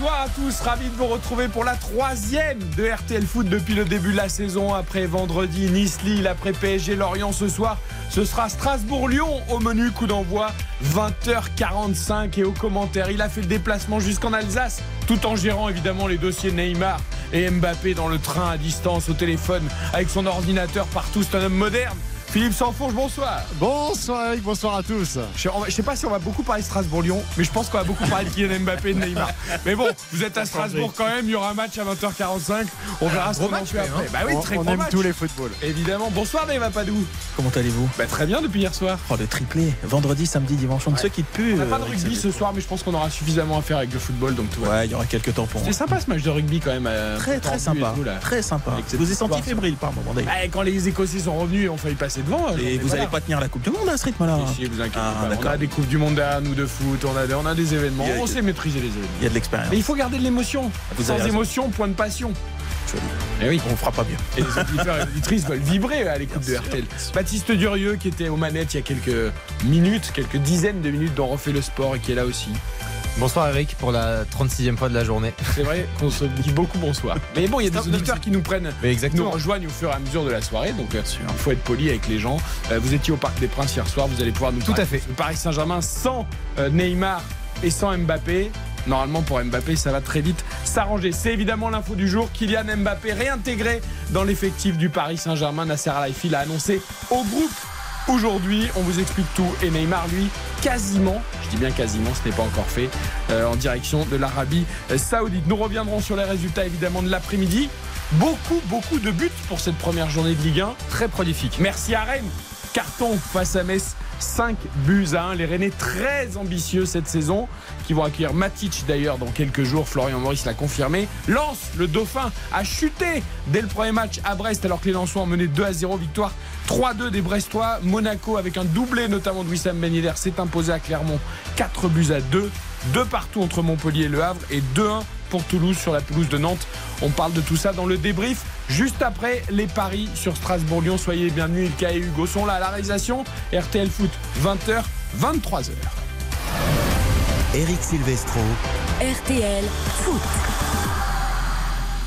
Bonsoir à tous, ravi de vous retrouver pour la troisième de RTL Foot depuis le début de la saison. Après vendredi, Nice-Lille, après PSG Lorient ce soir, ce sera Strasbourg-Lyon au menu coup d'envoi 20h45 et au commentaire. Il a fait le déplacement jusqu'en Alsace tout en gérant évidemment les dossiers Neymar et Mbappé dans le train à distance, au téléphone, avec son ordinateur partout. C'est un homme moderne. Philippe Sanfonge, bonsoir. Bonsoir Eric, bonsoir à tous. Je, on je sais pas si on va beaucoup parler de Strasbourg-Lyon, mais je pense qu'on va beaucoup parler de Kylian Mbappé et de Neymar. Mais bon, vous êtes à Strasbourg quand même, il y aura un match à 20h45. On verra ce qu'on en fait après. Bah oui, on très on gros aime match. tous les footballs. Évidemment. Bonsoir Dave Apadou. Comment allez-vous? Bah très bien depuis hier soir. Oh, le triplé. Vendredi, samedi, dimanche. On ne se quitte plus. On n'a euh, pas de avec rugby ce soir, mais je pense qu'on aura suffisamment à faire avec le football, donc tout. Ouais, il y aura quelques tampons. C'est sympa ce match de rugby quand même. euh, Très, très sympa. tout. Très sympa. Vous ai senti fébrile par moment, d'ailleurs. Ouais, quand les Écossais sont revenus et ont failli passer devant. Et vous n'allez pas tenir la Coupe du Monde à ce rythme-là. Si, si, vous inquiétez Ah, pas. On a des coupes du monde à nous de foot, on a des, on a des événements. A- On sait maîtriser les événements. Il y a de l'expérience. Mais il faut garder de l'émotion. Sans émotion, point de passion. Joli. Eh oui. On fera pas mieux. Et les auditeurs et les auditrices veulent vibrer à l'écoute de RTL. Baptiste Durieux qui était aux manettes il y a quelques minutes, quelques dizaines de minutes dont refait le sport et qui est là aussi. Bonsoir Eric pour la 36e fois de la journée. C'est vrai qu'on se dit beaucoup bonsoir. Mais bon, il y a des auditeurs qui nous prennent, Mais nous rejoignent au fur et à mesure de la soirée, donc euh, il faut être poli avec les gens. Euh, vous étiez au Parc des Princes hier soir, vous allez pouvoir nous Tout à parler. fait. Le Paris Saint-Germain sans euh, Neymar et sans Mbappé. Normalement pour Mbappé ça va très vite s'arranger. C'est évidemment l'info du jour. Kylian Mbappé réintégré dans l'effectif du Paris Saint-Germain. Nasser Al-Khelaifi l'a annoncé au groupe. Aujourd'hui, on vous explique tout. Et Neymar, lui, quasiment, je dis bien quasiment, ce n'est pas encore fait, euh, en direction de l'Arabie Saoudite. Nous reviendrons sur les résultats évidemment de l'après-midi. Beaucoup, beaucoup de buts pour cette première journée de Ligue 1. Très prolifique. Merci à Rennes. Carton face à Metz. 5 buts à 1. Les Rennais très ambitieux cette saison, qui vont accueillir Matic d'ailleurs dans quelques jours. Florian Maurice l'a confirmé. Lens, le Dauphin, a chuté dès le premier match à Brest, alors que les Lensois ont mené 2 à 0. Victoire 3-2 des Brestois. Monaco, avec un doublé notamment de Wissam Ben s'est imposé à Clermont 4 buts à 2. 2 partout entre Montpellier et Le Havre et 2-1 pour Toulouse sur la pelouse de Nantes. On parle de tout ça dans le débrief juste après les paris sur Strasbourg-Lyon. Soyez les bienvenus. Ilka et Hugo sont là à la réalisation. RTL Foot, 20h, 23h. Eric Silvestro. RTL Foot.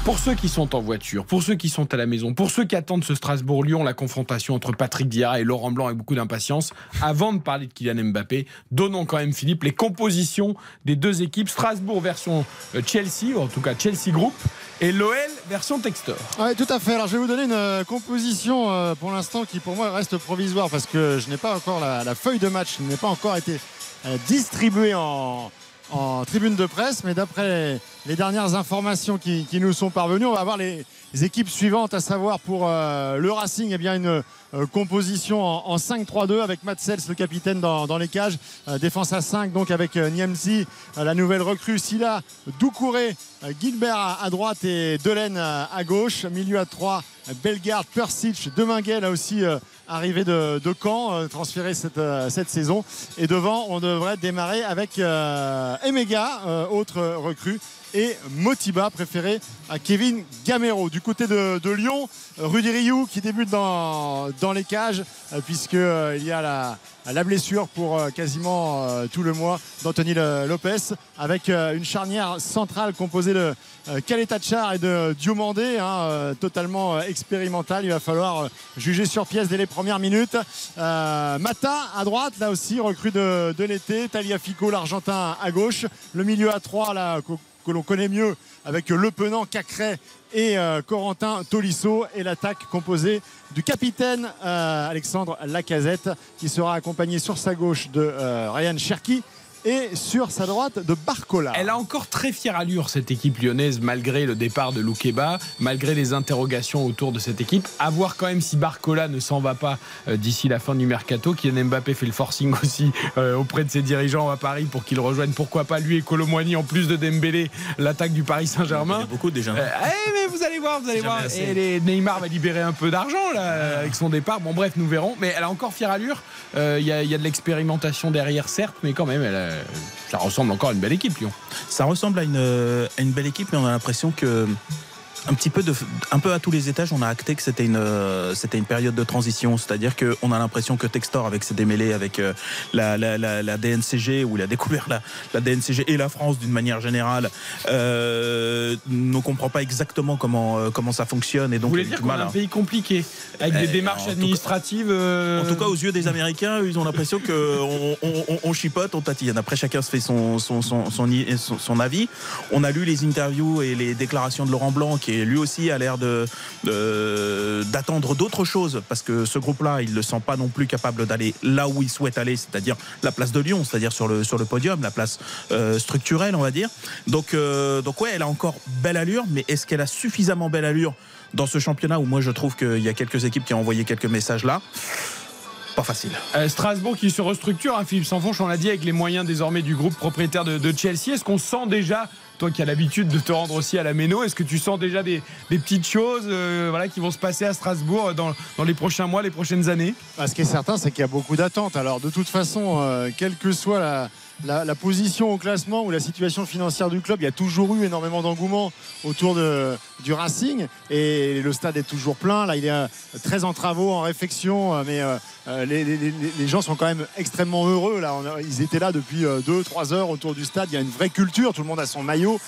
Pour ceux qui sont en voiture, pour ceux qui sont à la maison, pour ceux qui attendent ce Strasbourg-Lyon, la confrontation entre Patrick Diarra et Laurent Blanc avec beaucoup d'impatience, avant de parler de Kylian Mbappé, donnons quand même, Philippe, les compositions des deux équipes. Strasbourg version euh, Chelsea, ou en tout cas Chelsea Group, et l'OL version Textor. Oui, tout à fait. Alors, je vais vous donner une euh, composition euh, pour l'instant qui, pour moi, reste provisoire parce que je n'ai pas encore la, feuille de match, n'est pas encore été distribuée en, en tribune de presse. Mais d'après les dernières informations qui, nous sont parvenues, on va avoir les, équipes suivantes, à savoir pour euh, le Racing, eh bien une euh, composition en, en 5-3-2 avec Matt Sels, le capitaine dans, les cages. Euh, défense à 5, donc avec euh, la nouvelle recrue, Silla, Doucouré, Gilbert à, droite et Delaine à, gauche. Milieu à 3, Bellegarde, Persic, Deminguet, là aussi arrivé de, de Caen, euh, transféré cette, euh, cette saison. Et devant, on devrait démarrer avec euh, Emega, autre recrue et Motiba préféré à Kevin Gamero. Du côté de, Lyon, Rudy Rioux qui débute dans, dans les cages puisqu'il y a la, la blessure pour euh, quasiment euh, tout le mois d'Anthony Lopez avec euh, une charnière centrale composée de euh, Kaletachar et de Diomandé, hein, euh, totalement euh, expérimental. Il va falloir euh, juger sur pièce dès les premières minutes. Euh, Mata à droite, là aussi, recrue de, de l'été. Taliafico, l'Argentin à gauche. Le milieu à 3, là, que, l'on connaît mieux avec Le Penant, Cacré et euh, Corentin Tolisso. Et l'attaque composée du capitaine euh, Alexandre Lacazette qui sera accompagné sur sa gauche de euh, Ryan Cherki et sur sa droite de Barcola. Elle a encore très fière allure, cette équipe lyonnaise, malgré le départ de Loukeba, malgré les interrogations autour de cette équipe. À voir quand même si Barcola ne s'en va pas euh, d'ici la fin du mercato. Kylian Mbappé fait le forcing aussi euh, auprès de ses dirigeants à Paris pour qu'ils rejoignent, pourquoi pas lui et Colomboigny, en plus de Dembélé, l'attaque du Paris Il y en Saint-Germain. a beaucoup déjà. Euh, eh, mais vous allez voir, vous allez voir. Et les- Neymar va libérer un peu d'argent là avec son départ. Bon bref, nous verrons. Mais elle a encore fière allure. Euh, Il y, y a de l'expérimentation derrière, certes, mais quand même, elle a- ça ressemble encore à une belle équipe, Lyon. Ça ressemble à une, euh, belle équipe, mais on a l'impression que un petit peu de, un peu à tous les étages, on a acté que c'était une, euh, c'était une période de transition. C'est-à-dire qu'on a l'impression que Textor, avec ses démêlés, avec euh, la, la, la, la DNCG, où il a découvert la, la DNCG et la France d'une manière générale, euh, ne comprend pas exactement comment, euh, comment ça fonctionne. Et donc, Vous voulez dire qu'on a un pays compliqué avec Eh, des en démarches tout cas- administratives. En tout cas, aux yeux des Américains, ils ont l'impression qu'on on, on, on chipote, on tatillonne. Après, chacun se fait son, son, son- son avis. On a lu les interviews et les déclarations de Laurent Blanc, qui lui aussi a l'air d'attendre d'autres choses, parce que ce groupe-là, il ne le sent pas non plus capable d'aller là où il souhaite aller, c'est-à-dire la place de Lyon, c'est-à-dire sur le, sur le podium, la place euh, structurelle, on va dire. Donc, euh, donc ouais, elle a encore belle allure, mais est-ce qu'elle a suffisamment belle allure dans ce championnat où moi je trouve qu'il y a quelques équipes qui ont envoyé quelques messages là? Pas facile. euh, Strasbourg qui se restructure, hein, Philippe Sanfonche, on l'a dit, avec les moyens désormais du groupe propriétaire de, de Chelsea. Est-ce qu'on sent déjà, toi qui as l'habitude de te rendre aussi à la Méno, est-ce que tu sens déjà des, des petites choses euh, voilà, qui vont se passer à Strasbourg dans, dans les prochains mois, les prochaines années? Ah, Ce qui est certain, c'est qu'il y a beaucoup d'attentes. Alors, de toute façon, euh, quelle que soit la, la- position au classement ou la situation financière du club, il y a toujours eu énormément d'engouement autour du Racing. Et le stade est toujours plein. Là, il est euh, très en travaux, en réflexion. euh, Mais euh, les, gens sont quand même extrêmement heureux. Ils étaient là depuis 2-3 heures autour du stade. Il y a une vraie culture. Tout le monde a son maillot.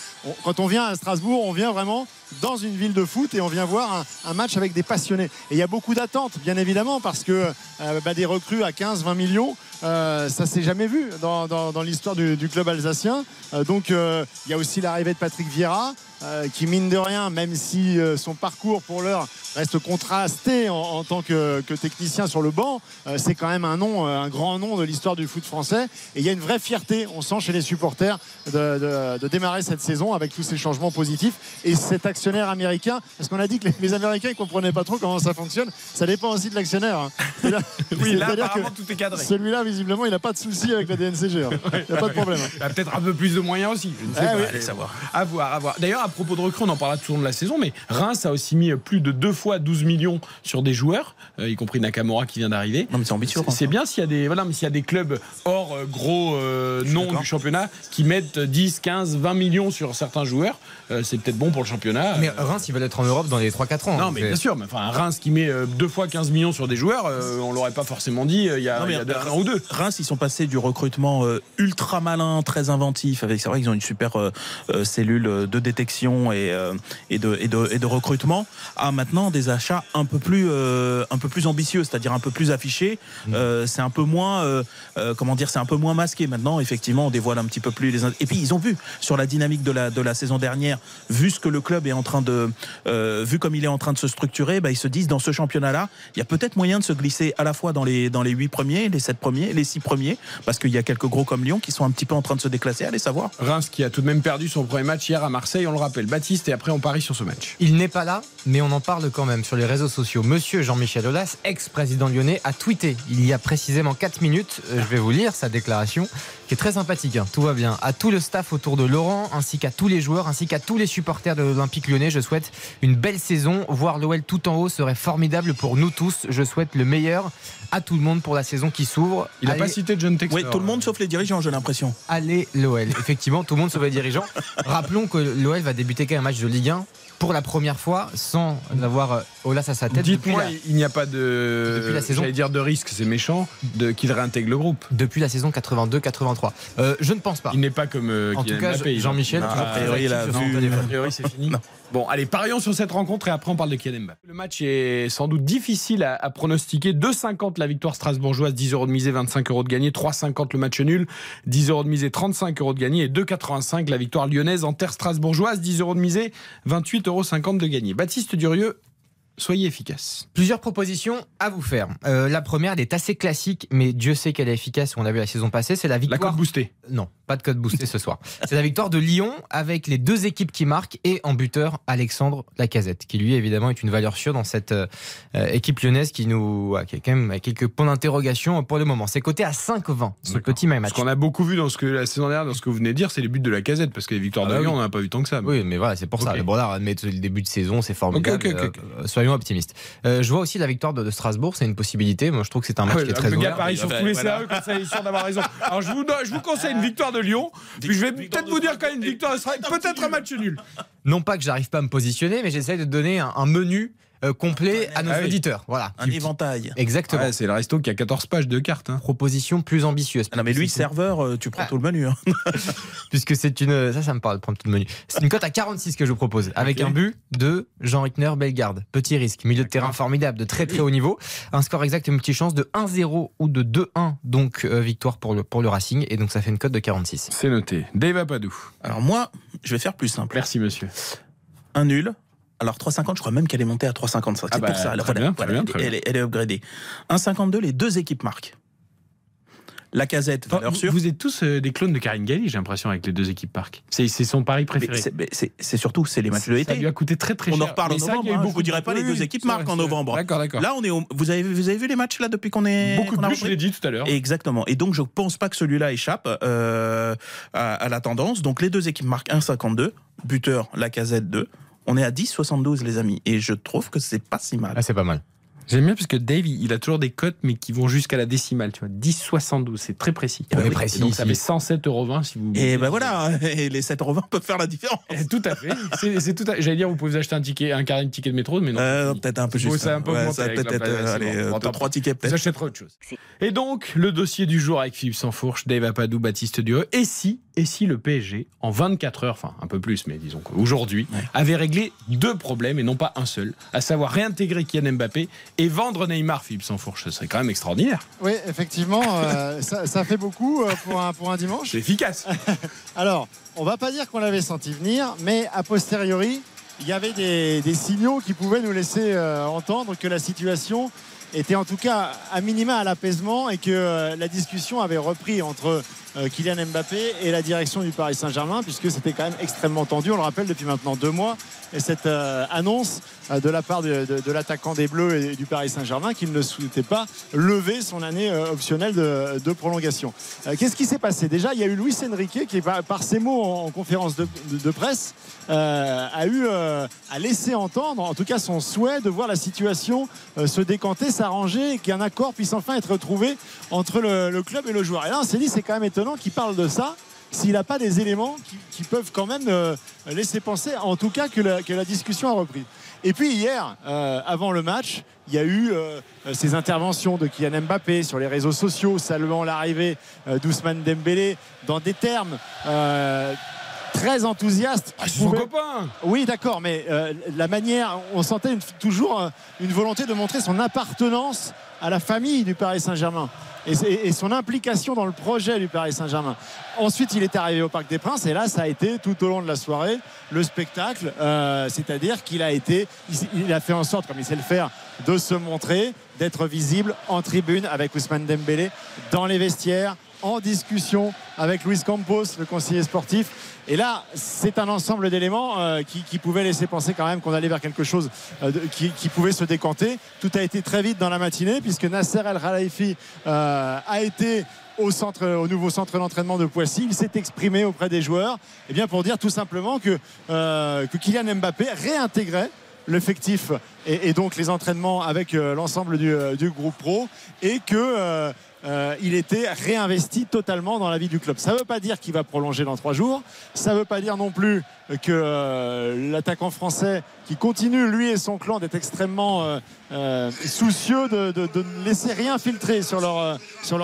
Quand on vient à Strasbourg, on vient vraiment dans une ville de foot et on vient voir un, match avec des passionnés. Et il y a beaucoup d'attentes, bien évidemment, parce que bah, des recrues à 15-20 millions, euh, ça s'est jamais vu dans, l'histoire du, du club alsacien. Euh, donc euh, il y a aussi l'arrivée de Patrick Vieira. Euh, qui mine de rien, même si euh, son parcours pour l'heure reste contrasté en, en tant que, que technicien sur le banc, euh, c'est quand même un nom, un grand nom de l'histoire du foot français. Et il y a une vraie fierté, on sent chez les supporters, de, de- de démarrer cette saison avec tous ces changements positifs. Et cet actionnaire américain, parce qu'on a dit que les, les Américains ne comprenaient pas trop comment ça fonctionne, ça dépend aussi de l'actionnaire. hein. Oui, là, apparemment, tout est cadré. Celui-là, visiblement, il n'a pas de souci avec la DNCG. hein. Il n'y a pas de problème. hein. Il a peut-être un peu plus de moyens aussi. Je ne sais Eh pas. oui. Allez savoir. À voir, à voir. D'ailleurs, propos de recrues, on en parlera tout au long de la saison, mais Reims a aussi mis plus de deux fois 12 millions sur des joueurs, euh, y compris Nakamura qui vient d'arriver. Non, mais c'est ambitieux. C'est- C'est bien s'il y a des voilà, mais s'il y a des clubs hors euh, gros euh, noms du championnat qui mettent 10, 15, 20 millions sur certains joueurs, euh, c'est peut-être bon pour le championnat. Mais Reims, ils veulent être en Europe dans les 3-4 ans. non, mais bien sûr, mais enfin, un Reims qui met deux fois 15 millions sur des joueurs, euh, on l'aurait pas forcément dit il y a, Non, mais il y a deux- un ou deux. Reims, ils sont passés du recrutement euh, ultra malin, très inventif. Avec, c'est vrai qu'ils ont une super cellule de détection et, euh, et, de, et, de, et de recrutement, à maintenant des achats un peu plus, euh, un peu plus ambitieux, c'est-à-dire un peu plus affichés. Euh, c'est un peu moins, comment dire, c'est un peu moins masqué. Maintenant, effectivement, on dévoile un petit peu plus les. Et puis, ils ont vu sur la dynamique de la, de la saison dernière, vu ce que le club est en train de, vu comme il est en train de se structurer, bah, ils se disent dans ce championnat-là, il y a peut-être moyen de se glisser à la fois dans les dans les huit premiers, les sept premiers, les six premiers, parce qu'il y a quelques gros comme Lyon qui sont un petit peu en train de se déclasser. Allez savoir. Reims qui a tout de même perdu son premier match hier à Marseille, on le rappelle. Baptiste, et après on parie sur ce match. Il n'est pas là, mais on en parle quand même sur les réseaux sociaux. Monsieur Jean-Michel Aulas, ex-président lyonnais, a tweeté il y a précisément 4 minutes, euh, je vais vous lire sa déclaration, qui est très sympathique, hein, tout va bien. À tout le staff autour de Laurent, ainsi qu'à tous les joueurs, ainsi qu'à tous les supporters de l'Olympique lyonnais, je souhaite une belle saison. Voir l'OL tout en haut serait formidable pour nous tous. Je souhaite le meilleur à tout le monde pour la saison qui s'ouvre. Il n'a pas cité John Textor. Oui, tout le monde sauf les dirigeants, j'ai l'impression. Allez l'OL. Effectivement, tout le monde sauf les dirigeants. Rappelons que l'OL va débuter quand même un match de Ligue 1 pour la première fois sans avoir euh, Olas à sa tête Dites-moi, la, il n'y a pas de. Depuis la saison. J'allais dire de risque, c'est méchant, de qu'il réintègre le groupe. depuis la saison 82-83. Euh, je ne pense pas. Il n'est pas comme. euh, En tout cas, Jean-Michel, Non, toujours. A priori, c'est fini. Bon, allez, parions sur cette rencontre et après on parle de Kylian Mbappé. Le match est sans doute difficile à, à pronostiquer. 2,50 la victoire strasbourgeoise, 10 euros de misée, 25 euros de gagné. 3,50 le match nul, 10 euros de misée, 35 euros de gagné. Et 2,85 la victoire lyonnaise en terre strasbourgeoise, 10 euros de misée, 28,50 euros de gagné. Baptiste Durieux, soyez efficace. Plusieurs propositions à vous faire. Euh, la première, elle est assez classique, mais Dieu sait qu'elle est efficace. On l'a vu la saison passée. C'est la La victoire. cote boostée. Non, pas de code boosté ce soir. C'est la victoire de Lyon avec les deux équipes qui marquent et en buteur Alexandre Lacazette, qui lui évidemment est une valeur sûre dans cette euh, euh, équipe lyonnaise qui nous a qui a quand même quelques points d'interrogation pour le moment. C'est coté à 5,20 ce petit my match. Ce qu'on a beaucoup vu dans ce que la saison dernière, dans ce que vous venez de dire, c'est les buts de la casette, parce que les victoires Ah de bah Lyon, oui. on n'en a pas vu tant que ça. Oui, mais voilà, c'est pour ça. Ok. Bon, là, admettre le début de saison, c'est formidable. Euh, soyons optimistes. Euh, je vois aussi la victoire de, de Strasbourg, c'est une possibilité. Moi, je trouve que c'est un match Ah ouais, qui est très le gars ouvert. parie sur Voilà. tous les CAE comme ça, il est sûr d'avoir raison. Alors je vous, donne- je vous conseille une victoire de Lyon, puis je vais peut-être vous dire quand même une victoire de et peut-être un match nul. Non pas que j'arrive pas à me positionner, mais j'essaie de donner un, un menu euh, complet à nos Ah oui. auditeurs. Voilà. Un éventail. Exactement. Ouais, c'est le resto qui a 14 pages de cartes. hein. Proposition plus ambitieuse. Ah non, mais lui, serveur, euh, tu prends Ah. tout le menu. hein. Puisque c'est une. Ça, ça me parle de prendre tout le menu. C'est une cote à 46 que je vous propose. Avec un but de Jean Rickner Bellegarde. Petit risque. Milieu de terrain formidable, de très très haut niveau. Un score exact et une petite chance de 1-0 ou de 2-1. Donc, euh, victoire pour le, pour le Racing. Et donc, ça fait une cote de 46. C'est noté. Dave Apadou. Alors moi, je vais faire plus simple. Merci monsieur. Un nul. Alors 3,50, je crois même qu'elle est montée à 3,55. C'est Ah bah, pour ça. Alors, très bien, très bien, très elle, bien. est- elle est upgradée. 1,52, les deux équipes marquent. La casette, valeur vous, sûre. vous êtes tous euh, des clones de Karine Galli, j'ai l'impression, avec les deux équipes parc. C'est c'est son pari préféré. c'est- mais c'est c'est surtout, c'est les matchs de Ça l'été. lui a coûté très très On cher. en reparle en Mais c'est vrai qu'il y a eu novembre, hein. beaucoup Je vous dirai de- pas les deux équipes marquent en c'est- novembre. D'accord, d'accord. Là, on est au- vous, avez, vous avez vu les matchs là depuis qu'on est. Beaucoup a buts, je l'ai dit tout à l'heure. Exactement. Et donc, je pense pas que celui-là échappe euh, à, à la tendance. Donc, les deux équipes marquent 1,52. Buteur, la casette 2. On est à 10,72, les amis. Et je trouve que c'est pas si mal. Ah, c'est pas mal. J'aime bien parce que Dave, il a toujours des cotes, mais qui vont jusqu'à la décimale, tu vois. 10,72, c'est très précis. Est Et précis donc ça fait 107,20€ si vous Et ben voilà, et les 7,20 peuvent faire la différence. Eh, Tout à fait. C'est tout à... J'allais dire, vous pouvez vous acheter un ticket, un carnet de ticket de métro, mais non. Euh, peut-être un peu Vous, juste. ça un peu Ouais, ça peut-être euh, allez, bon. euh, deux, trois tickets Vous peut-être. achèterez autre chose. Et donc, le dossier du jour avec Philippe Sansfourche, Dave Apadou, Baptiste Dieu. Et si, et si le PSG, en 24 heures, enfin un peu plus, mais disons qu'aujourd'hui, Ouais. avait réglé deux problèmes et non pas un seul, à savoir réintégrer Kylian Mbappé et vendre Neymar, Philippe Sansfourche. Ce serait quand même extraordinaire. Oui, effectivement, euh, ça, ça fait beaucoup euh, pour un, pour un dimanche. C'est efficace. Alors, on va pas dire qu'on l'avait senti venir, mais a posteriori, il y avait des, des signaux qui pouvaient nous laisser euh, entendre que la situation était en tout cas à minima à l'apaisement et que euh, la discussion avait repris entre Kylian Mbappé et la direction du Paris Saint-Germain, puisque c'était quand même extrêmement tendu, on le rappelle, depuis maintenant deux mois. Et cette euh, annonce euh, de la part de, l'attaquant des Bleus et du Paris Saint-Germain qu'il ne souhaitait pas lever son année euh, optionnelle de, prolongation. Euh, Qu'est-ce qui s'est passé? Déjà, il y a eu Luis Enrique qui, par, ses mots en, en conférence de, presse, euh, a eu euh, a laissé entendre, en tout cas son souhait de voir la situation euh, se décanter, s'arranger et qu'un accord puisse enfin être trouvé entre le, le club et le joueur. Et là, on s'est dit, c'est quand même étonnant qu'il parle de ça s'il n'a pas des éléments qui, qui peuvent quand même euh, laisser penser, en tout cas, que la, que la discussion a repris. Et puis hier, euh, avant le match, il y a eu euh, ces interventions de Kylian Mbappé sur les réseaux sociaux, saluant l'arrivée d'Ousmane Dembélé dans des termes très enthousiastes. qui Ah, son copain. oui, d'accord, mais euh, la manière, on sentait une- toujours euh, une volonté de montrer son appartenance à la famille du Paris Saint-Germain et, son implication dans le projet du Paris Saint-Germain. Ensuite, il est arrivé au Parc des Princes et là, ça a été tout au long de la soirée le spectacle, euh, c'est-à-dire qu'il a été, a fait en sorte, comme il sait le faire, de se montrer, d'être visible en tribune avec Ousmane Dembélé, dans les vestiaires, en discussion avec Luis Campos, le conseiller sportif. Et là, c'est un ensemble d'éléments euh, qui, pouvaient laisser penser quand même qu'on allait vers quelque chose euh, qui, pouvait se décanter. Tout a été très vite dans la matinée puisque Nasser El Khelaifi euh, a été au, centre, au nouveau centre d'entraînement de Poissy. Il s'est exprimé auprès des joueurs eh bien pour dire tout simplement que, que Kylian Mbappé réintégrait l'effectif et, et donc les entraînements avec l'ensemble du, du groupe pro et que euh, il était réinvesti totalement dans la vie du club. Ça ne veut pas dire qu'il va prolonger dans trois jours. Ça ne veut pas dire non plus que euh, l'attaquant français qui continue, lui et son clan, d'être extrêmement euh, euh, soucieux de, ne laisser rien filtrer sur leur,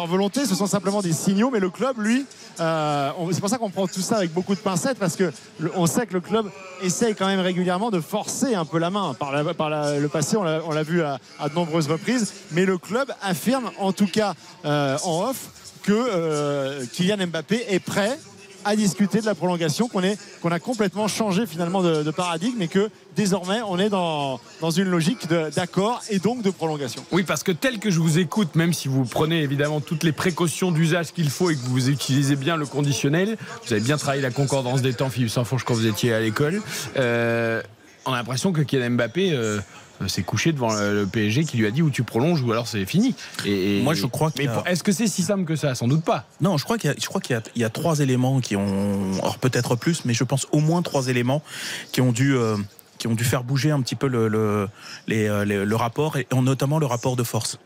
volonté. Ce sont simplement des signaux, mais le club, lui, c'est pour ça qu'on prend tout ça avec beaucoup de pincettes, parce que le- on sait que le club essaye quand même régulièrement de forcer un peu la main. Par, le passé, on l'a vu à, de nombreuses reprises, mais le club affirme, en tout cas en off, que Kylian Mbappé est prêt à discuter de la prolongation, qu'on qu'on a complètement changé finalement de, paradigme et que désormais on est dans, dans une logique d'accord et donc de prolongation. Oui, parce que tel que je vous écoute, même si vous prenez évidemment toutes les précautions d'usage qu'il faut et que vous utilisez bien le conditionnel, vous avez bien travaillé la concordance des temps, Philippe Sansfourche, quand vous étiez à l'école, euh, on a l'impression que Kylian Mbappé euh, s'est couché devant le PSG qui lui a dit où tu prolonges ou alors c'est fini. Et, Moi, je crois y a- est-ce que c'est si simple que ça? Sans doute pas. Non, je crois qu'il y qu'il y y a trois éléments qui ont, alors peut-être plus, mais je pense au moins trois éléments qui ont dû, euh, qui ont dû faire bouger un petit peu le, le, les, euh, les- le rapport et notamment le rapport de force.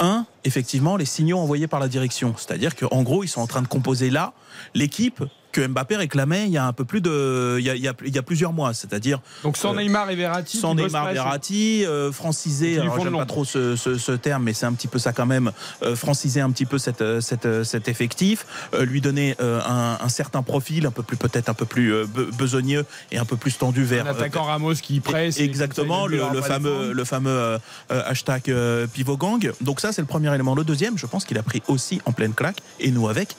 Un, effectivement, les signaux envoyés par la direction, c'est-à-dire qu'en gros, ils sont en train de composer là l'équipe que Mbappé réclamait il y a un peu plus de, il y a, il y a- il y a plusieurs mois, c'est-à-dire Donc sans Euh, Neymar et Verratti, sans Neymar pas, Verratti, euh, lui alors j'aime pas trop ce, ce- ce terme, mais c'est un petit peu ça quand même, euh, franciser un petit peu cette, euh, cette, cet effectif, lui donner un, un certain profil, un peu plus peut-être un peu plus be- besogneux et un peu plus tendu vers. euh, attaquant Ramos qui presse. et Exactement, le, le fameux, le fameux hashtag pivot gang. Donc ça, c'est le premier élément. Le deuxième, je pense qu'il a pris aussi en pleine claque, et nous avec,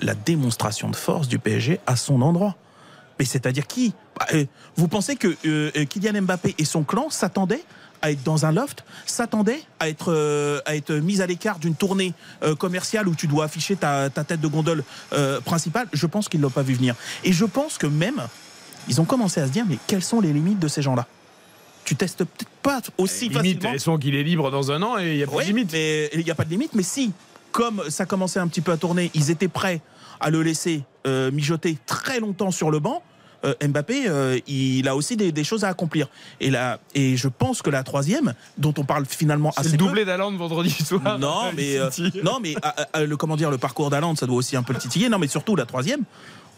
la démonstration de force du PSG à son endroit. Mais c'est-à-dire qui? Bah, euh, Vous pensez que euh, euh, Kylian Mbappé et son clan s'attendaient à être dans un loft, s'attendaient à être, euh, à être mis à l'écart d'une tournée euh, commerciale où tu dois afficher ta, ta tête de gondole euh, principale? Je pense qu'ils ne l'ont pas vu venir. Et je pense que même, ils ont commencé à se dire, mais quelles sont les limites de ces gens-là? Tu testes peut-être pas aussi Limite, facilement. elles sont qu'il est libre dans un an et il n'y a pas Oui, de limite. mais il n'y a pas de limite. Mais si, comme ça commençait un petit peu à tourner, ils étaient prêts à le laisser euh, mijoter très longtemps sur le banc. euh, Mbappé, euh, il a aussi des, des choses à accomplir. Et là, et je pense que la troisième, dont on parle finalement C'est assez le doublé d'Aland vendredi soir. non, mais euh, non, mais le comment dire, le parcours d'Aland, ça doit aussi un peu le titiller. Non, mais surtout la troisième.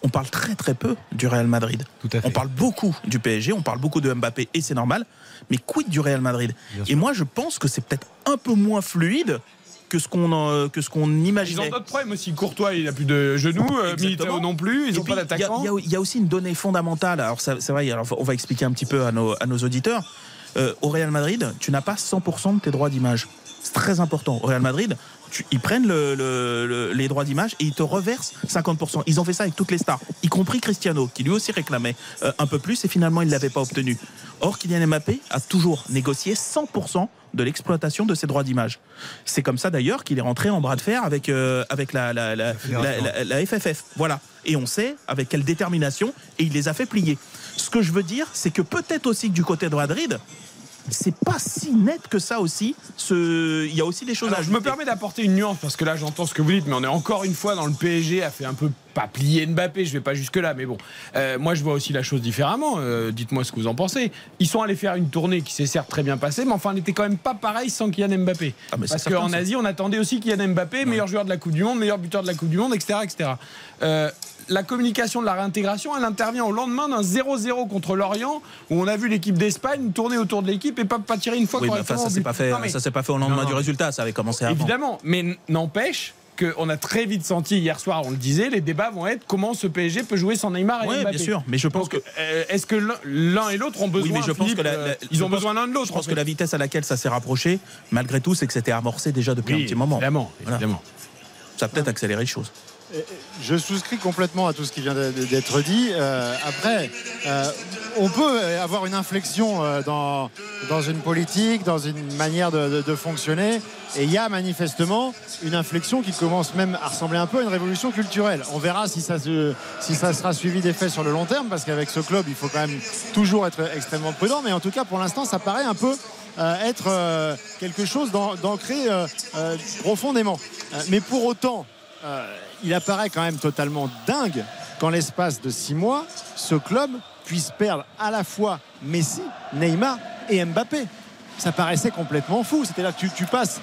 On parle très très peu du Real Madrid. Tout à fait. On parle beaucoup du PSG, on parle beaucoup de Mbappé et c'est normal. Mais quid du Real Madrid? Bien Et sûr. moi, je pense que c'est peut-être un peu moins fluide que ce qu'on en- que ce qu'on Ils ont imaginait. d'autres problèmes aussi. Courtois, il a plus de genoux. euh. Militao non plus. Ils n'ont pas d'attaquant. Il y, a- il y a aussi une donnée fondamentale. Alors, ça- c'est vrai, alors, on va expliquer un petit peu à nos, à nos auditeurs. Euh, au Real Madrid, tu n'as pas 100% de tes droits d'image. C'est très important. Au Real Madrid, tu- ils prennent le- le- le- les droits d'image et ils te reversent 50%. Ils ont fait ça avec toutes les stars, y compris Cristiano, qui lui aussi réclamait euh, un peu plus et finalement il ne l'avait pas obtenu. Or, Kylian Mbappé a toujours négocié 100% de l'exploitation de ses droits d'image. C'est comme ça d'ailleurs qu'il est rentré en bras de fer avec, euh, avec la, la, la, la- la- la FFF. Voilà. Et on sait avec quelle détermination et il les a fait plier. Ce que je veux dire, c'est que peut-être aussi que du côté de Madrid, c'est pas si net que ça aussi. Ce... Il y a aussi des choses Alors, à je me permets d'apporter une nuance parce que là j'entends ce que vous dites, mais on est encore une fois dans le PSG a fait un peu pas plier Mbappé, je vais pas jusque là, mais bon, Euh, moi je vois aussi la chose différemment. Euh, Dites-moi ce que vous en pensez. Ils sont allés faire une tournée qui s'est certes très bien passée, mais enfin elle n'était quand même pas pareil sans Kylian Mbappé. Ah, mais parce qu'en. Asie on attendait aussi Kylian Mbappé, meilleur joueur de la Coupe du Monde, meilleur buteur de la Coupe du Monde, etc., etc. Euh, la communication de la réintégration, elle intervient au lendemain d'un 0-0 contre l'Orient, où on a vu l'équipe d'Espagne tourner autour de l'équipe et pas, pas tirer une fois Oui, correctement ça au s'est pas fait. Non, mais- Ça s'est pas fait au lendemain Non, du résultat. Ça avait commencé avant. Évidemment, mais n'empêche qu'on a très vite senti hier soir, on le disait, les débats vont être comment ce PSG peut jouer sans Neymar et Oui, Mbappé. bien sûr. Mais je pense Donc, que euh, est-ce que l'un- et l'autre ont besoin Oui, mais je pense Philippe, que la- la- euh, ils ont besoin l'un de l'autre. Je pense en que la vitesse à laquelle ça s'est rapproché, malgré tout, c'est que c'était amorcé déjà depuis Oui, un petit moment. Évidemment, Voilà. évidemment. Ça a peut-être accéléré les choses. Je souscris complètement à tout ce qui vient d'être dit. Euh, après, euh, on peut avoir une inflexion euh, dans, une politique, dans une manière de, fonctionner. Et il y a manifestement une inflexion qui commence même à ressembler un peu à une révolution culturelle. On verra si ça, sera suivi d'effets sur le long terme, parce qu'avec ce club, il faut quand même toujours être extrêmement prudent. Mais en tout cas, pour l'instant, ça paraît un peu euh, être euh, quelque chose d'an- d'ancré euh, euh, profondément. Euh, mais pour autant, euh, il apparaît quand même totalement dingue qu'en l'espace de six mois, ce club puisse perdre à la fois Messi, Neymar et Mbappé. Ça paraissait complètement fou. C'était là que tu, tu passes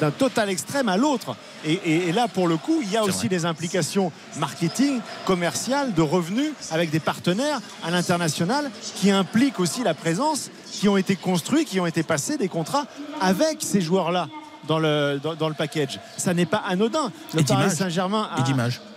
d'un total extrême à l'autre. Et, et- et là, pour le coup, il y a aussi vrai. des implications marketing, commerciales, de revenus avec des partenaires à l'international qui impliquent aussi la présence, qui ont été construits, qui ont été passés des contrats avec ces joueurs-là. Dans le, dans, dans le package. Ça n'est pas anodin. Le Et Paris. Saint-Germain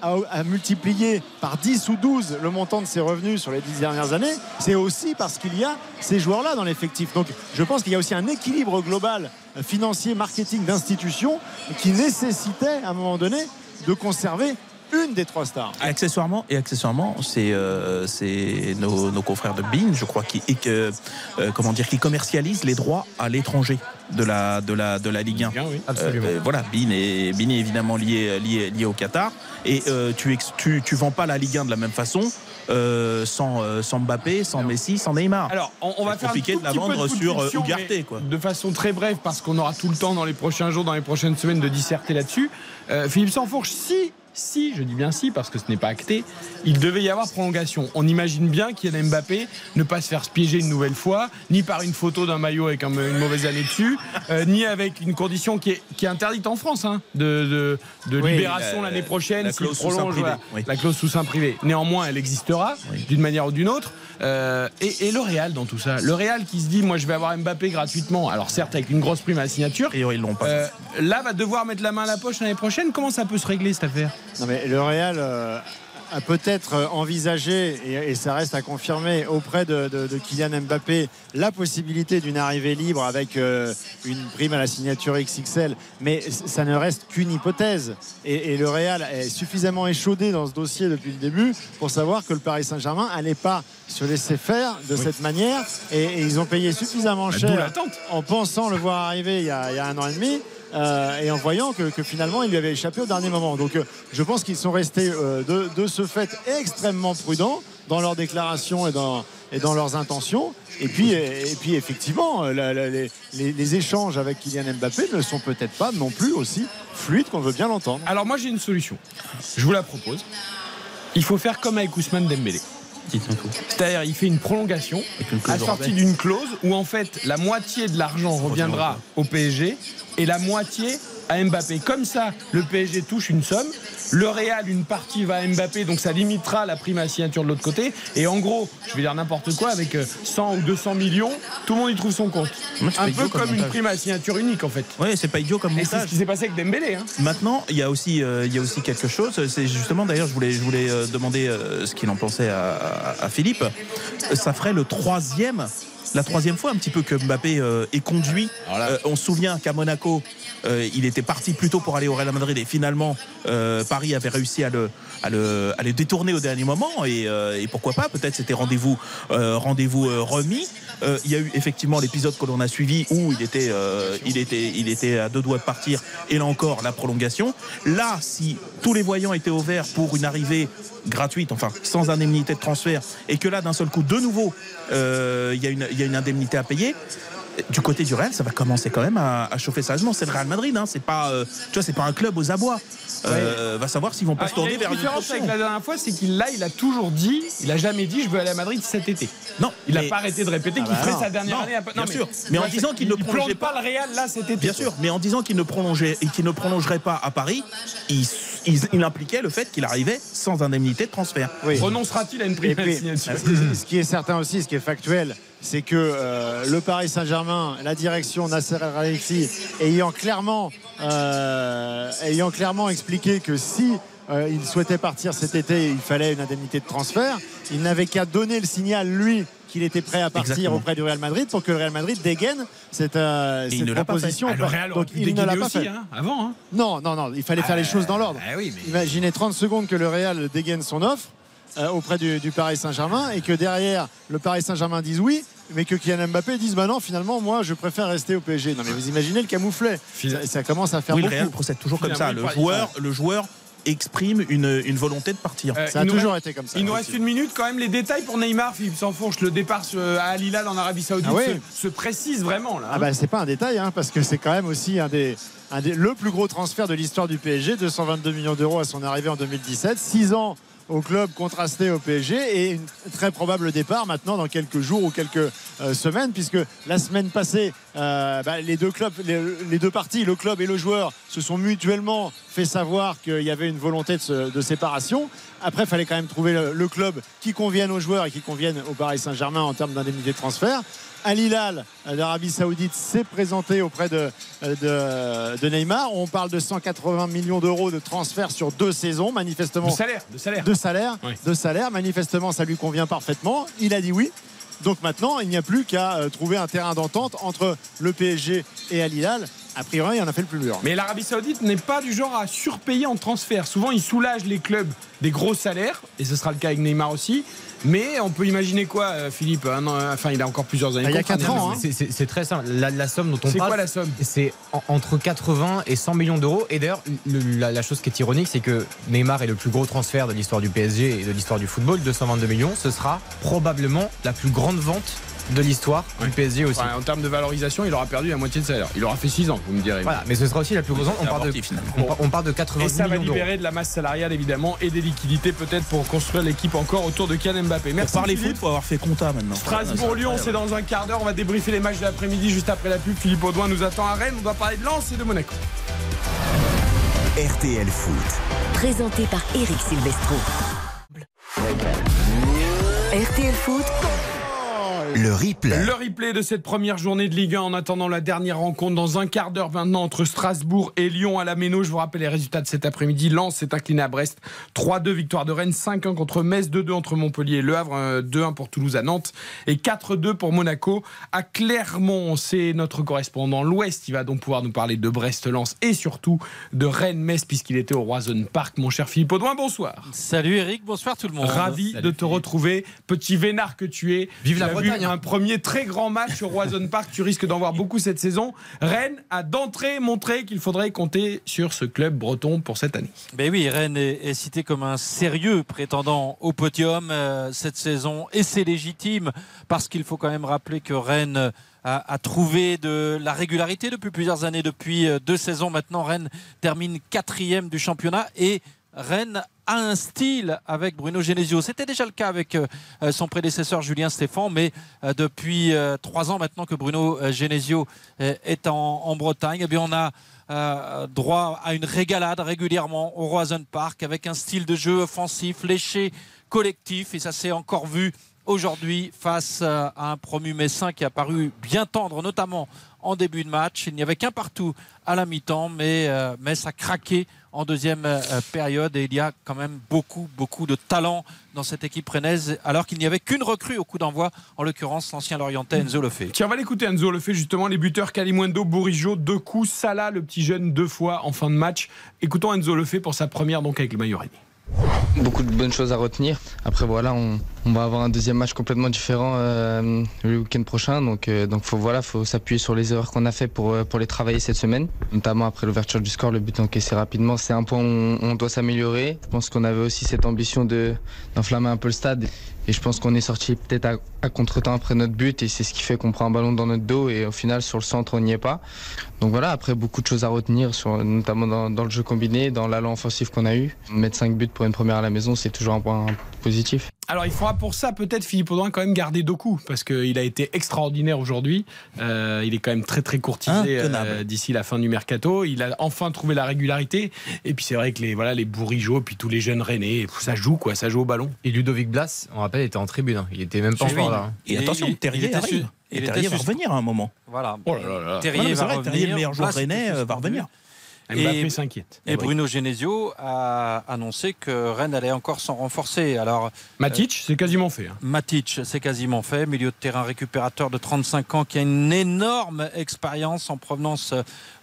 a multiplié par 10 ou 12 le montant de ses revenus sur les 10 dernières années, c'est aussi parce qu'il y a ces joueurs-là dans l'effectif. Donc je pense qu'il y a aussi un équilibre global euh, financier, marketing, d'institutions qui nécessitait à un moment donné de conserver une des trois stars. Accessoirement, et accessoirement, c'est euh, c'est nos, nos confrères de Bean, je crois, qui, et que, euh, comment dire, qui commercialisent les droits à l'étranger de la, de, la, de la Ligue 1. Bien, oui. Absolument. Euh, voilà, Bean est, Bean est évidemment lié, lié, lié au Qatar. Et euh, tu, ex- tu, tu vends pas la Ligue 1 de la même façon euh, sans, euh, sans Mbappé, sans Messi, sans Neymar. Alors, on, on va faire un compliqué tout de la petit peu vendre foot sur, euh, fiction, Ugarte, mais quoi. De façon très brève, parce qu'on aura tout le temps dans les prochains jours, dans les prochaines semaines, de disserter là-dessus. Euh, Philippe Sansfourche, si, si, je dis bien si, parce que ce n'est pas acté, il devait y avoir prolongation. On imagine bien qu'Yann Mbappé ne pas se faire piéger une nouvelle fois, ni par une photo d'un maillot avec un- une mauvaise année dessus, euh, ni avec une condition qui est, qui est interdite en France, hein, de, de, de Oui, libération la- l'année prochaine, la clause prolonge privé, voilà, oui. la clause sous sein privé. Néanmoins, elle existera Oui. d'une manière ou d'une autre. Euh, et, et le Real dans tout ça. Le Real qui se dit, moi je vais avoir Mbappé gratuitement, alors certes avec une grosse prime à la signature, A priori, ils l'ont pas. euh, là va devoir mettre la main à la poche l'année prochaine. Comment ça peut se régler cette affaire? Non mais le Real euh, a peut-être envisagé, et, et ça reste à confirmer, auprès de, de- de Kylian Mbappé, la possibilité d'une arrivée libre avec euh, une prime à la signature XXL, mais ça ne reste qu'une hypothèse. Et, et le Real est suffisamment échaudé dans ce dossier depuis le début pour savoir que le Paris Saint-Germain n'allait pas se laisser faire de cette manière, et, et ils ont payé suffisamment D'où cher en pensant le voir arriver il y a, il y a un an et demi. Euh, et en voyant que, finalement il lui avait échappé au dernier moment. Donc euh, je pense qu'ils sont restés euh, de, ce fait extrêmement prudents dans leurs déclarations et dans, et dans leurs intentions. Et puis, et, puis effectivement, les- les échanges avec Kylian Mbappé ne sont peut-être pas non plus aussi fluides qu'on veut bien l'entendre. Alors moi j'ai une solution. Je vous la propose. Il faut faire comme avec Ousmane Dembélé. Tout. C'est-à-dire, il fait une prolongation assortie d'une clause où en fait la moitié de l'argent reviendra au PSG et la moitié à Mbappé. Comme ça, le PSG touche une somme, le Real une partie va à Mbappé, donc ça limitera la prime à signature de l'autre côté. Et en gros, je vais dire n'importe quoi, avec euh, 100 ou 200 millions, tout le monde y trouve son compte. Moi, Un peu comme comme une montage. prime à signature unique en fait. Ouais, c'est pas idiot comme Et c'est ce montage. qui s'est passé avec Dembélé. Hein. Maintenant, il y a aussi, euh, il y a aussi quelque chose. C'est justement, d'ailleurs, je voulais, je voulais euh, demander euh, ce qu'il en pensait à, à- à Philippe. Ça ferait le troisième, la troisième fois un petit peu que Mbappé euh, est conduit. Euh, on se souvient qu'à Monaco, euh, il était parti plutôt pour aller au Real Madrid et finalement Paris avait réussi à le, à le, à le détourner au dernier moment et, et pourquoi pas Peut-être c'était rendez-vous, rendez-vous remis. Il y a eu effectivement l'épisode que l'on a suivi où il était, il était, il était à deux doigts de partir et là encore la prolongation. Là, si tous les voyants étaient ouverts pour une arrivée gratuite, enfin sans indemnité de transfert, et que là d'un seul coup de nouveau euh, il y, a une- il y a une indemnité à payer. Du côté du Real, ça va commencer quand même à, à chauffer sagement. C'est le Real Madrid, hein. c'est pas, euh, tu vois, c'est pas un club aux abois. Euh, Va savoir s'ils vont pas Ah, se tourner une vers une différence avec la dernière fois, c'est qu'il là, il a toujours dit, il a jamais dit, je veux aller à Madrid cet été. Non, Il n'a mais- pas arrêté de répéter qu'il bah ferait non. sa dernière Non, année. à- bien sûr. Mais en disant qu'il ne il prolongeait plante pas le Real là cet été. Bien sûr, mais en disant qu'il ne prolongeait et qu'il ne prolongerait pas à Paris, il, il- il impliquait le fait qu'il arrivait sans indemnité de transfert. Oui. Renoncera-t-il à une prime ce qui est certain aussi, ce qui est factuel, c'est que euh, le Paris Saint-Germain, la direction Nasser El Khelaifi, ayant clairement, euh, ayant clairement expliqué que si euh, il souhaitait partir cet été, il fallait une indemnité de transfert. Il n'avait qu'à donner le signal, lui, qu'il était prêt à partir Exactement. auprès du Real Madrid pour que le Real Madrid dégaine cette, euh, Et il cette ne l'a pas fait. proposition. Ah, Real Donc pu il ne l'a pas aussi, fait. hein, avant. hein. Non, non, non, il fallait faire les choses dans l'ordre. Ah oui, mais- Imaginez 30 secondes que le Real dégaine son offre euh, auprès du, du Paris Saint-Germain et que derrière le Paris Saint-Germain dise oui, mais que Kylian Mbappé dise bah non, finalement, moi je préfère rester au PSG. Non, mais vous imaginez le camouflet ça, ça commence à faire Oui, le beaucoup. Real procède toujours comme ça. Le joueur, le joueur exprime une, une volonté de partir. Euh, Ça a toujours reste- été comme ça. Il nous reste une minute quand même. Les détails pour Neymar, Philippe le départ euh, à Al Hilal en Arabie Saoudite Ah oui. se, se précise vraiment là. hein. Ah bah c'est pas un détail hein, parce que c'est quand même aussi un des, un des- le plus gros transfert de l'histoire du PSG, 222 millions d'euros à son arrivée en 2017, 6 ans au club contrasté au PSG et une très probable départ maintenant dans quelques jours ou quelques euh, semaines puisque la semaine passée euh, bah, les deux clubs les, deux parties le club et le joueur se sont mutuellement fait savoir qu'il y avait une volonté de séparation. Après il fallait quand même trouver le, le club qui convienne aux joueurs et qui convienne au Paris Saint-Germain en termes d'indemnité de transfert Al Hilal d'Arabie Saoudite s'est présenté auprès de, de, de Neymar. On parle de 180 millions d'euros de transfert sur deux saisons, manifestement de salaire, de salaire. de salaire. Oui. De salaire, manifestement, ça lui convient parfaitement. Il a dit oui. Donc maintenant, il n'y a plus qu'à euh, trouver un terrain d'entente entre le PSG et Al Hilal. A priori, il en a fait le plus dur. Mais l'Arabie Saoudite n'est pas du genre à surpayer en transfert. Souvent, il soulage les clubs des gros salaires, et ce sera le cas avec Neymar aussi. Mais on peut imaginer quoi, euh, Philippe Un an, euh, Enfin, il a encore plusieurs années. Il y a de contrat. 4 ans, hein. C'est- C'est c'est très simple. La, la somme dont on C'est parle, quoi la somme c'est en- entre 80 et 100 millions d'euros. Et d'ailleurs, le- la, la chose qui est ironique, c'est que Neymar est le plus gros transfert de l'histoire du PSG et de l'histoire du football, 222 millions. Ce sera probablement la plus grande vente de l'histoire Ouais. du PSG aussi. En termes de valorisation, il aura perdu la moitié de salaire. Il aura fait 6 ans, vous me direz. Voilà, mais ce sera aussi la plus grosse. On on par- on parle de 80 Et ça va millions libérer de la masse salariale évidemment et des liquidités peut-être pour construire l'équipe encore autour de Kylian Mbappé. Pour Merci parler Philippe. foot, faut avoir fait compta maintenant. Strasbourg-Lyon, c'est dans un quart d'heure. On va débriefer les matchs de l'après-midi juste après la pub. Philippe Audouin nous attend à Rennes. On doit parler de Lens et de Monaco. RTL Foot. Présenté par Eric Silvestro. RTL Foot, Le replay. Le replay de cette première journée de Ligue 1 en attendant la dernière rencontre dans un quart d'heure maintenant entre Strasbourg et Lyon à la Méno. Je vous rappelle les résultats de cet après-midi. Lens s'est incliné à Brest 3-2 victoire de Rennes, 5-1 contre Metz, 2-2 entre Montpellier et Le Havre, euh, 2-1 pour Toulouse à Nantes et 4-2 pour Monaco à Clermont. C'est notre correspondant l'Ouest. Il va donc pouvoir nous parler de Brest-Lens et surtout de Rennes-Metz puisqu'il était au Roison Park. Mon cher Philippe Audouin, bonsoir. Salut Eric, bonsoir tout le monde. Ravi de te retrouver, petit vénard que tu es. Vive Tu la Bretagne, vu hein. Un premier très grand match au Roison Park. Tu risques d'en voir beaucoup cette saison. Rennes a d'entrée montré qu'il faudrait compter sur ce club breton pour cette année. Ben oui, Rennes est, cité comme un sérieux prétendant au podium euh, cette saison et c'est légitime parce qu'il faut quand même rappeler que Rennes a, a trouvé de la régularité depuis plusieurs années, depuis euh, deux saisons maintenant. Rennes termine quatrième du championnat et Rennes a un style avec Bruno Genesio. C'était déjà le cas avec euh, euh, son prédécesseur Julien Stéphan, mais euh, depuis trois ans maintenant que Bruno Genesio est en, Bretagne, eh bien on a droit à une régalade régulièrement au Roison Park avec un style de jeu offensif, léché, collectif, et ça s'est encore vu aujourd'hui face à un promu messin qui a paru bien tendre, notamment en début de match. Il n'y avait qu'un partout à la mi-temps, mais, euh, mais ça craquait en deuxième euh, période et il y a quand même beaucoup, beaucoup de talent dans cette équipe rennaise, alors qu'il n'y avait qu'une recrue au coup d'envoi, en l'occurrence l'ancien Lorientais Enzo Lefebvre. Tiens, on va l'écouter Enzo le fait justement les buteurs Kalimundo, Bourigeau, deux coups, Salah le petit jeune deux fois en fin de match. Écoutons Enzo le fait pour sa première donc avec le maillot. Beaucoup de bonnes choses à retenir. Après voilà, on, on va avoir un deuxième match complètement différent euh, le week-end prochain. Donc euh, donc faut voilà, faut s'appuyer sur les erreurs qu'on a fait pour euh, pour les travailler cette semaine. Notamment après l'ouverture du score, le but encaissé rapidement, c'est un point où on, doit s'améliorer. Je pense qu'on avait aussi cette ambition de d'enflammer un peu le stade. Et je pense qu'on est sorti peut-être à, à contre-temps après notre but et c'est ce qui fait qu'on prend un ballon dans notre dos et au final sur le centre on n'y est pas. Donc voilà, après beaucoup de choses à retenir, sur, notamment dans, dans le jeu combiné, dans l'allant offensif qu'on a eu. Mettre 5 buts pour une première à la maison, c'est toujours un point positif. Alors il faudra pour ça peut-être Philippe Audouin quand même garder Doku parce qu'il a été extraordinaire aujourd'hui. Euh, il est quand même très très courtisé euh, d'ici la fin du mercato. Il a enfin trouvé la régularité. Et puis c'est vrai que les voilà les bourrigeaux puis tous les jeunes rennais, ça joue quoi, ça joue au ballon. Et Ludovic Blas, on rappelle, était en tribune. hein. Il était même pas Oui, encore là. hein. Et Il- attention, il- Terrier arrive. Et Terrier va revenir à un moment. Voilà. Oh là là là. Terrier va vrai, revenir. Terrier, le meilleur joueur rennais, euh, va revenir. Et- s'inquiète. Et Bruno Genesio a annoncé que Rennes allait encore s'en renforcer. Alors, Matic, c'est quasiment fait. hein. Matic, c'est quasiment fait. Milieu de terrain récupérateur de 35 ans qui a une énorme expérience en provenance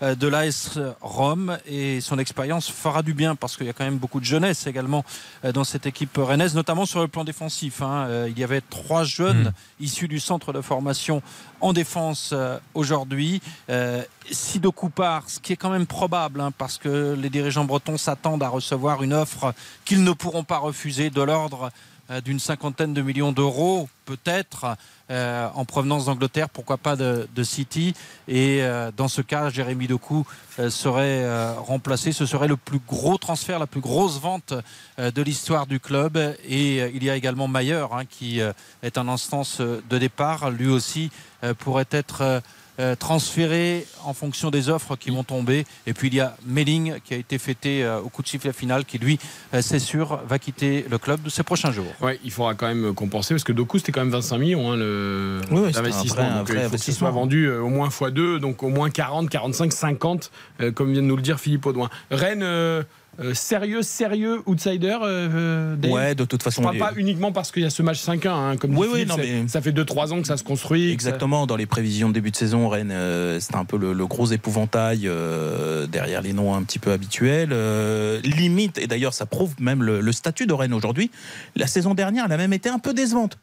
euh, de l'AS Rome. Et son expérience fera du bien parce qu'il y a quand même beaucoup de jeunesse également euh, dans cette équipe rennaise, notamment sur le plan défensif. hein. Euh, Il y avait trois jeunes issus du centre de formation en défense aujourd'hui. Euh, si Doku part, ce qui est quand même probable, hein, parce que les dirigeants bretons s'attendent à recevoir une offre qu'ils ne pourront pas refuser de l'ordre euh, d'une cinquantaine de millions d'euros, peut-être, euh, en provenance d'Angleterre, pourquoi pas de, City. Et euh, dans ce cas, Jérémy Doku serait remplacé. Ce serait le plus gros transfert, la plus grosse vente de l'histoire du club. Et il y a également Mayer, hein, qui est en instance de départ. Lui aussi pourrait être euh, transféré en fonction des offres qui vont tomber. Et puis il y a Melling qui a été fêté euh, au coup de sifflet final, qui lui, euh, c'est sûr, va quitter le club de ces prochains jours. Ouais, il faudra quand même compenser parce que Doku c'était quand même 25 millions hein, le Oui, un l'investissement. vrai- un Donc, vrai il faut investissement. soit vendu euh, au moins x2, donc au moins 40, 45, 50, euh, comme vient de nous le dire Philippe Audouin. Rennes, euh, euh, sérieux, sérieux outsider. euh, Dave Ouais, de toute façon. les- pas uniquement parce qu'il y a ce match 5-1, hein, comme dit Oui, oui, non, mais- ça fait 2-3 ans que ça se construit. ça- Exactement, dans les prévisions de début de saison, Rennes, euh, c'était un peu le, le gros épouvantail euh, derrière les noms un petit peu habituels. Euh, limite, et d'ailleurs ça prouve même le, le statut de Rennes aujourd'hui, la saison dernière, elle a même été un peu décevante.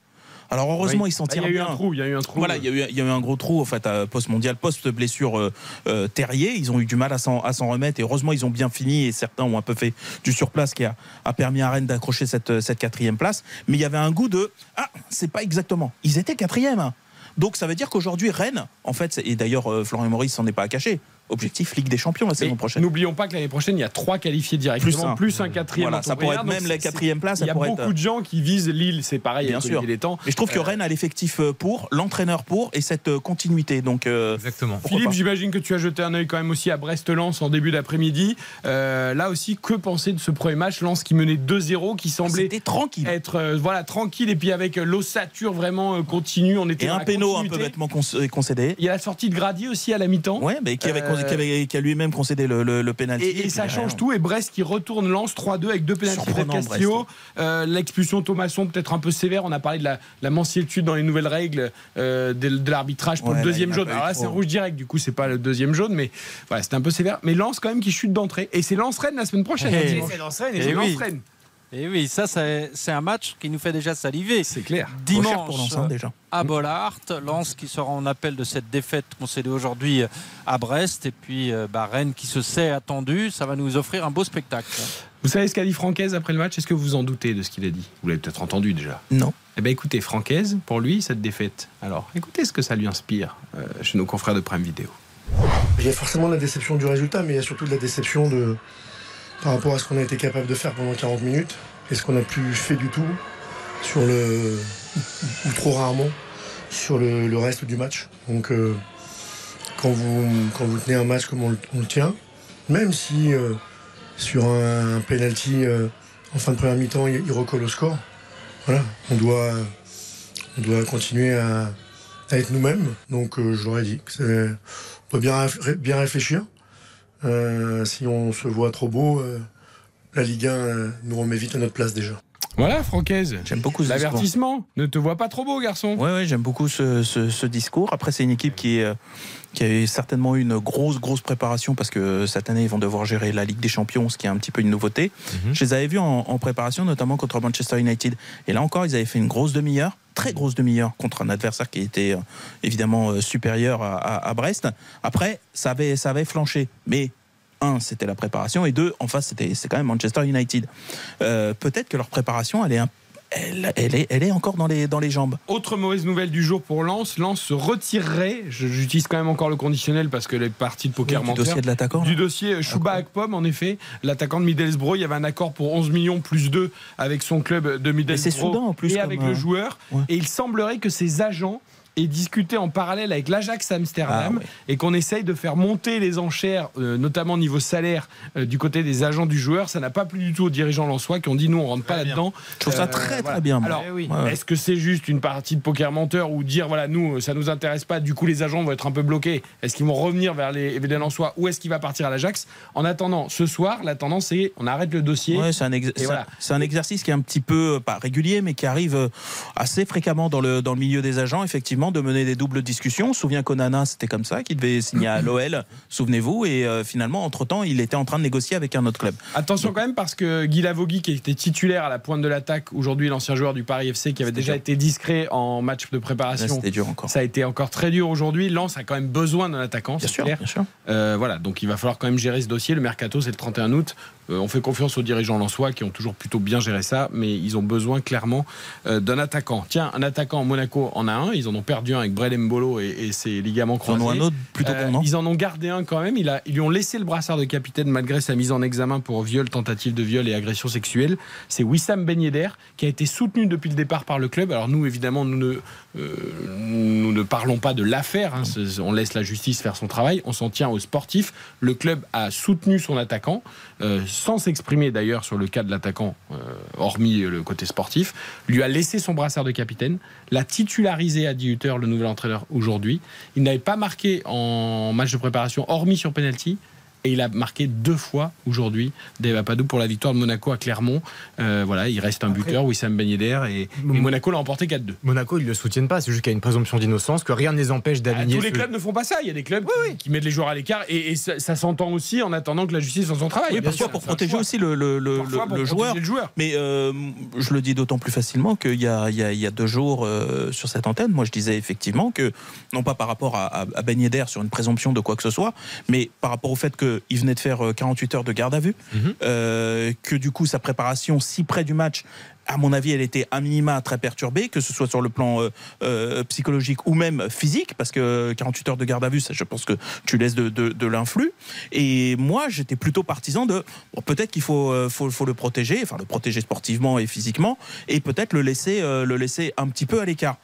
Alors heureusement, Oui. ils s'en Ah, Il tirent y a eu bien. un trou, il y a eu un trou. Voilà, il y, a eu, il y a eu un gros trou en fait, post-mondial, post-blessure euh, euh, Terrier. Ils ont eu du mal à s'en, à s'en remettre et heureusement ils ont bien fini et certains ont un peu fait du surplace qui a, a permis à Rennes d'accrocher cette, cette quatrième place. Mais il y avait un goût de ah, c'est pas exactement. Ils étaient quatrième. hein. Donc ça veut dire qu'aujourd'hui Rennes, en fait, et d'ailleurs euh, Florian Maurice s'en est pas caché. Objectif Ligue des Champions la saison prochaine. N'oublions pas que l'année prochaine, il y a trois qualifiés directement, Plus plus un. quatrième. Voilà, ça pourrait être même la quatrième place. Il y a beaucoup être... de gens qui visent Lille, c'est pareil, Bien sûr. Olivier Létang. Et je trouve que Rennes a l'effectif euh, pour, l'entraîneur pour et cette euh, continuité. Donc euh, Exactement. Philippe, j'imagine que tu as jeté un œil quand même aussi à Brest-Lens en début d'après-midi. Euh, là aussi, que penser de ce premier match? Lens qui menait 2-0, qui semblait tranquille. être euh, voilà, tranquille et puis avec euh, l'ossature vraiment euh, continue. On était Et un péno un peu bêtement concédé. Il y a la sortie de Grady aussi à la mi-temps. Ouais, mais qui, avait, Euh, qui, a lui-même concédé le, le, le pénalty. Et, ça change tout. Et Brest qui retourne Lens 3-2 avec deux pénaltys de Castillo. Euh, L'expulsion de Thomasson peut-être un peu sévère. On a parlé de la, la mansuétude dans les nouvelles règles euh, de, de l'arbitrage pour Ouais, le deuxième jaune. Alors là, c'est un rouge direct. Du coup, c'est pas le deuxième jaune, mais voilà, c'était un peu sévère. Mais Lens quand même qui chute d'entrée. Et c'est Lens Rennes la semaine prochaine. Eh. hein. C'est Rennes et Eh c'est oui. Lens Rennes. Et oui, ça, c'est un match qui nous fait déjà saliver. C'est clair. Pour Dimanche, Lens, hein, déjà. à Bollard, Lens qui sera en appel de cette défaite concédée aujourd'hui à Brest, et puis euh, bah, Rennes qui se sait attendu, ça va nous offrir un beau spectacle. Vous savez ce qu'a dit Francaise après le match? Est-ce que vous vous en doutez de ce qu'il a dit? Vous l'avez peut-être entendu déjà. Non. Eh bien écoutez, Francaise, pour lui, cette défaite. Alors, écoutez ce que ça lui inspire euh, chez nos confrères de Prime Vidéo. Il y a forcément la déception du résultat, mais il y a surtout de la déception de, par rapport à ce qu'on a été capable de faire pendant 40 minutes et ce qu'on a plus fait du tout sur le ou, trop rarement sur le, reste du match. Donc euh, quand vous quand vous tenez un match comme on, le- tient, même si euh, sur un, penalty euh, en fin de première mi-temps il, il recolle au score, voilà, on doit on doit continuer à, être nous-mêmes. Donc je leur ai dit on doit bien, bien réfléchir. Euh, si on se voit trop beau, euh, la Ligue 1 euh, nous remet vite à notre place déjà. Voilà, Francaise. J'aime beaucoup ce discours. L'avertissement. Ne te vois pas trop beau, garçon. Ouais, j'aime beaucoup ce, ce- ce discours. Après, c'est une équipe qui, euh, qui a certainement eu une grosse, grosse préparation parce que cette année, ils vont devoir gérer la Ligue des Champions, ce qui est un petit peu une nouveauté. Je les avais vus en, en préparation, notamment contre Manchester United. Et là encore, ils avaient fait une grosse demi-heure, très grosse demi-heure contre un adversaire qui était euh, évidemment euh, supérieur à, à- à Brest. Après, ça avait, ça avait flanché. Mais un, c'était la préparation, et deux, en face, c'était, c'est quand même Manchester United. Euh, peut-être que leur préparation, elle est, un- elle, elle est, elle est encore dans les, dans les jambes. Autre mauvaise nouvelle du jour pour Lens. Lens se retirerait. J'utilise quand même encore le conditionnel parce que les parties de poker du menteurs. dossier de l'attaquant. Du dossier Chouba Akpom, en effet, l'attaquant de Middlesbrough. Il y avait un accord pour 11 millions plus 2 avec son club de Middlesbrough c'est soudain, en plus, et avec euh, le joueur. ouais. Et il semblerait que ses agents aient discuté en parallèle avec l'Ajax Amsterdam Ah et qu'on essaye de faire monter les enchères, euh, notamment au niveau salaire, euh, du côté des agents du joueur. Ça n'a pas plu du tout aux dirigeants lensois qui ont dit nous on rentre pas là-dedans. Je trouve ça Euh, très voilà. très bien. moi. Alors, Eh oui. Ouais, est-ce que c'est juste une partie de poker menteur ou dire voilà nous ça nous intéresse pas du coup les agents vont être un peu bloqués est-ce qu'ils vont revenir vers les les Lensois ou est-ce qu'il va partir à l'Ajax? En attendant ce soir la tendance c'est on arrête le dossier Ouais, c'est un, ex- un- voilà. c'est un exercice qui est un petit peu, pas régulier, mais qui arrive assez fréquemment dans le, dans le milieu des agents, effectivement, de mener des doubles discussions. On se souvient qu'Onana, c'était comme ça, qui devait signer à l'OL, souvenez-vous, et euh, finalement, entre-temps, il était en train de négocier avec un autre club. Attention quand même parce que Guy Lavogui qui était titulaire à la pointe de l'attaque aujourd'hui l'ancien joueur du Paris FC qui avait déjà dur. été discret en match de préparation C'était dur encore. ça a été encore très dur aujourd'hui. Lens a quand même besoin d'un attaquant, Bien c'est sûr, clair. bien sûr. Euh, voilà, donc il va falloir quand même gérer ce dossier. Le mercato, c'est le 31 août. Euh, on fait confiance aux dirigeants lensois qui ont toujours plutôt bien géré ça, mais ils ont besoin clairement euh, d'un attaquant. Tiens, un attaquant Monaco en a un. Ils en ont perdu un avec Brel Mbolo et, et ses ligaments Ils en croisés. ont un autre plutôt Euh, non ils en ont gardé un quand même. Il a- ils lui ont laissé le brassard de capitaine malgré sa mise en examen pour viol, tentative de viol et agression sexuelle. C'est Wissam Ben Yedder qui a été soutenu depuis le départ par le club. Alors nous, évidemment, nous ne, nous ne parlons pas de l'affaire. hein. On laisse la justice faire son travail. On s'en tient aux sportifs. Le club a soutenu son attaquant, sans s'exprimer d'ailleurs sur le cas de l'attaquant, euh, hormis le côté sportif. Lui a laissé son brassard de capitaine, l'a titularisé à 18 h le nouvel entraîneur aujourd'hui. Il n'avait pas marqué en match de préparation, hormis sur penalty. Et il a marqué deux fois aujourd'hui Dave Apadou pour la victoire de Monaco à Clermont. Euh, voilà, il reste un buteur, Wissam Ben Yedder, et, et Monaco l'a emporté 4-2. Monaco, ils ne le soutiennent pas, c'est juste qu'il y a une présomption d'innocence, que rien ne les empêche Ah, d'aligner. tous les ce- clubs ne font pas ça. Il y a des clubs qui- qui mettent les joueurs à l'écart et, et ça, ça s'entend aussi en attendant que la justice fasse son travail. Oui, Bien sûr, pour protéger choix. aussi le, le- le- Parfois le- pour le protéger joueur. le joueur. Mais euh, je le dis d'autant plus facilement qu'il y a, il y, a, il y a deux jours euh, sur cette antenne, moi je disais effectivement que, non pas par rapport à, à, à Ben Yedder sur une présomption de quoi que ce soit, mais par rapport au fait qu'il venait de faire euh, 48 heures de garde à vue, Mhm. euh, que du coup sa préparation si près du match à mon avis, elle était à minima très perturbée, que ce soit sur le plan euh, euh, psychologique ou même physique, parce que 48 heures de garde à vue, ça, je pense que tu laisses de, de, de l'influx. Et moi, j'étais plutôt partisan de bon, peut-être qu'il faut, euh, faut, faut le protéger, enfin le protéger sportivement et physiquement, et peut-être le laisser, euh, le laisser un petit peu à l'écart.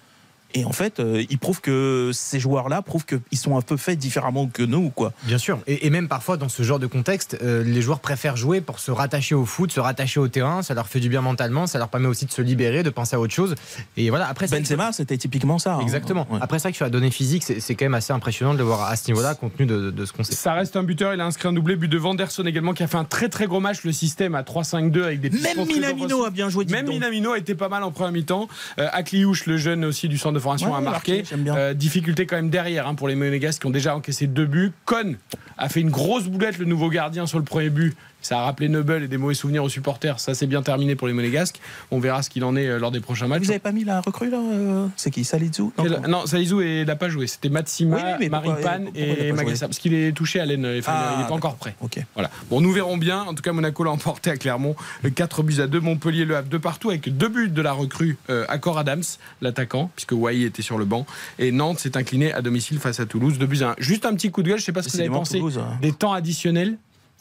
Et en fait, euh, il prouve que ces joueurs-là prouvent qu'ils sont un peu faits différemment que nous, quoi. Bien sûr. Et, et même parfois, dans ce genre de contexte, euh, les joueurs préfèrent jouer pour se rattacher au foot, se rattacher au terrain. Ça leur fait du bien mentalement, ça leur permet aussi de se libérer, de penser à autre chose. Et voilà, après, Benzema, c'était typiquement ça. hein. Exactement. Ouais. Après, vrai que sur la donnée physique, c'est quand même assez impressionnant de le voir à ce niveau-là, compte tenu de, de ce qu'on sait. Ça reste un buteur, il a inscrit un doublé, but de Vanderson également qui a fait un très très gros match le système à 3-5-2 avec des Même Minamino a bien joué. Même donc. Minamino a été pas mal en première mi-temps. Euh, Akliouche, le jeune aussi du centre de formation, Ouais, a marqué. marqué, j'aime bien. Euh, difficulté quand même derrière hein, pour les Monégasques qui ont déjà encaissé deux buts. Con a fait une grosse boulette, le nouveau gardien, sur le premier but. Ça a rappelé Noble et des mauvais souvenirs aux supporters. Ça, c'est bien terminé pour les Monégasques. On verra ce qu'il en est euh, lors des prochains matchs. Vous avez pas mis la recrue là euh, C'est qui Salizu Non, Salizou il n'a pas joué. C'était Matsima, Oui, Maripane et Magassa. Parce qu'il est touché à l'aine. Enfin, Ah, il n'est pas encore d'accord. prêt. Ok. Voilà. Bon, nous verrons bien. En tout cas, Monaco l'a emporté à Clermont. 4 buts à 2. Montpellier le Havre de partout avec deux buts de la recrue euh, Accor Adams, l'attaquant, puisque Wai était sur le banc. Et Nantes s'est incliné à domicile face à Toulouse. 2 buts à 1. Juste un petit coup de gueule. Je ne sais pas ce que vous avez pensé Toulouse, hein. des temps additionnels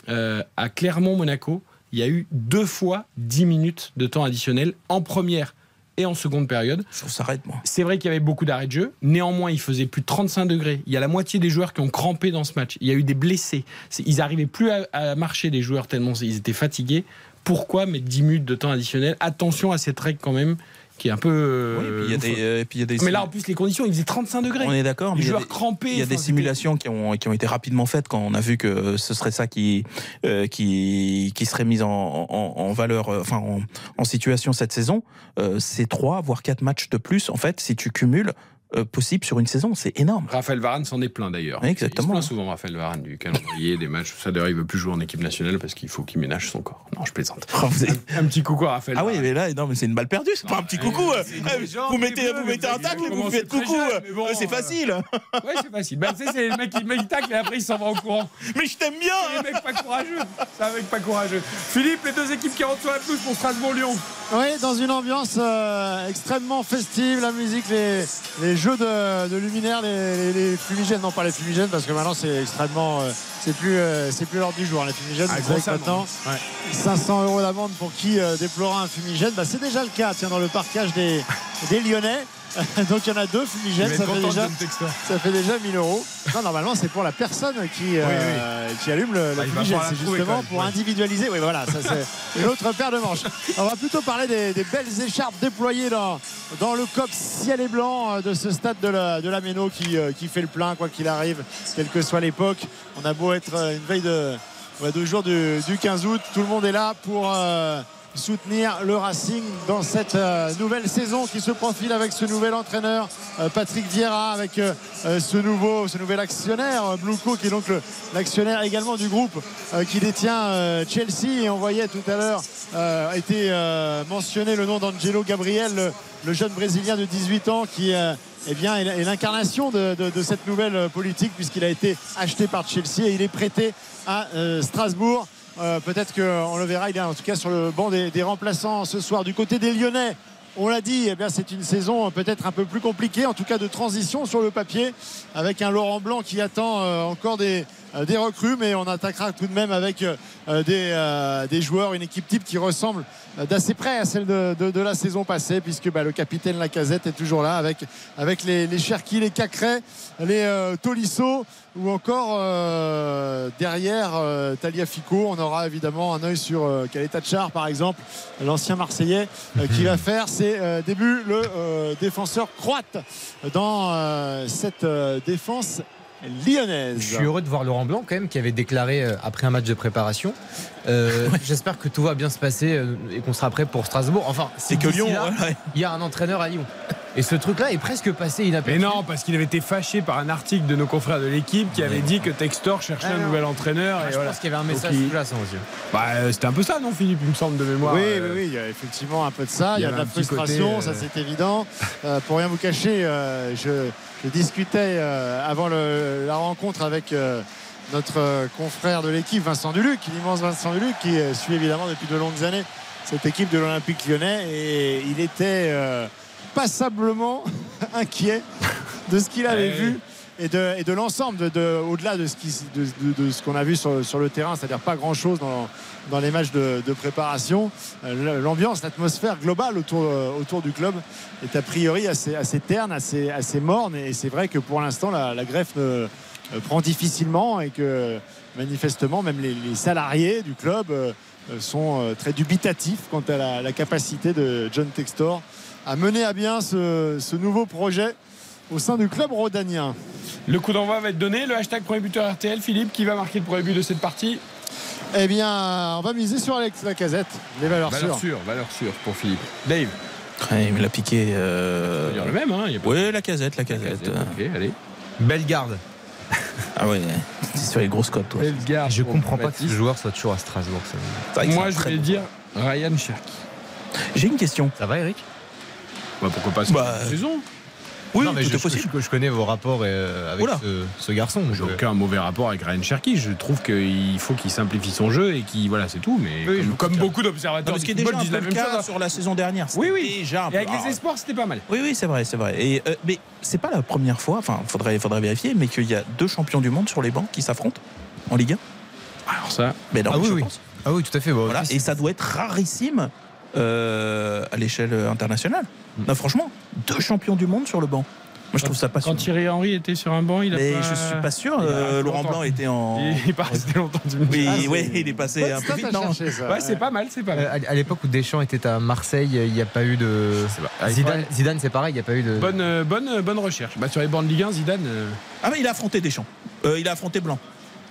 euh, à Clermont-Monaco. Il y a eu deux fois 10 minutes de temps additionnel en première et en seconde période. Je trouve ça raide, moi. C'est vrai qu'il y avait beaucoup d'arrêts de jeu. Néanmoins, il faisait plus de 35 degrés. Il y a la moitié des joueurs qui ont crampé dans ce match. Il y a eu des blessés. Ils n'arrivaient plus à, à marcher, les joueurs, tellement ils étaient fatigués. Pourquoi mettre 10 minutes de temps additionnel? Attention à cette règle quand même, qui est un peu. Oui, euh, puis il y a loufoque. des, euh, puis il y a des Mais là, en plus, les conditions, il faisait 35 degrés. On est d'accord, mais les il y a joueurs des- crampés. Il y a des simulations qui ont, qui ont été rapidement faites quand on a vu que ce serait ça qui, euh, qui, qui serait mis en, en, en valeur, enfin en, en situation cette saison. Euh, c'est trois, voire quatre matchs de plus. En fait, si tu cumules, possible sur une saison, c'est énorme. Raphaël Varane s'en est plein d'ailleurs. Exactement. Il se plaint souvent, Raphaël Varane, du calendrier, des matchs. Ça, d'ailleurs, il veut plus jouer en équipe nationale parce qu'il faut qu'il ménage son corps. Non, je plaisante. Oh, avez- Un petit coucou à Raphaël Ah oui, mais là, non, mais c'est une balle perdue. C'est pas un petit coucou. euh. Eh, vous mettez, vous mettez un tacle et vous faites coucou. euh. bon, Euh, C'est euh, facile. Ouais, c'est facile. Sais, c'est le mec qui, le mec qui tacle et après il s'en va en courant. Mais je t'aime bien. C'est les mecs pas courageux. C'est un mec pas courageux. Philippe, les deux équipes qui rentrent sur la pelouse pour Strasbourg-Lyon. Oui, dans une ambiance euh, extrêmement festive, la musique, les, les jeux de, de luminaires, les, les- les fumigènes, non pas les fumigènes parce que maintenant c'est extrêmement, euh, c'est plus, euh, c'est plus l'heure du jour. Les fumigènes, Ah, vous savez maintenant, amende. 500 euros d'amende pour qui euh, déplorera un fumigène, bah, c'est déjà le cas. Tiens, dans le parquage des, des Lyonnais. Donc il y en a deux fumigènes, ça fait, déjà, ça fait déjà 1000 euros. Non, normalement c'est pour la personne qui, euh, qui allume le, Bah, va fumigène. C'est justement pour Ouais. individualiser. Oui, voilà, ça c'est une autre paire de manches. On va plutôt parler des, des belles écharpes déployées dans, dans le coq ciel et blanc euh, de ce stade de la, de la Méno qui, euh, qui fait le plein, quoi qu'il arrive, quelle que soit l'époque. On a beau être une veille de, deux jours du, du 15 août, tout le monde est là pour. euh, soutenir le Racing dans cette euh, nouvelle saison qui se profile avec ce nouvel entraîneur euh, Patrick Vieira avec euh, ce nouveau ce nouvel actionnaire Bluco qui est donc l'actionnaire également du groupe qui détient Chelsea et on voyait tout à l'heure a été mentionné le nom d'Angelo Gabriel le, jeune brésilien de 18 ans qui eh bien, est l'incarnation de, cette nouvelle politique puisqu'il a été acheté par Chelsea et il est prêté à Strasbourg. Euh, Peut-être qu'on le verra, il est en tout cas sur le banc des, remplaçants ce soir. Du côté des Lyonnais, on l'a dit, eh c'est une saison euh, peut-être un peu plus compliquée, en tout cas de transition sur le papier, avec un Laurent Blanc qui attend euh, encore des, des recrues, mais on attaquera tout de même avec euh, des, euh, des joueurs, une équipe type qui ressemble euh, d'assez près à celle de, de- de la saison passée, puisque bah, le capitaine Lacazette est toujours là avec, avec les, les Cherki, les Cacré, les euh, Tolisso ou encore euh, derrière euh, Taliafico. On aura évidemment un œil sur euh, Tachar par exemple, l'ancien Marseillais, euh, qui va faire ses euh, débuts, le euh, défenseur croate dans euh, cette euh, défense lyonnaise. Je suis heureux de voir Laurent Blanc quand même qui avait déclaré euh, après un match de préparation. euh, J'espère que tout va bien se passer euh, et qu'on sera prêt pour Strasbourg. Enfin, C'est que Lyon, ouais, il y a un entraîneur à Lyon. Et ce truc-là est presque passé Mais inaperçu. non, parce qu'il avait été fâché par un article de nos confrères de l'équipe qui avait dit que Textor cherchait Ah un nouvel entraîneur. Et je voilà. pense qu'il y avait un message il- sous-jacent aux yeux. Bah, euh, c'était un peu ça, non, Philippe, il me semble, de mémoire. Oui, Euh, oui, oui, il y a effectivement un peu de ça. il Il y a de la côté, frustration, euh, ça c'est évident. Euh, pour rien vous cacher, euh, je, je discutais euh, avant le- la rencontre avec euh, notre euh, confrère de l'équipe, Vincent Duluc, l'immense Vincent Duluc, qui euh, suit évidemment depuis de longues années cette équipe de l'Olympique lyonnais. Et il était euh, passablement inquiet de ce qu'il avait Ouais. vu et de, l'ensemble, de, de- au-delà de ce qu'on a vu sur, sur le terrain, c'est-à-dire pas grand-chose dans, dans les matchs de, préparation. Euh, L'ambiance, l'atmosphère globale autour, euh, autour du club est a priori assez, assez terne, assez, assez morne. Et c'est vrai que pour l'instant, la, la greffe euh, prend difficilement et que manifestement, même les, les salariés du club sont très dubitatifs quant à la, la capacité de John Textor à mener à bien ce, ce nouveau projet au sein du club rhodanien. Le coup d'envoi va être donné. Le hashtag premier buteur RTL, Philippe, qui va marquer le premier but de cette partie Eh bien, on va miser sur Alex Lacazette, les valeurs sûres. sûre, valeur sûre pour Philippe. Dave, Ouais, il me l'a piqué. Euh... dire le même, hein. il y a pas Oui, la casette, la de casette. casette. Ok, allez. Belle garde. Ah ouais, t'es sur les grosses cotes, toi. Bellegarde Je pour comprends pas que ce joueur soit toujours à Strasbourg. ça C'est Moi, c'est je vais bon dire Ryan Cherky. joueur. J'ai une question. Ça va, Eric? Bah, pourquoi pas sur Bah, la saison Oui, Non, mais tout je, est possible. je- je connais vos rapports euh, avec ce, ce garçon. J'ai aucun mauvais rapport avec Ryan Cherky. Je trouve qu'il faut qu'il simplifie son jeu et qu'il. Voilà, c'est tout. Mais Oui, comme, beaucoup d'observateurs ce qui est déjà un peu la le cas chose. sur la saison dernière. Oui, oui. Déjà Et avec les espoirs, c'était pas mal. Oui, oui, c'est vrai, c'est vrai. Et, euh, mais c'est pas la première fois, enfin, faudrait, faudrait vérifier, mais qu'il y a deux champions du monde sur les bancs qui s'affrontent en Ligue 1. Alors ça, Mais non, Ah oui, je oui. pense. Ah oui, tout à fait. Bon, Voilà. aussi, Et ça doit être rarissime euh, à l'échelle internationale. Non, franchement, deux champions du monde sur le banc. Moi, je trouve ça quand passionnant. Thierry Henry était sur un banc, il a Mais pas. je suis pas sûr. Euh, Laurent. Blanc était en. Il est pas resté longtemps. dis. Oui, Ah, ouais, il est passé un peu vite, non. Ouais, c'est pas mal, c'est pas Euh, mal. à à l'époque où Deschamps était à Marseille, il n'y a pas eu de. Pas- Zidane, Zidane c'est pareil, il n'y a pas eu de. Bonne, euh, bonne, bonne recherche. Bah, sur les bancs de Ligue 1, Zidane. euh, Ah, mais il a affronté Deschamps. Euh, il a affronté Blanc.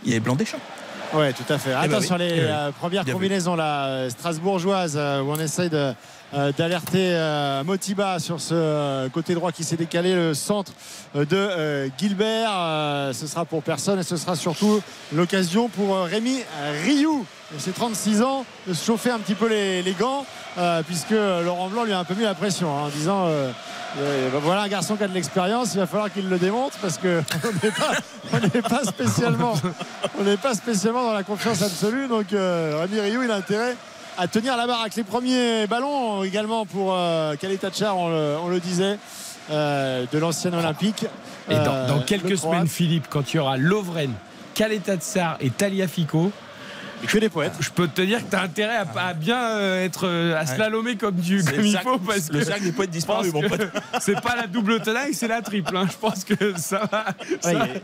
Il est Blanc Deschamps. Ouais, tout à fait. ben Attention oui. les Eh oui. euh, premières Bien combinaisons là, euh, strasbourgeoises euh, où on essaye de, euh, d'alerter euh, Motiba sur ce côté droit qui s'est décalé, le centre euh, de euh, Gilbert. Euh, ce sera pour personne et ce sera surtout l'occasion pour Rémi Rioux, ses 36 ans, de se chauffer un petit peu les, les gants euh, puisque Laurent Blanc lui a un peu mis la pression hein, en disant. Bah, voilà un garçon qui a de l'expérience, il va falloir qu'il le démontre parce que on n'est pas, spécialement on n'est pas spécialement dans la confiance absolue. Donc euh, Rémi Rioux, il a intérêt à tenir la baraque. Les premiers ballons également pour euh, Tachar, on le, on le disait, euh, de l'ancienne Olympique. Et dans, Euh, dans quelques semaines, Philippe, quand il y aura Lovren, Kaletatsar et Taliafico, Que des poètes. je peux te dire que tu as intérêt à, à bien euh, être euh, à slalomer comme, du, C'est comme le il faut parce le que cercle des poètes disparus, mon pote. c'est pas la double tenaille, c'est la triple. hein. Je pense que ça va, ça, Ouais,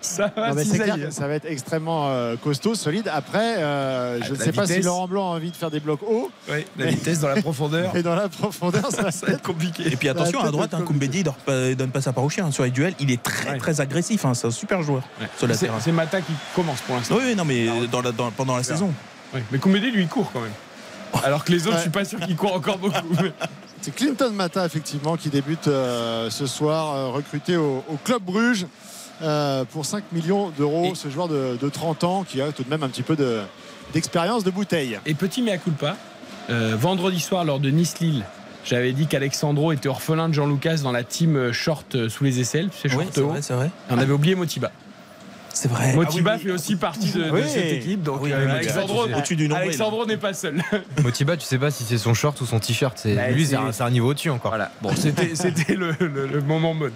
ça va Non, mais c'est clair cisailler. que ça va être extrêmement euh, costaud, solide. Après, euh, je ne La sais pas si vitesse. Laurent Blanc a envie de faire des blocs hauts. Ouais, la vitesse dans la profondeur, Et dans la profondeur, ça va ça va être compliqué. Et puis attention, à droite, le un Koumbedi, il donne pas sa part au chien. hein. Sur les duels, il est très Ouais. très agressif. hein. C'est un super joueur sur la C'est Mata qui commence pour l'instant. Oui, oui, non, mais dans la- dans- pendant la saison. Ouais. Mais Koumbedi, lui, il court quand même. Alors que les autres, Ouais. je suis pas sûr qu'il court encore beaucoup. Mais- C'est Clinton Mata, effectivement, qui débute euh, ce soir, euh, recruté au, au Club Bruges euh, pour 5 millions d'euros. Ce joueur de, de 30 ans qui a tout de même un petit peu de- d'expérience de bouteille. Et petit mea culpa, euh, vendredi soir lors de Nice-Lille, j'avais dit qu'Alexandro était orphelin de Jean-Lucas dans la team short sous les aisselles, tu sais, short vrai, on avait oublié Motiba. C'est vrai. Motiba Ah oui, fait aussi partie de, cette équipe, donc Oui, euh, Alexandro, Motiba, au-dessus du nombril. Alexandro n'est pas seul. Motiba, tu sais pas si c'est son short ou son t-shirt. C'est Bah, lui, c'est- c'est un, c'est un niveau au-dessus encore. Voilà, bon, c'était c'était le, le- le moment mode.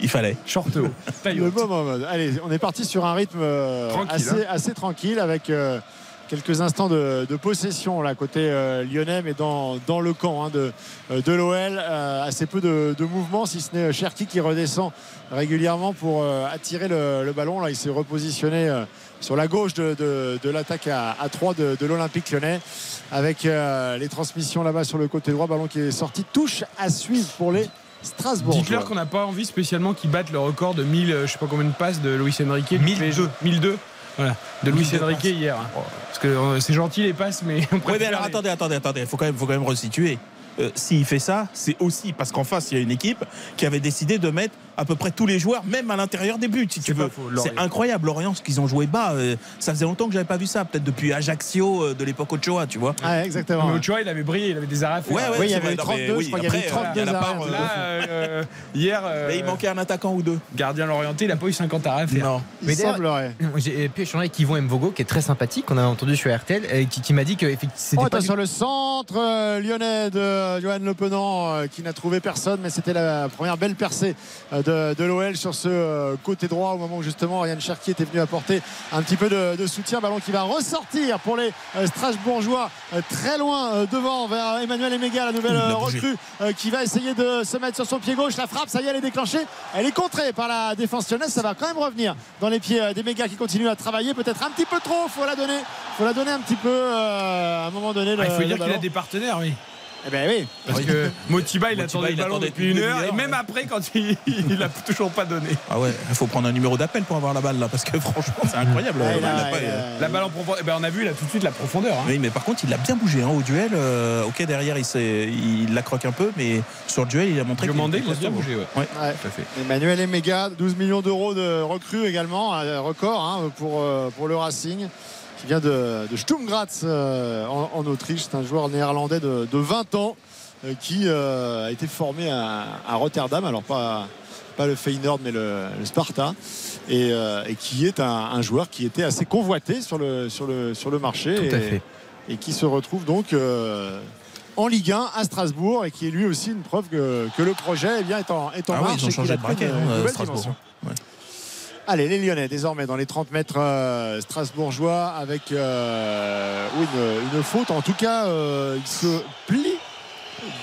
Il fallait. Short haut, Le moment mode. Allez, on est parti sur un rythme euh, Tranquille, assez, hein. assez tranquille avec euh, quelques instants de, de possession là côté euh, lyonnais, mais dans, dans le camp hein, de, de l'OL. euh, assez peu de, de mouvement, si ce n'est Cherki qui redescend régulièrement pour euh, attirer le, le ballon. Là, il s'est repositionné euh, sur la gauche de, de- de l'attaque à, à 3 de, de l'Olympique lyonnais avec euh, les transmissions là-bas sur le côté droit. Ballon qui est sorti. Touche à suivre pour les Strasbourg. Dites-leur qu'on n'a pas envie spécialement qu'ils battent le record de 1000, euh, je sais pas combien de passes de Luis Enrique. 1002. 1002. Voilà, de Luis 1002 Enrique hier. Parce que euh, c'est gentil les passes, mais on Oui, mais alors les- attendez, attendez, attendez, il faut quand même, faut quand même resituer. Euh, S'il fait ça, c'est aussi parce qu'en face, il y a une équipe qui avait décidé de mettre à peu près tous les joueurs, même à l'intérieur des buts, si tu C'est veux. C'est incroyable, Lorient, ce qu'ils ont joué bas. euh, ça faisait longtemps que j'avais pas vu ça, peut-être depuis Ajaccio euh, de l'époque Ochoa, tu vois. Ouais, exactement. Mais Ochoa, il avait brillé, il avait des arrêts. Ouais, ouais, Oui, il y avait vrai, eu non, 32, mais oui, je crois qu'il y avait eu après, 32 euh, à la part, arrêts. euh, Là, euh, euh, hier, euh, mais il manquait un attaquant ou deux. gardien l'orienté, il a pas eu 50 arrêts. Non. Il Mais. J'ai pu échanger avec Yvon Mvogo, qui est très sympathique, qu'on a entendu sur RTL, et qui, qui m'a dit que effectivement, c'était Oh, pas du- attention, le centre euh, lyonnais de Johan Le Penant euh, qui n'a trouvé personne, mais c'était la première belle percée euh, de, de l'OL sur ce euh, côté droit au moment où justement Ryan Cherki était venu apporter un petit peu de, de soutien. Ballon qui va ressortir pour les euh, Strasbourgeois euh, très loin devant vers Emmanuel Emega, la nouvelle recrue qui va essayer de se mettre sur son pied gauche. La frappe, ça y est, elle est déclenchée. Elle est contrée par la défense lyonnaise. Ça va quand même revenir dans les pieds d'Emega qui continue à travailler. Peut-être un petit peu trop. Faut la donner. Faut la donner un petit peu euh, à un moment donné. Ah, il faut le dire qu'il a des partenaires, oui. Eh ben oui. Parce que Motiba, il Motiba, attendait il le ballon depuis une heure, et même ouais. après, quand il, il a toujours pas donné. Ah ouais, il faut prendre un numéro d'appel pour avoir la balle là, parce que franchement, c'est incroyable. Ouais, Il là, a pas- il a- La balle en profondeur, eh ben, on a vu là tout de suite la profondeur. hein. Oui, mais par contre, il a bien bougé hein, au duel. euh, ok, derrière, il, s'est- il la croque un peu, mais sur le duel, il a montré qu'il il a bien bougé. Ouais. Ouais. Ouais. Tout à fait. Emmanuel Emega, 12 millions d'euros de recrues également, un record hein, pour, euh, pour le Racing qui vient de, Graz euh, en, en Autriche. C'est un joueur néerlandais de, de 20 ans euh, qui euh, a été formé à, à Rotterdam, alors pas, pas le Feyenoord mais le, le Sparta, et, et qui est un, un joueur qui était assez convoité sur le, sur le, sur le marché. Tout et, à fait. et qui se retrouve donc en Ligue 1 à Strasbourg et qui est lui aussi une preuve que, que le projet eh bien, est en, est en Ah oui, marche ils ont et changé de braquet, hein, Strasbourg. dimension. Ouais. Allez, les Lyonnais désormais dans les 30 mètres euh, strasbourgeois avec euh, oui, une, une faute. En tout cas, euh, il se plie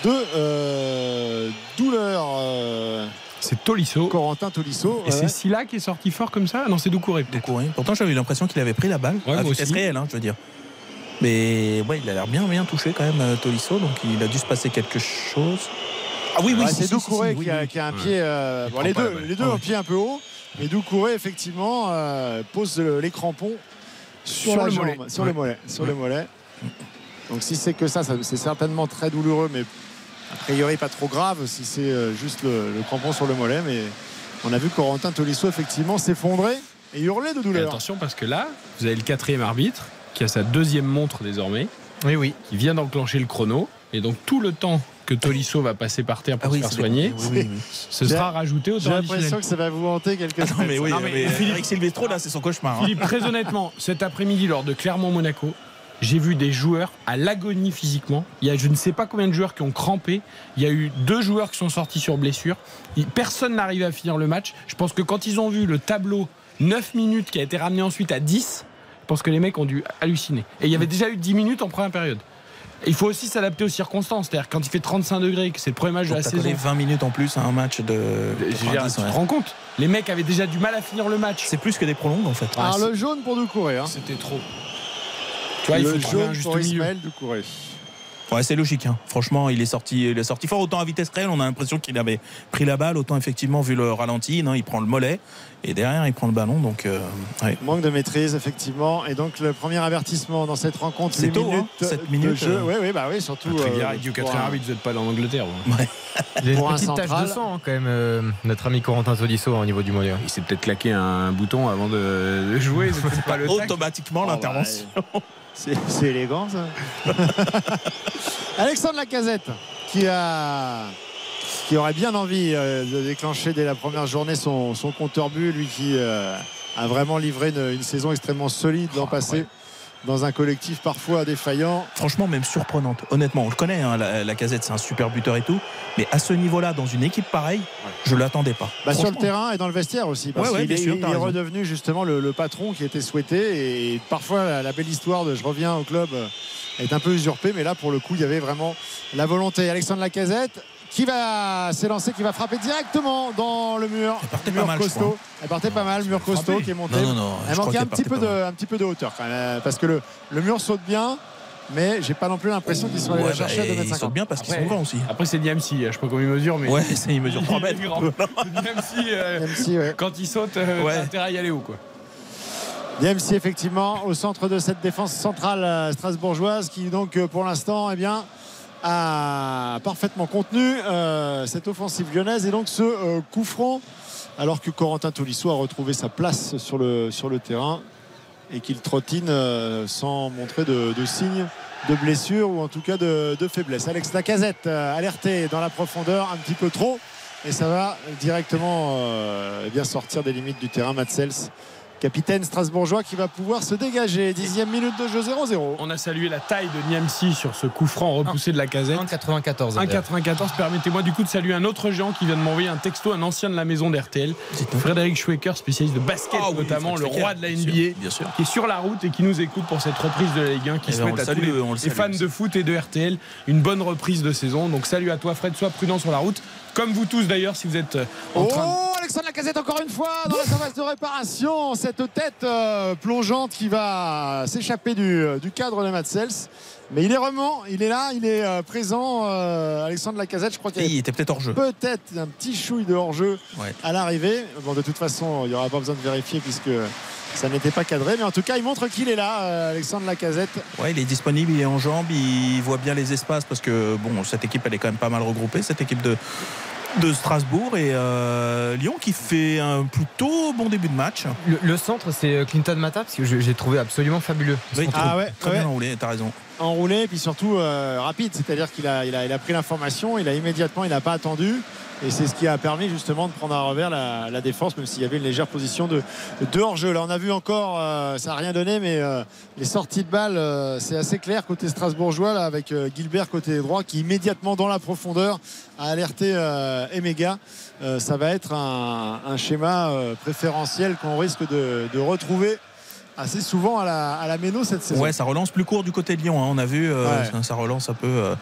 de euh, douleur euh, C'est Tolisso. Corentin Tolisso. Et ouais. c'est Silla qui est sorti fort comme ça? Non, c'est Doucouré peut-être. Pourtant, j'avais eu l'impression qu'il avait pris la balle. Ouais, à vitesse réelle, hein, je veux dire. Mais ouais, il a l'air bien, bien touché quand même, Tolisso. Donc il a dû se passer quelque chose. Ah oui, oui, si, c'est si, si, Doucouré si, oui, qui, a, oui. qui a un pied. euh, bon, les pas deux, les deux Ah ont ouais. pied un peu haut. Mais Doucouré, effectivement, euh, pose le- les crampons sur, Sur la le jambe, mollet. sur Ouais. le mollet. Sur le mollet. Donc si c'est que ça, ça- c'est certainement très douloureux, mais a priori pas trop grave si c'est euh, juste le, le crampon sur le mollet. Mais on a vu Corentin Tolisso effectivement s'effondrer et hurler de Et douleur. attention parce que là, vous avez le quatrième arbitre qui a sa deuxième montre désormais, Oui, oui. qui vient d'enclencher le chrono. Et donc tout le temps que Tolisso va passer par terre pour Ah oui, se faire c'est soigner, bien. Oui, oui, oui. ce sera rajouté au J'ai l'impression que ça va vous hanter quelques Ah non, mais oui, Non, mais mais Silvestro, là, c'est son cauchemar. hein. Philippe, très honnêtement, cet après-midi lors de Clermont-Monaco, j'ai vu des joueurs à l'agonie physiquement. Il y a je ne sais pas combien de joueurs qui ont crampé. Il y a eu deux joueurs qui sont sortis sur blessure. Personne n'arrivait à finir le match. Je pense que quand ils ont vu le tableau 9 minutes qui a été ramené ensuite à 10, je pense que les mecs ont dû halluciner. Et il y avait déjà eu 10 minutes en première période. Il faut aussi s'adapter aux circonstances. C'est-à-dire quand il fait 35 degrés, que c'est le premier match de la saison. collé 20 minutes en plus à un match de. Je veux dire, 90, tu te rends compte? Les mecs avaient déjà du mal à finir le match. C'est plus que des prolongues en fait. Alors le jaune pour Doucouré. Hein. C'était trop. Tu vois, il le faut trouver jaune un juste milieu. Ouais, c'est logique. hein. Franchement, il est sorti, il est sorti fort. Autant à vitesse réelle, on a l'impression qu'il avait pris la balle. Autant effectivement, vu le ralenti, non, il prend le mollet et derrière, il prend le ballon. Donc, euh, ouais. Manque de maîtrise, effectivement. Et donc, le premier avertissement dans cette rencontre, C'est tôt, hein, minutes sept de minutes, jeu. euh. Oui, oui, bah oui, surtout. Euh, du pour 4 un- vous n'êtes pas en Angleterre. vous. Il a Pour une un petite tache de sang hein, quand même, euh, notre ami Corentin Tolisso au niveau du mollet. Il s'est peut-être claqué un bouton avant de, de jouer. Pas le automatiquement Oh, l'intervention. bah, C'est élégant, ça. Alexandre Lacazette, qui a qui aurait bien envie euh, de déclencher dès la première journée son, son compteur but, lui qui euh, a vraiment livré une, une saison extrêmement solide l'an Oh, passé ouais. Dans un collectif parfois défaillant. Franchement, même surprenante. Honnêtement, on le connaît, hein, la, la casette, c'est un super buteur et tout. Mais à ce niveau-là, dans une équipe pareille, je ne l'attendais pas. Bah, sur le terrain et dans le vestiaire aussi. Parce Ouais, est, sûr, il est raison. redevenu justement le, le patron qui était souhaité. Et parfois, la, la belle histoire de je reviens au club euh, est un peu usurpée. Mais là, pour le coup, il y avait vraiment la volonté. Alexandre Lacazette qui va s'élancer, qui va frapper directement dans le mur. Elle partait mur pas mal, costaud. Elle partait pas mal, mur costaud qui est monté. Non, non, non. Elle manquait un petit, peu de, pas mal. un petit peu de hauteur quand même, euh, parce que le, le mur saute bien. mais j'ai pas non plus l'impression qu'ils sont allés Ouais, la chercher bah, à 2 ils mètres sautent 50. bien parce qu'ils sont grands aussi. Après, c'est Niamsi. Je sais pas comment il mesure, mais. Ouais, c'est- il mesure 3 mètres. Niamsi, euh, ouais. quand il saute, euh, Ouais. intérêt à y aller où, quoi. DMC effectivement au centre de cette défense centrale euh, strasbourgeoise qui donc euh, pour l'instant eh bien a parfaitement contenu euh, cette offensive lyonnaise et donc ce euh, coup franc alors que Corentin Tolisso a retrouvé sa place sur le, sur le terrain et qu'il trottine euh, sans montrer de, signes de blessure ou en tout cas de, de faiblesse. Alex Lacazette alerté dans la profondeur un petit peu trop et ça va directement eh bien sortir des limites du terrain. Matsels capitaine strasbourgeois qui va pouvoir se dégager. Dixième minute de jeu 0-0. On a salué la taille de Niamsi sur ce coup franc repoussé de la casette. 1,94. 1,94. Permettez-moi du coup de saluer un autre géant qui vient de m'envoyer un texto, un ancien de la maison d'RTL, Frédéric Schwecker, spécialiste de basket Ah oui, notamment, le roi de la NBA, bien sûr, bien sûr. qui est sur la route et qui nous écoute pour cette reprise de la Ligue 1, qui Eh ben, on souhaite le à salue, tous les, on le les salue fans aussi. de foot et de RTL une bonne reprise de saison. Donc salut à toi Fred, sois prudent sur la route, comme vous tous d'ailleurs si vous êtes euh, en Oh, train de... Alexandre Lacazette encore une fois dans la surface de réparation. Cette tête euh, plongeante qui va s'échapper du, du cadre de Matsels. Mais il est vraiment, il est là, il est euh, présent. euh, Alexandre Lacazette, je crois qu'il était peut-être hors jeu. peut-être un petit chouille de hors-jeu Ouais. à l'arrivée. Bon, de toute façon, il n'y aura pas besoin de vérifier puisque ça n'était pas cadré. Mais en tout cas, il montre qu'il est là, euh, Alexandre Lacazette. Ouais, il est disponible, il est en jambes, il voit bien les espaces parce que bon, cette équipe elle est quand même pas mal regroupée, cette équipe de de Strasbourg et euh, Lyon qui fait un plutôt bon début de match. Le, le centre, c'est euh, Clinton Mata, parce que j'ai trouvé absolument fabuleux. Oui, Ah ouais, très ouais. bien enroulé, t'as raison. enroulé et puis surtout euh, rapide c'est-à-dire qu'il a, il a, il a pris l'information il a immédiatement il n'a pas attendu et c'est ce qui a permis justement de prendre à revers la, défense même s'il y avait une légère position de, de hors-jeu. Là on a vu encore euh, ça n'a rien donné mais euh, les sorties de balles euh, c'est assez clair côté strasbourgeois là avec Gilbert côté droit qui immédiatement dans la profondeur a alerté Emega. Ça va être un, schéma préférentiel qu'on risque de retrouver assez souvent à la, à la Méno cette saison Ouais, ça relance plus court du côté de Lyon. hein. On a vu, euh, Ouais. ça, relance un peu euh,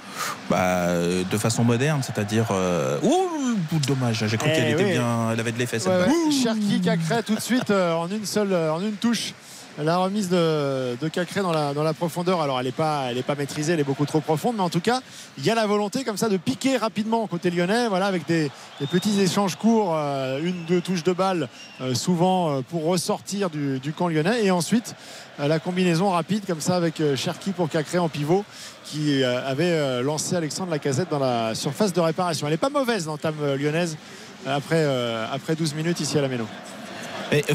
bah, de façon moderne, c'est-à-dire. Euh... Ouh, dommage, j'ai cru Eh qu'elle était bien, elle avait de l'effet cette Ouais, balle. ouais. Cherki Cacré tout de suite en une seule en une touche la remise de, Cacré dans la, dans profondeur alors elle n'est pas, maîtrisée elle est beaucoup trop profonde mais en tout cas il y a la volonté comme ça de piquer rapidement côté lyonnais voilà avec des, petits échanges courts euh, une deux touches de balle euh, souvent euh, pour ressortir du, camp lyonnais et ensuite la combinaison rapide comme ça avec Cherki pour Cacré en pivot qui avait lancé Alexandre Lacazette dans la surface de réparation elle n'est pas mauvaise l'entame euh, lyonnaise après, euh, après 12 minutes ici à la Méno.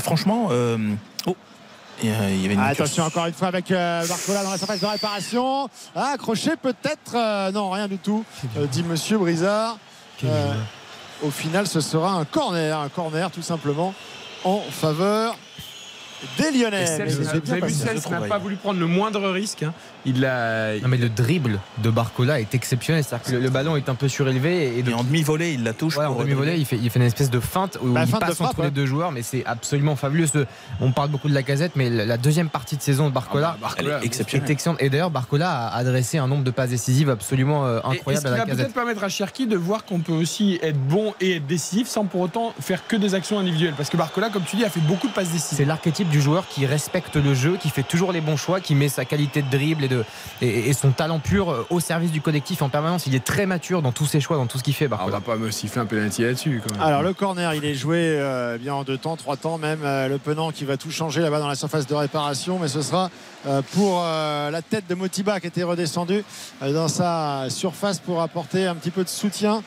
Franchement, oh, il y avait une Attention encore une fois avec euh, Barcola dans la surface de réparation. Ah, accroché peut-être euh, Non, rien du tout, euh, dit Monsieur Brizard. Euh, au final, ce sera un corner, un corner tout simplement en faveur des Lyonnais. Cels, vous avez vu. Cels n'a pas voulu prendre le moindre risque. hein. Il a. Non mais le dribble de Barcola est exceptionnel. C'est-à-dire que le, le ballon est un peu surélevé et Et en demi-volée, il la touche. Ouais, en demi-volée, il fait, il fait une espèce de feinte où Bah, il feinte passe frappe, entre ouais. les deux joueurs, mais c'est absolument fabuleux. On parle beaucoup de la casette, mais la deuxième partie de saison de Barcola Elle est est exceptionnelle. excellente. Et d'ailleurs, Barcola a adressé un nombre de passes décisives absolument euh, Et- et ce incroyable qui à la va peut-être permettre à Cherki de voir qu'on peut aussi être bon et être décisif sans pour autant faire que des actions individuelles? Parce que Barcola, comme tu dis, a fait beaucoup de passes décisives. C'est l'archétype du joueur qui respecte le jeu, qui fait toujours les bons choix, qui met sa qualité de dribble et, de, et, et son talent pur euh, au service du collectif en permanence. Il est très mature dans tous ses choix, dans tout ce qu'il fait. Ah, on va pas me siffler un penalty là-dessus. quand même. Alors le corner, il est joué euh, bien en deux temps, trois temps même. Euh, le Penant qui va tout changer là-bas dans la surface de réparation, mais ce sera euh, pour euh, la tête de Motiba qui était redescendu euh, dans sa surface pour apporter un petit peu de soutien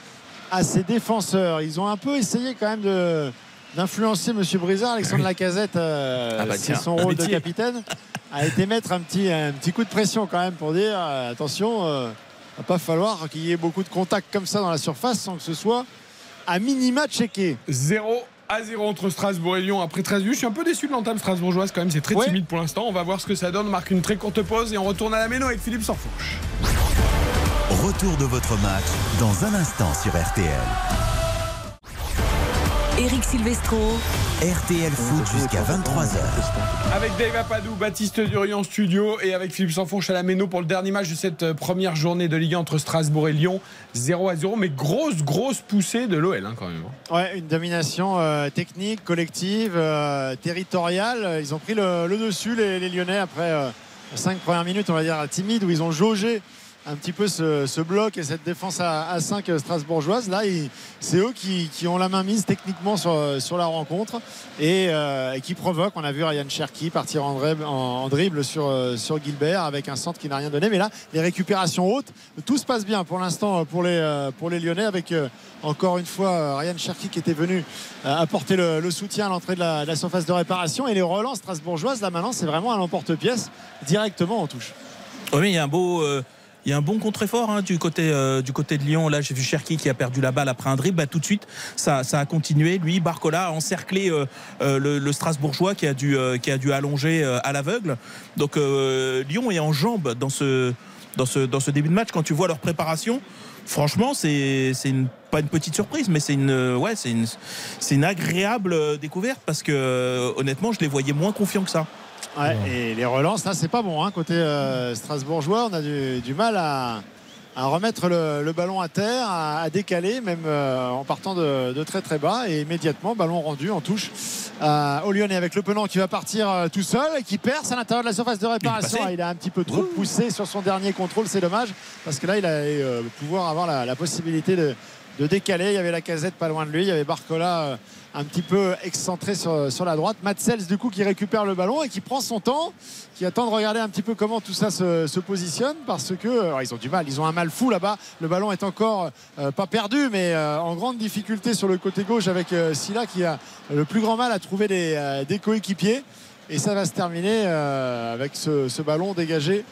à ses défenseurs. Ils ont un peu essayé quand même de d'influencer Monsieur Brizard, Alexandre Lacazette, euh, Ah bah c'est son rôle de capitaine, a été mettre un petit, un petit coup de pression quand même pour dire euh, attention, euh, va pas falloir qu'il y ait beaucoup de contacts comme ça dans la surface sans que ce soit à minima checké. 0 à 0 entre Strasbourg et Lyon après 13 buts. Je suis un peu déçu de l'entame strasbourgeoise quand même. C'est très Ouais. timide pour l'instant. On va voir ce que ça donne. On marque une très courte pause et on retourne à la méno avec Philippe Sanfourche. Retour de votre match dans un instant sur RTL. Eric Silvestro, RTL Foot jusqu'à 23h. Avec Dave Apadou, Baptiste Durian en studio et avec Philippe Sanfourche à la méno pour le dernier match de cette euh, première journée de Ligue 1 entre Strasbourg et Lyon. 0 à 0. Mais grosse, grosse poussée de l'OL hein, quand même. Ouais, une domination euh, technique, collective, euh, territoriale. Ils ont pris le, le dessus, les, les Lyonnais, après euh, cinq premières minutes, on va dire, timides, où ils ont jaugé un petit peu ce, bloc et cette défense à, à 5 strasbourgeoise. Là, c'est eux qui, ont la main mise techniquement sur, sur la rencontre et, euh, qui provoquent. On a vu Ryan Cherky partir en, drib- en- en dribble sur, euh, sur Gilbert avec un centre qui n'a rien donné. Mais là, les récupérations hautes, tout se passe bien pour l'instant euh, pour les, pour les Lyonnais avec encore une fois Ryan Cherky qui était venu apporter le, soutien à l'entrée de la, surface de réparation. Et les relances strasbourgeoises, là maintenant, c'est vraiment un emporte-pièce directement en touche. Oui, il y a un beau. Il y a un bon contre-effort hein, du, côté, euh, du côté de Lyon. Là, j'ai vu Cherki qui a perdu la balle après un dribble. Bah, tout de suite, ça, a continué. Lui, Barcola a encerclé euh, euh, le, le Strasbourgeois qui a dû, qui a dû allonger à l'aveugle. Donc, Lyon est en jambes dans ce, dans, ce, dans ce début de match. Quand tu vois leur préparation, franchement, c'est une, pas une petite surprise, mais c'est une, ouais, c'est une, c'est une agréable découverte parce que, honnêtement, je les voyais moins confiants que ça. Ouais, et les relances, là, c'est pas bon. hein. Côté euh, strasbourgeois, on a du, du mal à, à remettre le, le ballon à terre, à, à décaler, même euh, en partant de, de très très bas. Et immédiatement, ballon rendu en touche euh, au Lyonnais avec le Penant qui va partir euh, tout seul et qui perce à l'intérieur de la surface de réparation. Ah, Il a un petit peu trop poussé sur son dernier contrôle, c'est dommage, parce que là, il allait pouvoir avoir la, la possibilité de, de décaler. Il y avait la casette pas loin de lui, il y avait Barcola. euh, un petit peu excentré sur, la droite. Matsels du coup qui récupère le ballon et qui prend son temps, qui attend de regarder un petit peu comment tout ça se, positionne parce que alors, ils ont du mal, ils ont un mal fou là-bas. Le ballon est encore euh, pas perdu mais euh, en grande difficulté sur le côté gauche avec euh, Silla qui a le plus grand mal à trouver des, euh, coéquipiers. Et ça va se terminer euh, avec ce, ballon dégagé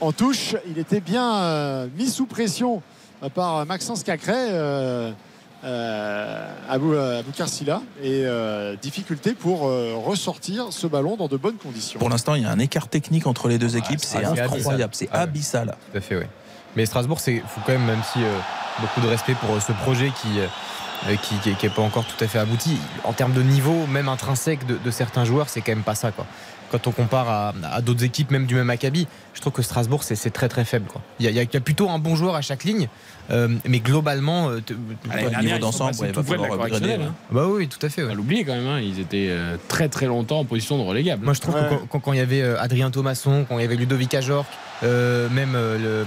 en touche. Il était bien euh, mis sous pression euh, par Maxence Cacré. euh, euh, euh, Abou Karsila et euh, difficulté pour euh, ressortir ce ballon dans de bonnes conditions. Pour l'instant, il y a un écart technique entre les deux équipes. c'est ah, c'est incroyable, abyssal. c'est Ah abyssal. Tout à fait, oui. Mais Strasbourg, c'est faut quand même, même si euh, beaucoup de respect pour euh, ce projet qui euh, qui n'est pas encore tout à fait abouti. En termes de niveau, même intrinsèque de, de certains joueurs, c'est quand même pas ça. Quoi. Quand on compare à, à d'autres équipes, même du même Maccabi, je trouve que Strasbourg, c'est très très faible. quoi. Il y, a- il y plutôt un bon joueur à chaque ligne, euh, mais globalement, euh, Allez, dernière, niveau d'ensemble, ouais, va falloir upgrader. correctionnelle, hein. bah oui, tout à fait. Ouais. va l'oublier quand même, hein, ils étaient euh, très très longtemps en position de relégable. Moi, je trouve Ouais. que quand- quand, quand il y avait euh, Adrien Thomasson, quand il y avait Ludovic Ajorc, euh, même euh,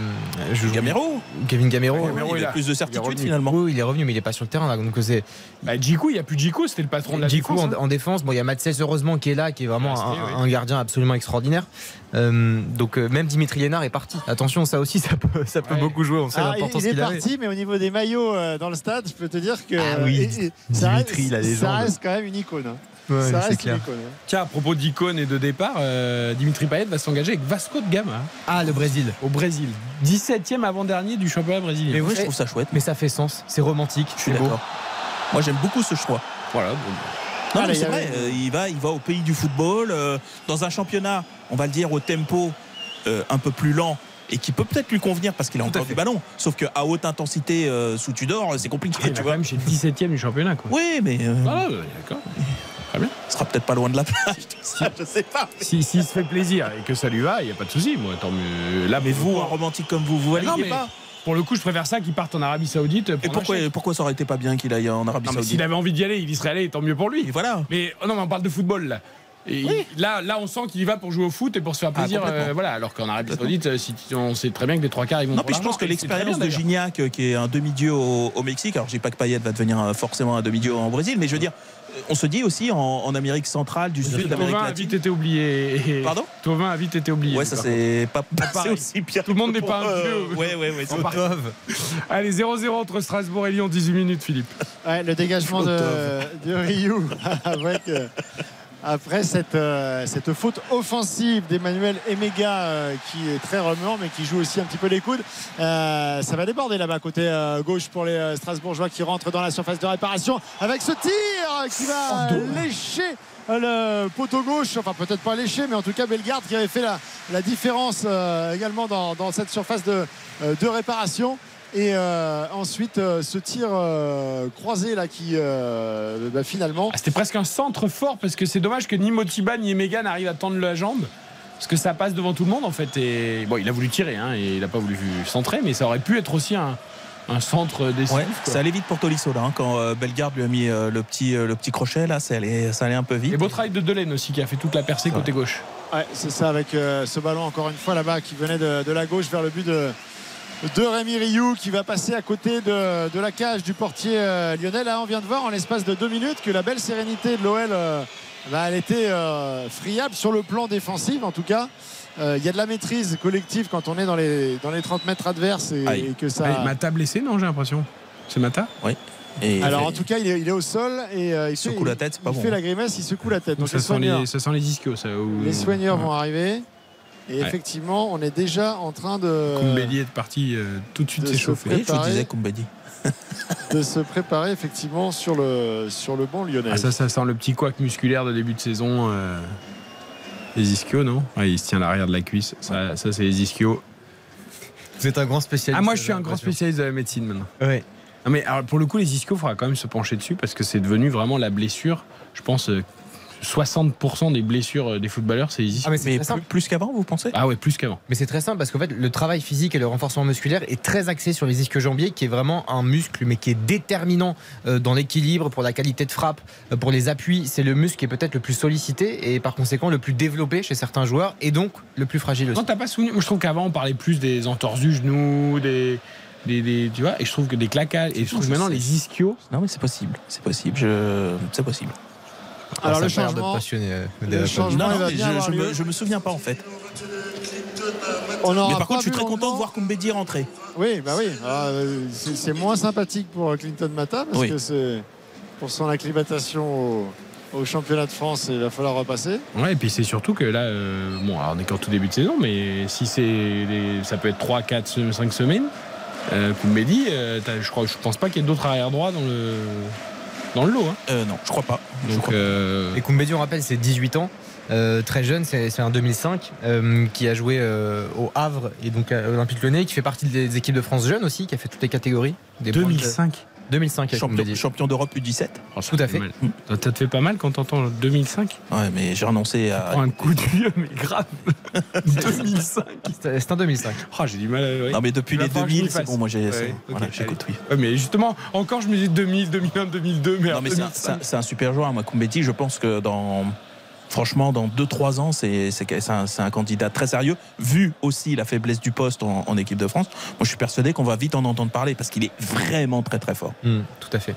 le je- Gamero, Kevin Gamero, oui, Gamero, il il a a- plus de il est certitude finalement. oui, il est revenu, mais il n'est pas sur le terrain. Là, donc c'est Bah, il n'y a plus Djikou, c'était le patron de la Djikou défense. en, hein. en défense. Bon, il y a Matsels heureusement qui est là, qui est vraiment Il est un, un gardien absolument extraordinaire. Euh, donc euh, même Dimitri Lénard est parti. Attention, ça aussi, ça peut, ça peut Ouais. beaucoup jouer. On sait Ah, l'importance il est qu'il avait. parti, mais au niveau des maillots euh, dans le stade, je peux te dire que Ah oui, et- et ça, Dimitri, reste, la légende. ça reste quand même une icône. hein. Ouais, ça c'est reste clair. une icône. hein. Tiens, à propos d'icône et de départ, euh, Dimitri Payet va s'engager avec Vasco de Gama Ah, le Brésil. au Brésil. 17e avant-dernier du championnat brésilien. Mais oui, je trouve ça chouette. Mais ça fait sens. C'est romantique. Je suis d'accord. Moi, j'aime beaucoup ce choix. Voilà, bon. Non, Allez, mais c'est avait- vrai, euh, il, va, il va au pays du football, euh, dans un championnat, on va le dire, au tempo euh, un peu plus lent et qui peut peut-être lui convenir parce qu'il a encore du ballon. Sauf qu'à haute intensité euh, sous Tudor, c'est compliqué, Il tu quand vois. même chez le 17e du championnat. Quoi. Oui, mais euh, Ah, ouais, d'accord. Il sera peut-être pas loin de la plage. tout ça, je sais pas. Si- S'il se fait plaisir et que ça lui va, il n'y a pas de souci. Moi, tant mieux. Là, Mais vous, un romantique comme vous, vous Non, validez mais pas Pour le coup, je préfère ça qu'il parte en Arabie Saoudite. Et pour pourquoi, un chèque. pourquoi ça aurait été pas bien qu'il aille en Arabie Non, Saoudite s'il avait envie d'y aller, il y serait allé, tant mieux pour lui. Et voilà. Mais oh non, mais on parle de football là. Et là, là, on sent qu'il y va pour jouer au foot et pour se faire Ah, plaisir. euh, voilà. Alors qu'en Arabie. Saoudite, euh, si on sait très bien que les trois quarts ils vont Non, puis je pense que et très l'expérience de. Gignac, euh, qui est un demi-dieu au, au Mexique, alors je dis pas que Payet va devenir forcément un demi-dieu en Brésil, mais je veux dire, on se dit aussi en, en Amérique centrale, du Sud, d'Amérique Tovin a latine. vite été oublié. Pardon? Tovin a vite été oublié. Ouais, ça c'est pas passé aussi bien. Tout le monde n'est pas un euh, dieu. Ouais, Allez, 0-0 entre Strasbourg et Lyon, 18 minutes, Philippe. Ouais, le dégagement de, de Ryu avec, euh, après cette, euh, cette faute offensive d'Emmanuel Emega euh, qui est très remuant mais qui joue aussi un petit peu les coudes. Euh, ça va déborder là-bas côté gauche pour les Strasbourgeois qui rentrent dans la surface de réparation avec ce tir qui va lécher le poteau gauche, enfin peut-être pas lécher, mais en tout cas Bellegarde qui avait fait la, la différence également dans, dans cette surface de, de réparation. Et euh, ensuite, euh, ce tir euh, croisé là qui euh, bah, finalement. Ah, C'était presque un centre fort parce que c'est dommage que ni Motiba ni Emega n'arrivent à tendre la jambe. Parce que ça passe devant tout le monde en fait. Et bon, il a voulu tirer, hein, et il n'a pas voulu centrer, mais ça aurait pu être aussi un, un centre décisif. Ouais, ça allait vite pour Tolisso là, hein, quand euh, Bellegarde lui a mis euh, le, petit, euh, le petit crochet là, ça allait, ça allait un peu vite. Et beau travail de Delaine aussi qui a fait toute la percée côté gauche. Ouais, c'est ça, avec euh, ce ballon encore une fois là-bas qui venait de, de la gauche vers le but de, de Rémi Rioux qui va passer à côté de, de la cage du portier euh, lyonnais. Là, on vient de voir en l'espace de deux minutes que la belle sérénité de l'OL, euh, bah, elle était euh, friable sur le plan défensif en tout cas. Euh, Il y a de la maîtrise collective quand on est dans les, dans les 30 mètres adverses et, que ça. Mata blessé, non, j'ai l'impression. C'est Mata Et Alors en tout cas, il est, il est au sol et euh, il, Il fait, secoue la tête, pas il bon. fait la grimace, il secoue la tête. Donc ça, les sent les, ça sent les ischios, ça. ou- les soigneurs vont arriver. Et Ouais. effectivement, on est déjà en train de, Koumbeli est parti euh, tout de suite s'échauffer. Oui, je disais Koumbedi. de se préparer effectivement sur le, sur le banc lyonnais. Ah, ça, ça sent le petit couac musculaire de début de saison. euh, les ischios, non? Ouais, Il se tient à l'arrière de la cuisse. Ça, ça c'est les ischios. Vous êtes un grand spécialiste. Ah, moi, je suis un grand spécialiste de la médecine maintenant. Ouais. Ah, mais alors, pour le coup, les ischios, il faudra quand même se pencher dessus parce que c'est devenu vraiment la blessure. Je pense euh, 60% des blessures euh, des footballeurs, c'est les ischios. Ah, mais c'est Mais très simple. plus, qu'avant, vous pensez? Ah ouais, plus qu'avant. Mais c'est très simple parce qu'en fait, le travail physique et le renforcement musculaire est très axé sur les ischio-jambiers, qui est vraiment un muscle, mais qui est déterminant euh, dans l'équilibre, pour la qualité de frappe, euh, pour les appuis. C'est le muscle qui est peut-être le plus sollicité et par conséquent le plus développé chez certains joueurs et donc le plus fragile aussi. Non, t'as pas souvenir Moi, je trouve qu'avant, on parlait plus des entorses du genou, des. Des, des- tu vois, et je trouve que des claquages, et je trouve que je maintenant les ischios, Non, mais c'est possible. C'est possible. Je... C'est possible. Alors Ah, le ça a l'air de changement, passionner, euh, le changement, Non, mais bien je, je me, je me souviens pas en fait. On Mais par contre, je suis très content de voir Koumbedi rentrer. Oui, bah oui. Ah, euh, c'est moins sympathique pour Clinton Mata parce Oui. que c'est pour son acclimatation au, au championnat de France, il va falloir repasser. Ouais, et puis c'est surtout que là, euh, bon, alors on est qu'en tout début de saison, mais si c'est, ça peut être 3, 4, 5 semaines, euh, Koumbedi, euh, je crois, je pense pas qu'il y ait d'autres arrière droits dans le dans le lot. hein. Euh, non, je crois pas. Je Donc, crois pas. euh, Et Koumbedi, on rappelle, c'est 18 ans. euh, très jeune, c'est un 2005 euh, qui a joué euh, au Havre et donc à Olympique Lyonnais, qui fait partie des équipes de France jeunes aussi, qui a fait toutes les catégories. Des points de- 2005. 2005 avec champion, champion d'Europe U17. Oh, ça Tout à fait mal. Ça, te fait pas mal quand t'entends 2005 Ouais, mais j'ai renoncé à. Prends un coup de vieux, mais grave. 2005. C'est un 2005. Oh, j'ai du mal à. Non, mais depuis les falloir que je 2000, m'y c'est bon, moi j'ai. Ouais, voilà, j'écoute, oui. Ouais, mais justement, encore, je me dis 2000, 2001, 2002, mais Non, mais c'est un, 2005. c'est un- super joueur, moi, Koumbedi. Je pense que dans. Franchement, dans 2-3 ans, c'est un, c'est un candidat très sérieux, vu aussi la faiblesse du poste en, en équipe de France. Moi, je suis persuadé qu'on va vite en entendre parler parce qu'il est vraiment très très fort. Hmm, tout à fait.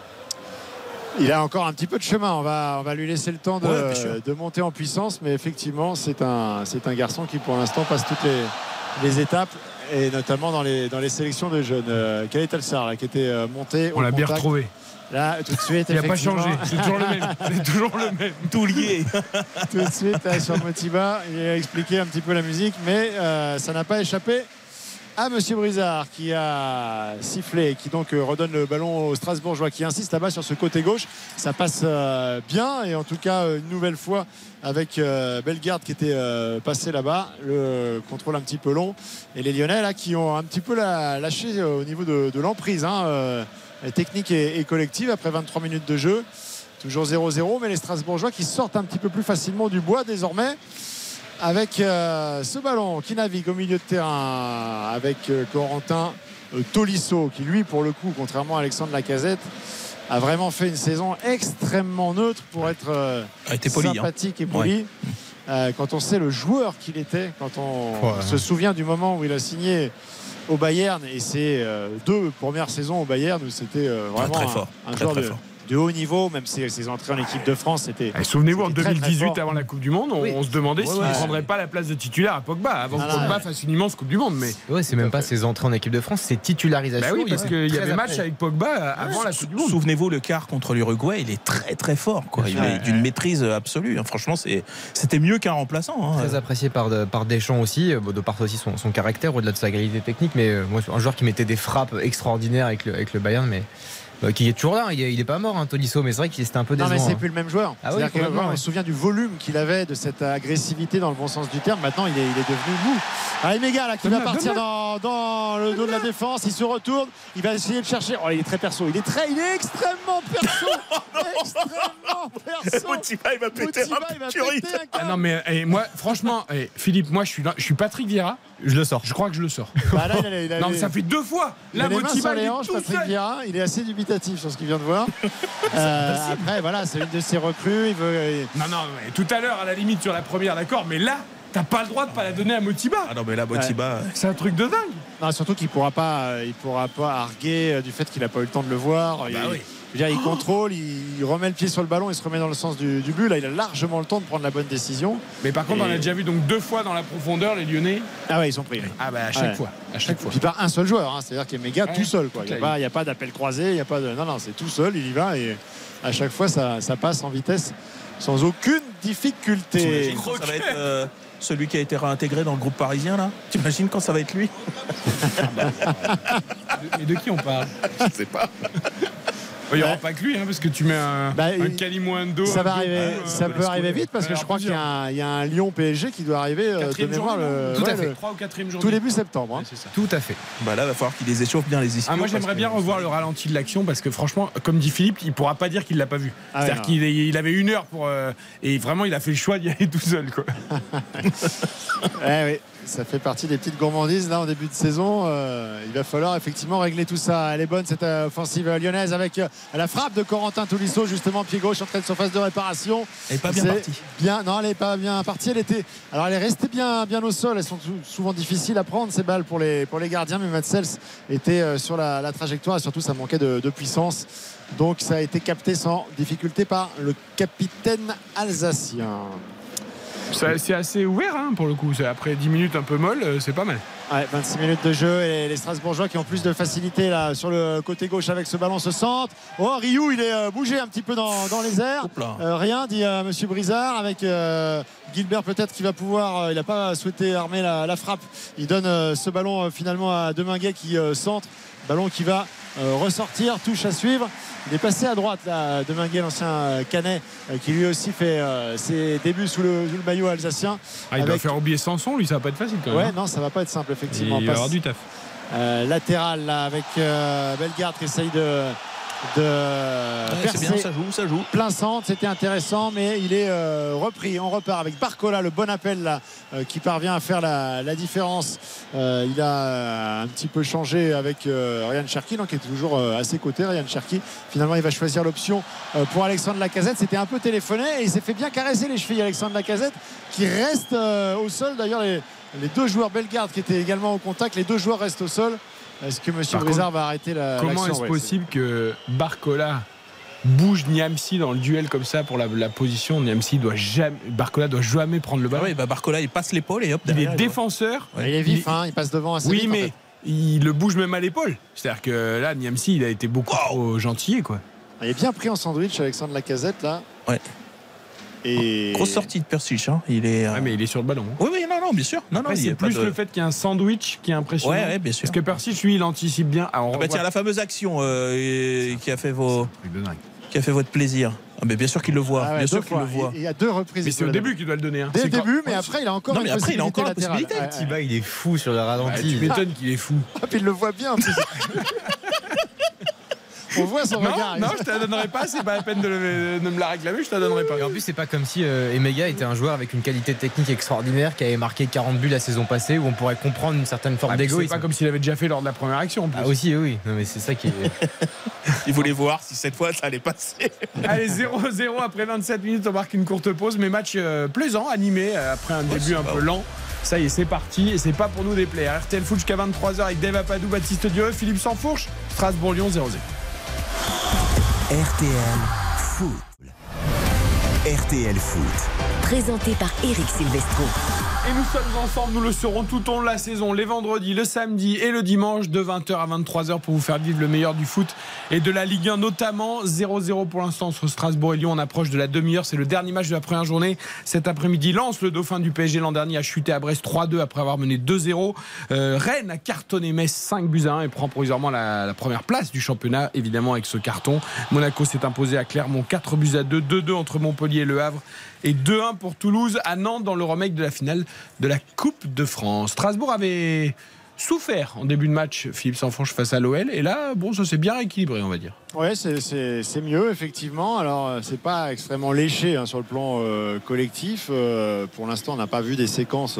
Il a encore un petit peu de chemin. On va, on va lui laisser le temps de, Ouais, de monter en puissance, mais effectivement, c'est un, c'est un garçon qui pour l'instant passe toutes les, les étapes et notamment dans les, dans les sélections de jeunes. Euh, Khaled Alsar, là, qui était euh, monté. On au l'a bien retrouvé. Là, tout de suite, Il n'a pas changé. C'est toujours le même. C'est toujours le même. Tout lié. tout de suite là, sur Motiba. Il a expliqué un petit peu la musique, mais euh, ça n'a pas échappé à Monsieur Brizard qui a sifflé, qui donc euh, redonne le ballon au Strasbourgeois, qui insiste là-bas sur ce côté gauche. Ça passe euh, bien et en tout cas euh, une nouvelle fois avec euh, Bellegarde qui était euh, passé là-bas, le contrôle un petit peu long et les Lyonnais là qui ont un petit peu la- lâché euh, au niveau de, de l'emprise. hein, euh, technique et, et collective après 23 minutes de jeu. Toujours 0-0, mais les Strasbourgeois qui sortent un petit peu plus facilement du bois désormais avec euh, ce ballon qui navigue au milieu de terrain avec euh, Corentin euh, Tolisso qui lui pour le coup contrairement à Alexandre Lacazette a vraiment fait une saison extrêmement neutre pour être hein. sympathique et poli. Quand on sait le joueur qu'il était, quand on Ouais. se souvient du moment où il a signé au Bayern et ses euh, deux premières saisons au Bayern où c'était euh, Très, vraiment très un- fort. un, Très, joueur très de, fort. De haut niveau, même si ses entrées en équipe de France c'était Eh, Souvenez-vous, en C'était très, très 2018, fort. avant la Coupe du Monde, on, Oui. on se demandait Ouais, s'il ne prendrait pas la place de titulaire à Pogba avant Ah, que là, Pogba ouais. fasse une immense Coupe du Monde. Mais Ouais, c'est même pas ses entrées en équipe de France, c'est titularisation. bah oui, parce qu'il y avait match avec Pogba euh, avant la Coupe du Monde. Souvenez-vous, le quart contre l'Uruguay, il est très très fort. Quoi. Il est d'une maîtrise absolue. hein. Franchement, c'est- c'était mieux qu'un remplaçant. hein. Très apprécié par, par Deschamps aussi, euh, de par aussi son, son caractère, au-delà de sa qualité technique, mais euh, moi, un joueur qui mettait des frappes extraordinaires avec le, avec le Bayern, mais euh, qui est toujours là, il est, il est pas mort, hein, Tolisso, mais c'est vrai qu'il était un peu Non décevant. mais c'est hein. plus le même joueur. Ah oui, C'est-à-dire que on ouais. se souvient du volume qu'il avait, de cette agressivité dans le bon sens du terme. Maintenant, il est, il est devenu mou. Allez, Méga là qui va partir dans, dans le dos de la défense. Il se retourne. Il va essayer de chercher. Oh, il est très perso. Il est très, il est extrêmement perso. extrêmement perso. Motiba, il va péter Motiba, un il va péter un Ah non mais eh, moi franchement eh, Philippe moi je suis là, je suis Patrick Vieira Je le sors. je crois que je le sors Bah là, il a- il a non mais ça fait deux fois mains Motiba il les est tout Patrick seul. Il est assez dubitatif sur ce qu'il vient de voir. Euh, après, voilà, c'est une de ses recrues. Il veut. non non mais tout à l'heure à la limite sur la première d'accord mais là t'as pas le droit de pas la donner à Motiba. Ah non, mais là, Motiba. C'est un truc de dingue. Non, surtout qu'il pourra pas, euh, il pourra pas arguer euh, du fait qu'il n'a pas eu le temps de le voir. il, Bah oui. Je veux dire, il contrôle, il, remet le pied sur le ballon, il se remet dans le sens du, du but. Là, il a largement le temps de prendre la bonne décision. Mais par contre, Et- on a déjà vu donc deux fois dans la profondeur les Lyonnais. Ah ouais, ils sont pris. oui. Ah bah à chaque Ouais. fois, à chaque fois. Puis par un seul joueur, hein. c'est-à-dire qu'il est méga Ouais, tout seul. quoi. Il n'y a, pas- il y a pas d'appel croisé, il y a pas de. Non, non, c'est tout seul, il y va et à chaque fois ça, ça passe en vitesse sans aucune difficulté. Ça va être euh, celui qui a été réintégré dans le groupe parisien là? T'imagines quand ça va être lui? Mais de qui on parle? Je sais pas. Il n'y aura pas que lui, hein, parce que tu mets un, Bah, un il- Kalimwendo. Ça va un arriver, ça euh, peut arriver vite parce que je crois qu'il y, a un- il y a un Lyon PSG qui doit arriver euh, de Quatrième mémoire journée, le, Tout ouais, à fait. le- 3 ou 4 journée. tout début septembre. hein. ça. Tout à fait. Bah là, va falloir qu'il les échauffe bien les ischios. Ah, moi j'aimerais bien revoir le ralenti de l'action parce que franchement, comme dit Philippe, il pourra pas dire qu'il l'a pas vu. Ah C'est-à-dire qu'il il avait une heure pour euh, et vraiment il a fait le choix d'y aller tout seul quoi. Eh oui, ça fait partie des petites gourmandises là en début de saison. Euh, il va falloir effectivement régler tout ça. Elle est bonne cette euh, offensive lyonnaise avec euh, la frappe de Corentin Tolisso justement pied gauche en train de surface de réparation. Elle est pas bien partie. Bien, non, elle n'est pas bien partie. Elle était, alors elle est restée bien, bien au sol. Elles sont sou- souvent difficiles à prendre ces balles pour les, pour les gardiens, mais Matsels était sur la, la trajectoire et surtout ça manquait de, de puissance. Donc ça a été capté sans difficulté par le capitaine alsacien. C'est assez ouvert hein, pour le coup. C'est Après 10 minutes un peu molles, euh, c'est pas mal. Ouais, 26 minutes de jeu et les Strasbourgeois qui ont plus de facilité là sur le côté gauche avec ce ballon se centre. Oh Ryu il est euh, bougé un petit peu dans, dans les airs. Euh, rien dit à Monsieur Brizard avec euh, Gilbert peut-être qui va pouvoir. euh, il n'a pas souhaité armer la, la frappe. Il donne euh, ce ballon euh, finalement à Deminguet qui euh, centre. Ballon qui va euh, ressortir, touche à suivre. Il est passé à droite là, Deminguet, l'ancien euh, Canet, euh, qui lui aussi fait euh, ses débuts sous le, sous le maillot alsacien. Ah, il doit faire oublier Sanson, lui ça va pas être facile quand même. Ouais, hein. non, ça va pas être simple effectivement. il va avoir du taf. euh, latéral là avec euh, Bellegarde qui essaye de, de Ouais, c'est percer bien, ça joue, ça joue. plein centre. C'était intéressant, mais il est euh, repris. On repart avec Barcola, le bon appel là, euh, qui parvient à faire la, la différence. Euh, il a un petit peu changé avec Ryan Cherki, donc qui est toujours à ses côtés. Ryan Cherki, finalement, il va choisir l'option pour Alexandre Lacazette. C'était un peu téléphoné et il s'est fait bien caresser les chevilles, Alexandre Lacazette, qui reste au sol. D'ailleurs, les, les deux joueurs Bellegarde qui étaient également au contact, les deux joueurs restent au sol. Est-ce que M. Par Brizard va arrêter la Comment est-ce Ouais, possible que Barcola bouge Niamsi dans le duel comme ça pour la, la position? Niamsi doit jamais, Barcola doit jamais prendre le ballon. oui, bah Barcola il passe l'épaule et hop il est derrière. il défenseur. Il est vif, hein, il passe devant assez Oui, vite, en mais fait. il le bouge même à l'épaule. C'est-à-dire que là, Niamsi, il a été beaucoup trop gentil, quoi. Il est bien pris en sandwich, Alexandre Lacazette, là. Ouais. Et... Grosse sortie de Persiche, hein. Il est. euh, Ouais, mais il est sur le ballon. hein. Oui, oui, non, non, bien sûr. Non, Après, non, c'est plus de- le fait qu'il y a un sandwich qui est impressionnant. Ouais, ouais, bien sûr. Parce que Percy, lui, il anticipe bien. Ah, on Ah bah revoit- tiens, la fameuse action euh, et- qui a fait vos, qui a fait votre plaisir. Ah, mais bien sûr qu'il le voit. Ah ouais, bien sûr qu'il le voit. Il y a deux reprises. Mais c'est au début qu'il doit le donner. hein. Dès le début, mais après, il a encore Non, une mais après, il a encore la possibilité. Tiba, il est fou sur le Bah, ralenti. tu m'étonnes qu'il est fou. Ah, puis il le voit bien. en plus. On voit son Non, regard. non, je te la donnerai pas. C'est pas la peine de, le- de me la réclamer. Je te la donnerai pas. Et en plus, c'est pas comme si euh, Emega était un joueur avec une qualité technique extraordinaire qui avait marqué 40 buts la saison passée où on pourrait comprendre une certaine forme Ah, c'est pas comme s'il avait déjà fait lors de la première action. en plus. Ah aussi, oui. Non, mais c'est ça qui est. Il voulait voir si cette fois ça allait passer. Allez, 0-0 après 27 minutes, on marque une courte pause, mais match euh, plaisant, animé, euh, après un début c'est un peu lent. Ça y est, c'est parti, et c'est pas pour nous déplaire. RTL Foot jusqu'à 23h avec Dave Apadou, Baptiste Dieu, Philippe Sansfourche, Strasbourg-Lyon 0-0. RTL Foot. RTL Foot. Présenté par Eric Silvestro. Et nous sommes ensemble, nous le serons tout au long de la saison, les vendredis, le samedi et le dimanche de 20h à 23h pour vous faire vivre le meilleur du foot et de la Ligue 1 notamment. 0-0 pour l'instant entre Strasbourg et Lyon. On approche de la demi-heure. C'est le dernier match de la première journée. Cet après-midi, Lens, le dauphin du PSG l'an dernier, a chuté à Brest 3-2 après avoir mené 2-0. Euh, Rennes a cartonné Metz 5 buts à 1 et prend provisoirement la, la première place du championnat, évidemment avec ce carton. Monaco s'est imposé à Clermont 4 buts à 2, 2-2 entre Montpellier et Le Havre et 2-1 pour Toulouse à Nantes dans le remake de la finale de la Coupe de France. Strasbourg avait souffert en début de match, Philippe Sanfonche face à l'OL, et là, bon, ça s'est bien rééquilibré, on va dire. Ouais, c'est- mieux, effectivement. Alors, euh, c'est pas extrêmement léché hein, sur le plan euh, collectif. Euh, pour l'instant, on n'a pas vu des séquences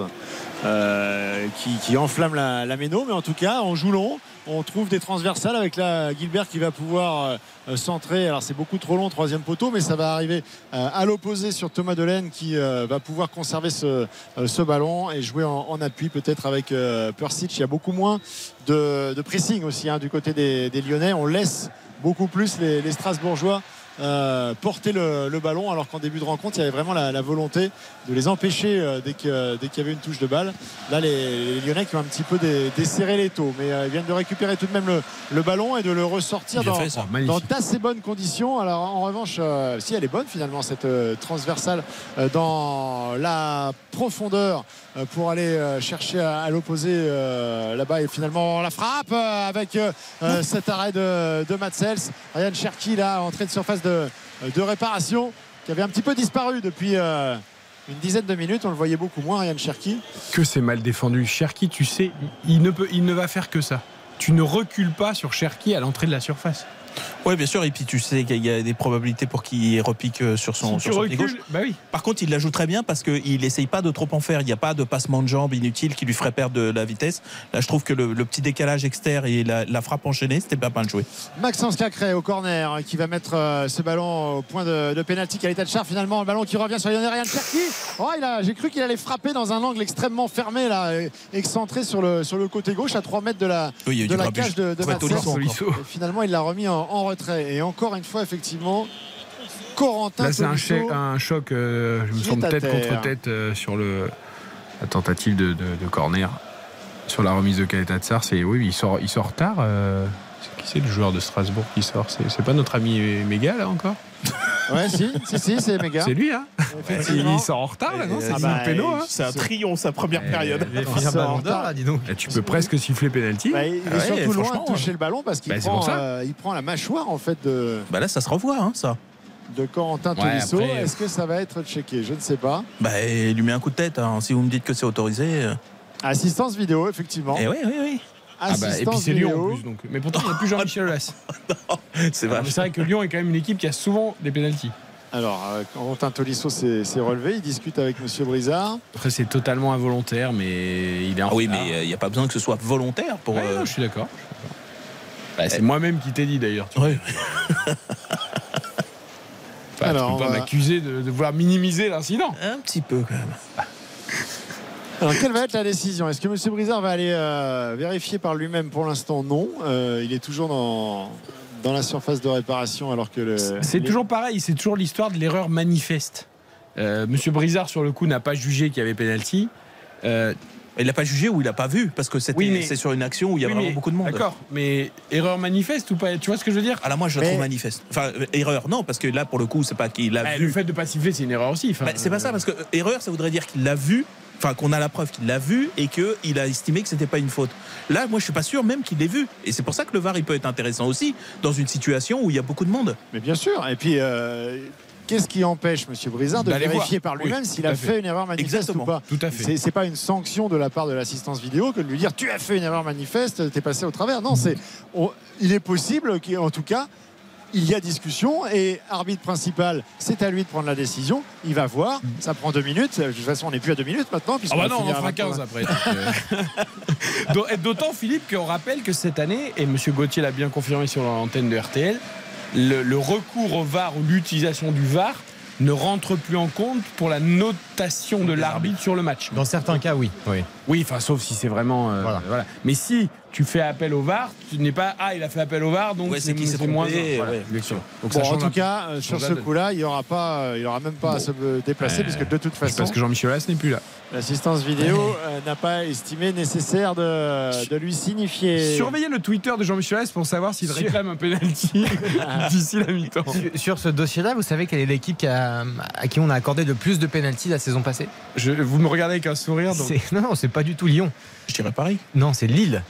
qui, qui enflamment la, la méno, mais en tout cas, on joue long. On trouve des transversales avec la Gilbert qui va pouvoir euh, centrer. Alors, c'est beaucoup trop long, troisième poteau, mais ça va arriver euh, à l'opposé sur Thomas Delaine qui euh, va pouvoir conserver ce, ballon et jouer en, appui, peut-être avec Persic. Il y a beaucoup moins de, pressing aussi hein, du côté des, Lyonnais. On laisse beaucoup plus les Strasbourgeois euh, porter le, le ballon alors qu'en début de rencontre il y avait vraiment la, la volonté de les empêcher euh, dès que- dès qu'il y avait une touche de balle. Là les, les Lyonnais qui ont un petit peu dé- desserré les taux. Mais euh, ils viennent de récupérer tout de même le, le ballon et de le ressortir dans, dans d'assez bonnes conditions. Alors en revanche euh, si elle est bonne finalement cette euh, transversale euh, dans la profondeur euh, pour aller euh, chercher à, à l'opposé euh, là-bas et finalement la frappe euh, avec euh, euh, cet arrêt de, de Matsels Ryan Cherki là entrée de surface de, de réparation qui avait un petit peu disparu depuis euh, une dizaine de minutes on le voyait beaucoup moins Ryan Cherki Que c'est mal défendu. Cherki, tu sais, il ne, peut, il ne va faire que ça. Tu ne recules pas sur Cherki à l'entrée de la surface. Oui, bien sûr. Et puis tu sais qu'il y a des probabilités pour qu'il repique euh, sur son, si sur son pied gauche. bah oui. Par contre, il la joue très bien parce qu'il n'essaye pas de trop en faire. Il n'y a pas de passement de jambes inutile qui lui ferait perdre de la vitesse. Là, je trouve que le, le petit décalage externe et la, la frappe enchaînée, c'était pas mal joué. Maxence Cacré au corner hein, qui va mettre euh, ce ballon au point de, de pénalty qualité de char finalement le ballon qui revient sur Lionel Ryan Cherki oh, j'ai cru qu'il allait frapper dans un angle extrêmement fermé là excentré sur le, sur le côté gauche à 3 mètres de la, Oui, il y a eu de du la cage de, de. Et finalement il l'a remis en, en retrait et encore une fois effectivement Corentin Là, c'est un, un choc, euh, je me semble tête contre tête euh, sur le, la tentative de, de- de corner. Sur la remise de Kaleta Tsar, c'est oui, il sort, il sort tard. euh, qui c'est le joueur de Strasbourg qui sort? C'est c'est pas notre ami Méga là encore? Ouais si si si c'est méga C'est lui, hein il, Effectivement. il sort en retard là, non C'est Ah une bah, péno, hein C'est un triomphe, sa première période. Il ballon en retard. là, dis donc. Et tu peux presque siffler penalty. Bah, il est Ah ouais, surtout loin de toucher le ballon parce qu'il Bah, prend, euh, il prend la mâchoire en fait de, Bah là, ça se revoit, hein, ça. de Corentin Ouais, Tolisso. après- Est-ce que ça va être checké? Je ne sais pas. Bah, il lui met un coup de tête. hein. Si vous me dites que c'est autorisé. euh. Assistance vidéo, effectivement. Eh oui, oui, oui. Ah bah, et puis c'est Lyon en plus. Donc. Mais pourtant, il n'y a plus Jean-Michel Aulas. C'est Ah, vrai. C'est vrai que Lyon est quand même une équipe qui a souvent des pénalties. Alors, euh, Corentin Tolisso s'est relevé. Il discute avec Monsieur Brizard. Après, c'est totalement involontaire, mais il est en Ah oui, retard. mais il n'y a pas besoin que ce soit volontaire pour. Ouais, euh, non, je suis d'accord. Bah, c'est moi-même qui t'ai dit d'ailleurs. Enfin, Alors, tu peux on pas va- m'accuser de, de vouloir minimiser l'incident. Un petit peu quand même. Alors, quelle va être la décision? Est-ce que Monsieur Brizard va aller euh, vérifier par lui-même? Pour l'instant, non. Euh, il est toujours dans, dans la surface de réparation alors que le. C'est les- toujours pareil, c'est toujours l'histoire de l'erreur manifeste. Euh, Monsieur Brizard, sur le coup, n'a pas jugé qu'il y avait pénalty. Euh, Il n'a pas jugé ou il n'a pas vu? Parce que c'était Oui, mais- c'est sur une action où il y a oui, vraiment mais- beaucoup de monde. D'accord, mais erreur manifeste ou pas? Tu vois ce que je veux dire? Là, moi, je la Mais- trouve manifeste. Enfin, erreur, non, parce que là, pour le coup, c'est pas qu'il l'a Bah, vu. Le fait de pas siffler, c'est une erreur aussi. Enfin, Bah, c'est pas ça, parce que euh, erreur, ça voudrait dire qu'il l'a vu. Enfin, qu'on a la preuve qu'il l'a vu et qu'il a estimé que c'était pas une faute. Là, moi, je suis pas sûr même qu'il l'ait vu. Et c'est pour ça que le VAR, il peut être intéressant aussi dans une situation où il y a beaucoup de monde. Mais bien sûr. Et puis. euh, Qu'est-ce qui empêche Monsieur Brizard de D'aller vérifier voir. par lui-même Oui, s'il a fait. fait. une erreur manifeste Exactement. ou pas Tout à fait. C'est- C'est pas une sanction de la part de l'assistance vidéo que de lui dire tu as fait une erreur manifeste, t'es passé au travers. Non, c'est on- il est possible qu'en tout cas il y a discussion et arbitre principal, c'est à lui de prendre la décision. Il va voir, ça prend deux minutes. De toute façon, on n'est plus à deux minutes maintenant. Ah bah non, on fera 23. 15 après. euh. D'autant, Philippe, qu'on rappelle que cette année, et M. Gauthier l'a bien confirmé sur l'antenne de RTL, le, le recours au VAR ou l'utilisation du VAR ne rentre plus en compte pour la notation de l'arbitre sur le match. Dans certains cas, oui. oui. Oui, enfin, sauf si c'est vraiment. euh, Voilà. voilà. Mais si tu fais appel au VAR, tu n'es pas. Ah, il a fait appel au VAR, donc Ouais, c'est qui s'est moins. Voilà, ouais. Donc Bon, en tout cas, euh, sur ce coup-là, il n'y aura pas, euh, il aura même pas à se déplacer Euh, parce que de toute façon, Parce que Jean-Michel Aulas n'est plus là. l'assistance vidéo euh, n'a pas estimé nécessaire de, de lui signifier. Surveillez le Twitter de Jean-Michel Aulas pour savoir s'il réclame un penalty d'ici la mi-temps. Sur- Sur ce dossier-là, vous savez quelle est l'équipe qui a- à qui on a accordé le plus de pénalty la saison passée? Je- vous me regardez avec un sourire. Donc... Non, non, c'est pas du tout Lyon. Je dirais pareil. Non, c'est Lille.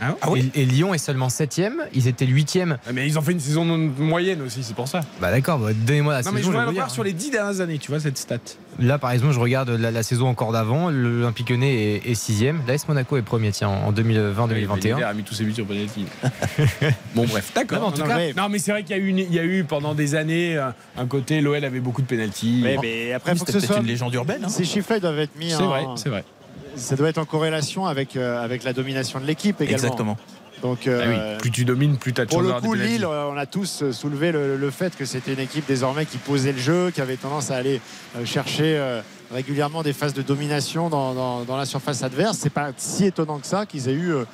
Ah ouais et, et Lyon est seulement 7ème. Ils étaient 8ème. Ah, Mais ils ont fait une saison moyenne aussi, c'est pour ça. Bah d'accord, bah, donnez-moi la non, mais je saison. voudrais vais le vous voir sur les 10 dernières années, tu vois, cette stat. Là, par exemple, je regarde la, la saison encore d'avant. L'Olympique Lyonnais est, est sixième. L'AS Monaco est premier, tiens, en 2020-2021. Il a mis tous ses buts sur penalty. bon, bref, d'accord. Non, mais en tout Non, cas- mais- non, mais c'est vrai qu'il y, a eu une- il y a eu pendant des années un, un côté, l'OL avait beaucoup de penalty. Mais, mais après, Oui, faut que C'était ce peut-être soit. une légende urbaine. hein. Ces chiffres-là doivent être mis C'est en. vrai, c'est vrai. Ça doit être en corrélation avec, euh, avec la domination de l'équipe également. Exactement. Donc, Ah euh, oui, plus tu domines, plus tu as de Pour chances le d'avoir des coup. Lille, on a tous euh, soulevé le, le fait que c'était une équipe désormais qui posait le jeu, qui avait tendance à aller chercher euh, régulièrement des phases de domination dans, dans- dans la surface adverse. C'est pas si étonnant que ça qu'ils aient eu euh,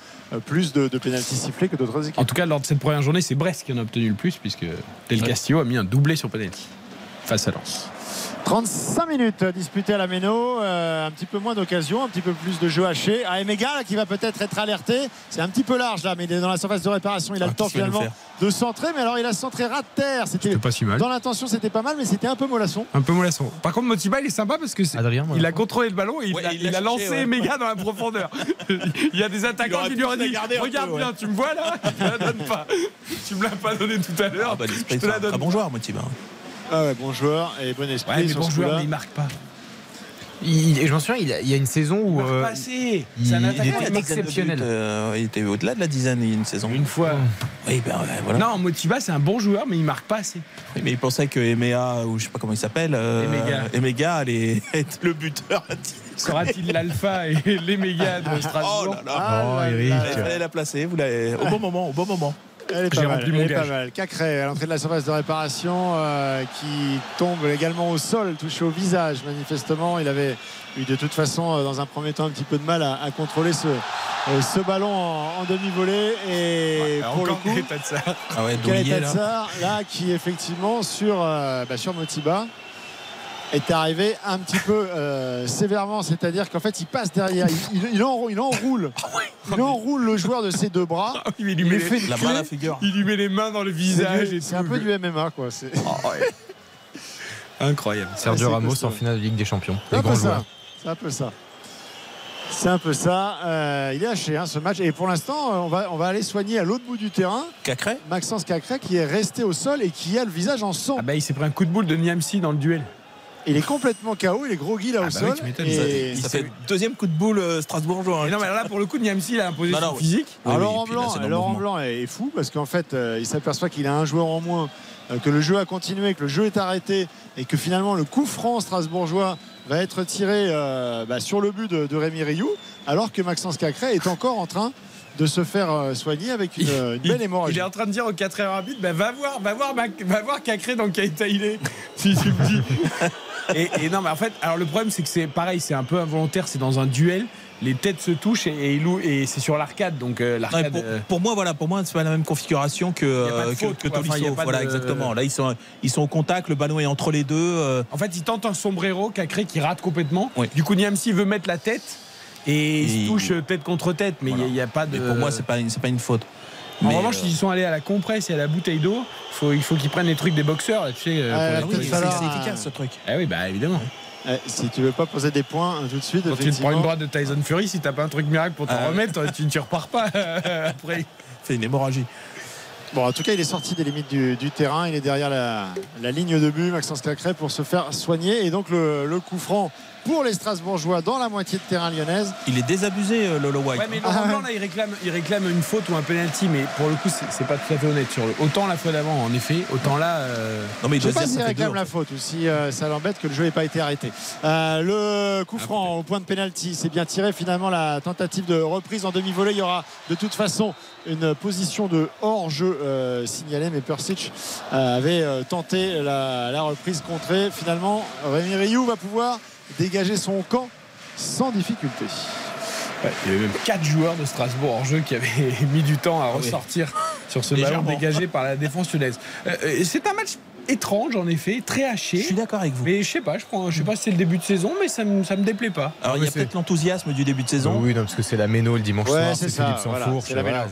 plus de, de pénaltys sifflés que d'autres équipes. En tout cas, lors de cette première journée, c'est Brest qui en a obtenu le plus, puisque Del Castillo a mis un doublé sur penalty face à Lens. 35 minutes disputées à la Méno, euh, un petit peu moins d'occasions, un petit peu plus de jeu haché. À Emega là, qui va peut-être être alerté. C'est un petit peu large là, mais il est dans la surface de réparation. Il a Ah, le temps finalement de centrer, mais alors il a centré ras de terre. C'était pas si mal. dans l'intention, c'était pas mal, mais c'était un peu mollasson. Un peu mollasson. Par contre, Motiba, il est sympa parce que Adrien, il a contrôlé le ballon et il, Ouais, a, il il a cherché, lancé ouais. méga dans la profondeur. il y a des attaquants qui lui ont dit Regarde peu, bien, tu me vois là Tu me la donnes pas. Tu me l'as pas donné tout à l'heure. Ah, bah, je te la donne. bon joueur, Motiba. Ah ouais, bon joueur et bon esprit. Ouais, mais bon joueur, mais il marque pas. Il- et je m'en souviens, il, y a une saison Il où. marque euh, pas assez. il- C'est un il était exceptionnel. Euh, il était au-delà de la dizaine il y a une saison. Une fois. Oui, ben ouais, voilà. Non, Motiba, c'est un bon joueur, mais il marque pas assez. Oui, Mais il pensait que Emea, ou je sais pas comment il s'appelle, euh, Emega. Allait être le buteur. Sera-t-il l'alpha et les mégas de Oh Strasbourg là là. Ah Oh, là Eric. là. Il fallait la placer, vous l'avez au bon moment, au bon moment. Elle est J'ai pas mal. elle est pas mal. Cacré à l'entrée de la surface de réparation euh, qui tombe également au sol, touché au visage. Manifestement, il avait eu de toute façon euh, dans un premier temps un petit peu de mal à, à contrôler ce, euh, ce ballon en, en demi-volée. Et pour le coup, de ça. Ah ouais, là. Qui effectivement sur, euh, bah, sur Motiba est arrivé un petit peu euh, sévèrement, c'est-à-dire qu'en fait il passe derrière, il, enroule, il enroule, il enroule le joueur de ses deux bras. Ah il lui met fait les- La clé. main à la figure. il lui met les mains dans le visage c'est un peu du MMA quoi. C'est Incroyable. Sergio Ramos costaud. en finale de Ligue des Champions. c'est un peu ça. C'est un peu ça. C'est un peu ça. Euh, il est haché hein, ce match et pour l'instant euh, on va, on va aller soigner à l'autre bout du terrain Cacré Maxence Cacré qui est resté au sol et qui a le visage en sang. Ah bah il s'est pris un coup de boule de Niamsi dans le duel. Il est complètement KO, il est groggy là Ah au bah oui, tu et- Ça fait deuxième coup de boule euh, strasbourgeois. hein. Mais non mais là pour le coup Niamsi il a imposé Non, son non, physique. Oui, Alors oui, Laurent là, Laurent. Blanc est fou parce qu'en fait, euh, il s'aperçoit qu'il a un joueur en moins, euh, que le jeu a continué, que le jeu est arrêté et que finalement le coup franc strasbourgeois va être tiré euh, bah, sur le but de, de Rémi Rioux, alors que Maxence Cacré est encore en train de se faire soigner avec une, une Il, belle il hémorragie. est en train de dire au 4 heures arbitre bah, va voir va voir Mac- va voir Cacré dans quel état il est si tu me dis. Et, et non mais en fait alors le problème c'est que c'est pareil c'est un peu involontaire c'est dans un duel les têtes se touchent et, et, c'est sur l'arcade donc euh, l'arcade pour, euh, pour moi, voilà, pour moi, c'est pas la même configuration que, euh, que, faute, Tolisso. voilà, exactement. Là, ils sont, ils sont au contact, le ballon est entre les deux. euh, En fait, il tente un sombrero, Cacré qui rate complètement. Oui. Du coup, Niamsi veut mettre la tête et il se touche tête contre tête, mais il Voilà. n'y a, pas de. pour moi, c'est pas, une- pas une faute. En Mais, revanche, euh, s'ils sont allés à la compresse et à la bouteille d'eau, faut, il faut qu'ils prennent les trucs des boxeurs, là, tu sais. euh, Ah, oui, c'est efficace ce truc. Ah oui, bah évidemment. Eh, si tu veux pas poser des points euh, tout de suite, Quand tu te prends une droite de Tyson Fury, si t'as pas un truc miracle pour t'en Ah ouais. remettre, tu ne repars pas après. C'est une hémorragie. Bon, en tout cas, il est sorti des limites du, du terrain. Il est derrière la, la ligne de but, Maxence Cacré, pour se faire soigner. Et donc, le, le coup franc pour les Strasbourgeois dans la moitié de terrain lyonnaise. Il est désabusé, euh, Lolo White. Ouais, mais Laurent Ah ouais. Blanc, là, il réclame, il réclame une faute ou un penalty, mais pour le coup, c'est pas tout à fait honnête. Sur le... Autant la fois d'avant, en effet, autant là. euh, Non, mais il Je ne sais pas s'il deux, réclame la faute ou si euh, ça l'embête que le jeu n'ait pas été arrêté. Euh, le coup Ah, franc au point de pénalty, c'est bien tiré. Finalement, la tentative de reprise en demi-volée, il y aura de toute façon une position de hors-jeu euh, signalée, mais Persic euh, avait euh, tenté la, la reprise contrée. Finalement, Rémi Rioux va pouvoir dégager son camp sans difficulté. Ouais, il y avait même 4 joueurs de Strasbourg en jeu qui avaient mis du temps à oui. ressortir sur ce Légèrement. ballon dégagé par la défense lyonnaise. Euh, euh, c'est un match étrange en effet, très haché. Je suis d'accord avec vous. Mais je sais pas, je, prends, je sais pas si c'est le début de saison, mais ça me, ça me déplaît pas. Alors, il y a peut-être l'enthousiasme du début de saison. Oui, non, parce que c'est la méno le dimanche Ouais, soir, c'est Philippe la voilà,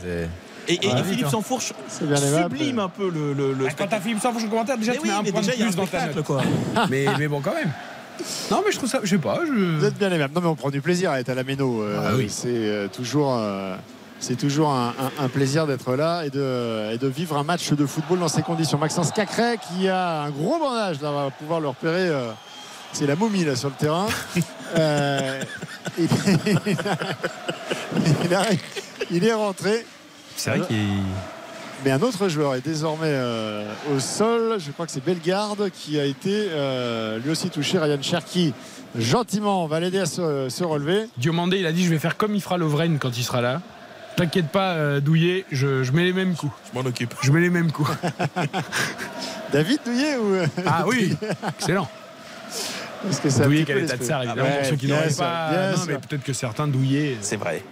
Et, et- Ah, et vite, Philippe. Sansfourche C'est bien aimable. sublime un peu le, le, le Ah, quand t'as Philippe Sanfouche au commentaire, déjà Mais tu oui, mets un mais point déjà, de plus dans ta note. quoi. mais, mais bon, quand même. Non, mais je trouve ça, je sais pas. Vous Je... êtes bien aimable. Non, mais on prend du plaisir à être à la Méno. Euh, Ah oui. C'est euh, toujours. euh, c'est toujours un, un- un plaisir d'être là et de, et de vivre un match de football dans ces conditions. Maxence Cacré qui a un gros bandage, là, on va pouvoir le repérer. euh, c'est la momie là sur le terrain. Euh, il, il a- il est rentré. C'est vrai qu'il. Mais un autre joueur est désormais euh, au sol. Je crois que c'est Bellegarde qui a été euh, lui aussi touché. Ryan Cherki, gentiment, va l'aider à se, se relever. Diomandé, il a dit je vais faire comme il fera Lovren quand il sera là. T'inquiète pas, euh, Douillet, je, je mets les mêmes coups. Je m'en occupe. Je mets les mêmes coups. David Douillet ou Ah oui, excellent. Est-ce que ça Douillet, quel est Tatsar, évidemment, Ouais, pour ceux qui n'auraient pas. Non, mais peut-être que certains Douillet. C'est vrai.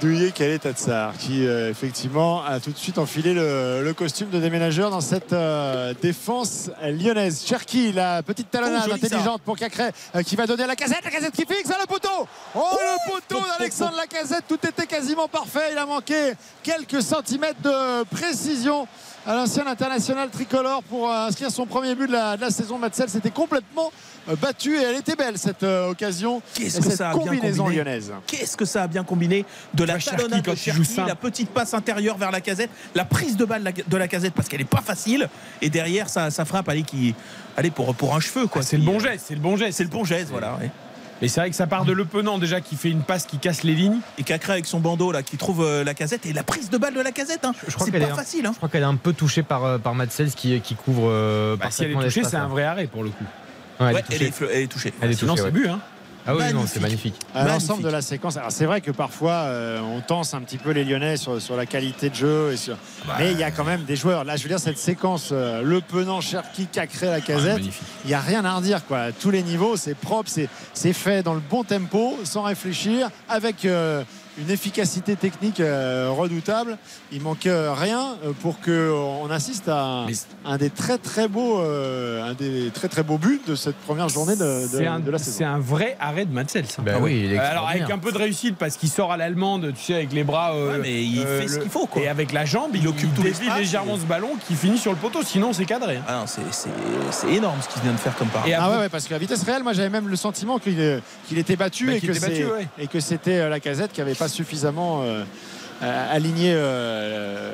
Douillet Calais Tatsar qui euh, effectivement a tout de suite enfilé le, le costume de déménageur dans cette euh, défense lyonnaise. Cherki, la petite talonnade Oh, ça. intelligente pour Cacré euh, qui va donner à la casette, la casette qui fixe à le poteau. Oh, le poteau d'Alexandre Lacazette, tout était quasiment parfait. Il a manqué quelques centimètres de précision à l'ancien international tricolore pour inscrire son premier but de la, de la saison. Matsel s'était complètement battu et elle était belle cette euh, occasion Qu'est-ce et que cette ça a bien combinaison combiné lyonnaise. Qu'est-ce que ça a bien combiné de la talonnade quand de Cherki, la petite passe intérieure vers la casette, la prise de balle de la casette parce qu'elle n'est pas facile et derrière ça, ça frappe allez, qui, allez pour, pour un cheveu quoi. Ah, c'est le bon euh, geste, c'est le bon geste. C'est le bon geste voilà. ouais. Mais c'est vrai que ça part de Le Penant déjà qui fait une passe qui casse les lignes. Et Cacré avec son bandeau là qui trouve euh, la casette et la prise de balle de la casette. Hein. Je crois C'est qu'elle pas est un- facile. Hein. Je crois qu'elle est un peu touchée par, euh, par Matsels qui, qui couvre euh, Bah, si elle est touchée, c'est un vrai arrêt pour le coup. Ouais, elle est elle, touchée. est, fle- elle est touchée. Elle est Sinon, touchée, c'est but. Hein. Ah oui, c'est magnifique. l'ensemble de la séquence. Alors c'est vrai que parfois euh, on tense un petit peu les Lyonnais sur, sur la qualité de jeu, et sur... Bah, mais il y a quand même des joueurs. Là, je veux dire cette séquence, euh, Le Penant, Cherki, Cacré, la Ah, casette, magnifique. il n'y a rien à redire quoi. À tous les niveaux, c'est propre, c'est c'est fait dans le bon tempo, sans réfléchir, avec euh, une efficacité technique euh, redoutable. Il manque euh, rien euh, pour que on assiste à un, des très très beaux, un des très très beaux buts de cette première journée de, de- C'est un, de la c'est saison. un vrai arrêt de Matsels. hein. Ben oui, il est Alors avec un peu de réussite parce qu'il sort à l'allemande, tu sais, avec les bras. euh, Ouais, mais il fait ce qu'il faut, quoi. Et avec la jambe, il, occupe tout dévie l'espace, légèrement et- ce ballon qui finit sur le poteau. Sinon, c'est cadré. hein. Ah non, c'est- c'est c'est énorme ce qu'il vient de faire comme par. Et Ah ouais, ouais, parce qu'à vitesse réelle, moi j'avais même le sentiment qu'il qu'il était battu Bah, et, que était battu, c'est- ouais. et que c'était la casette qui n'avait pas suffisamment euh, aligné euh,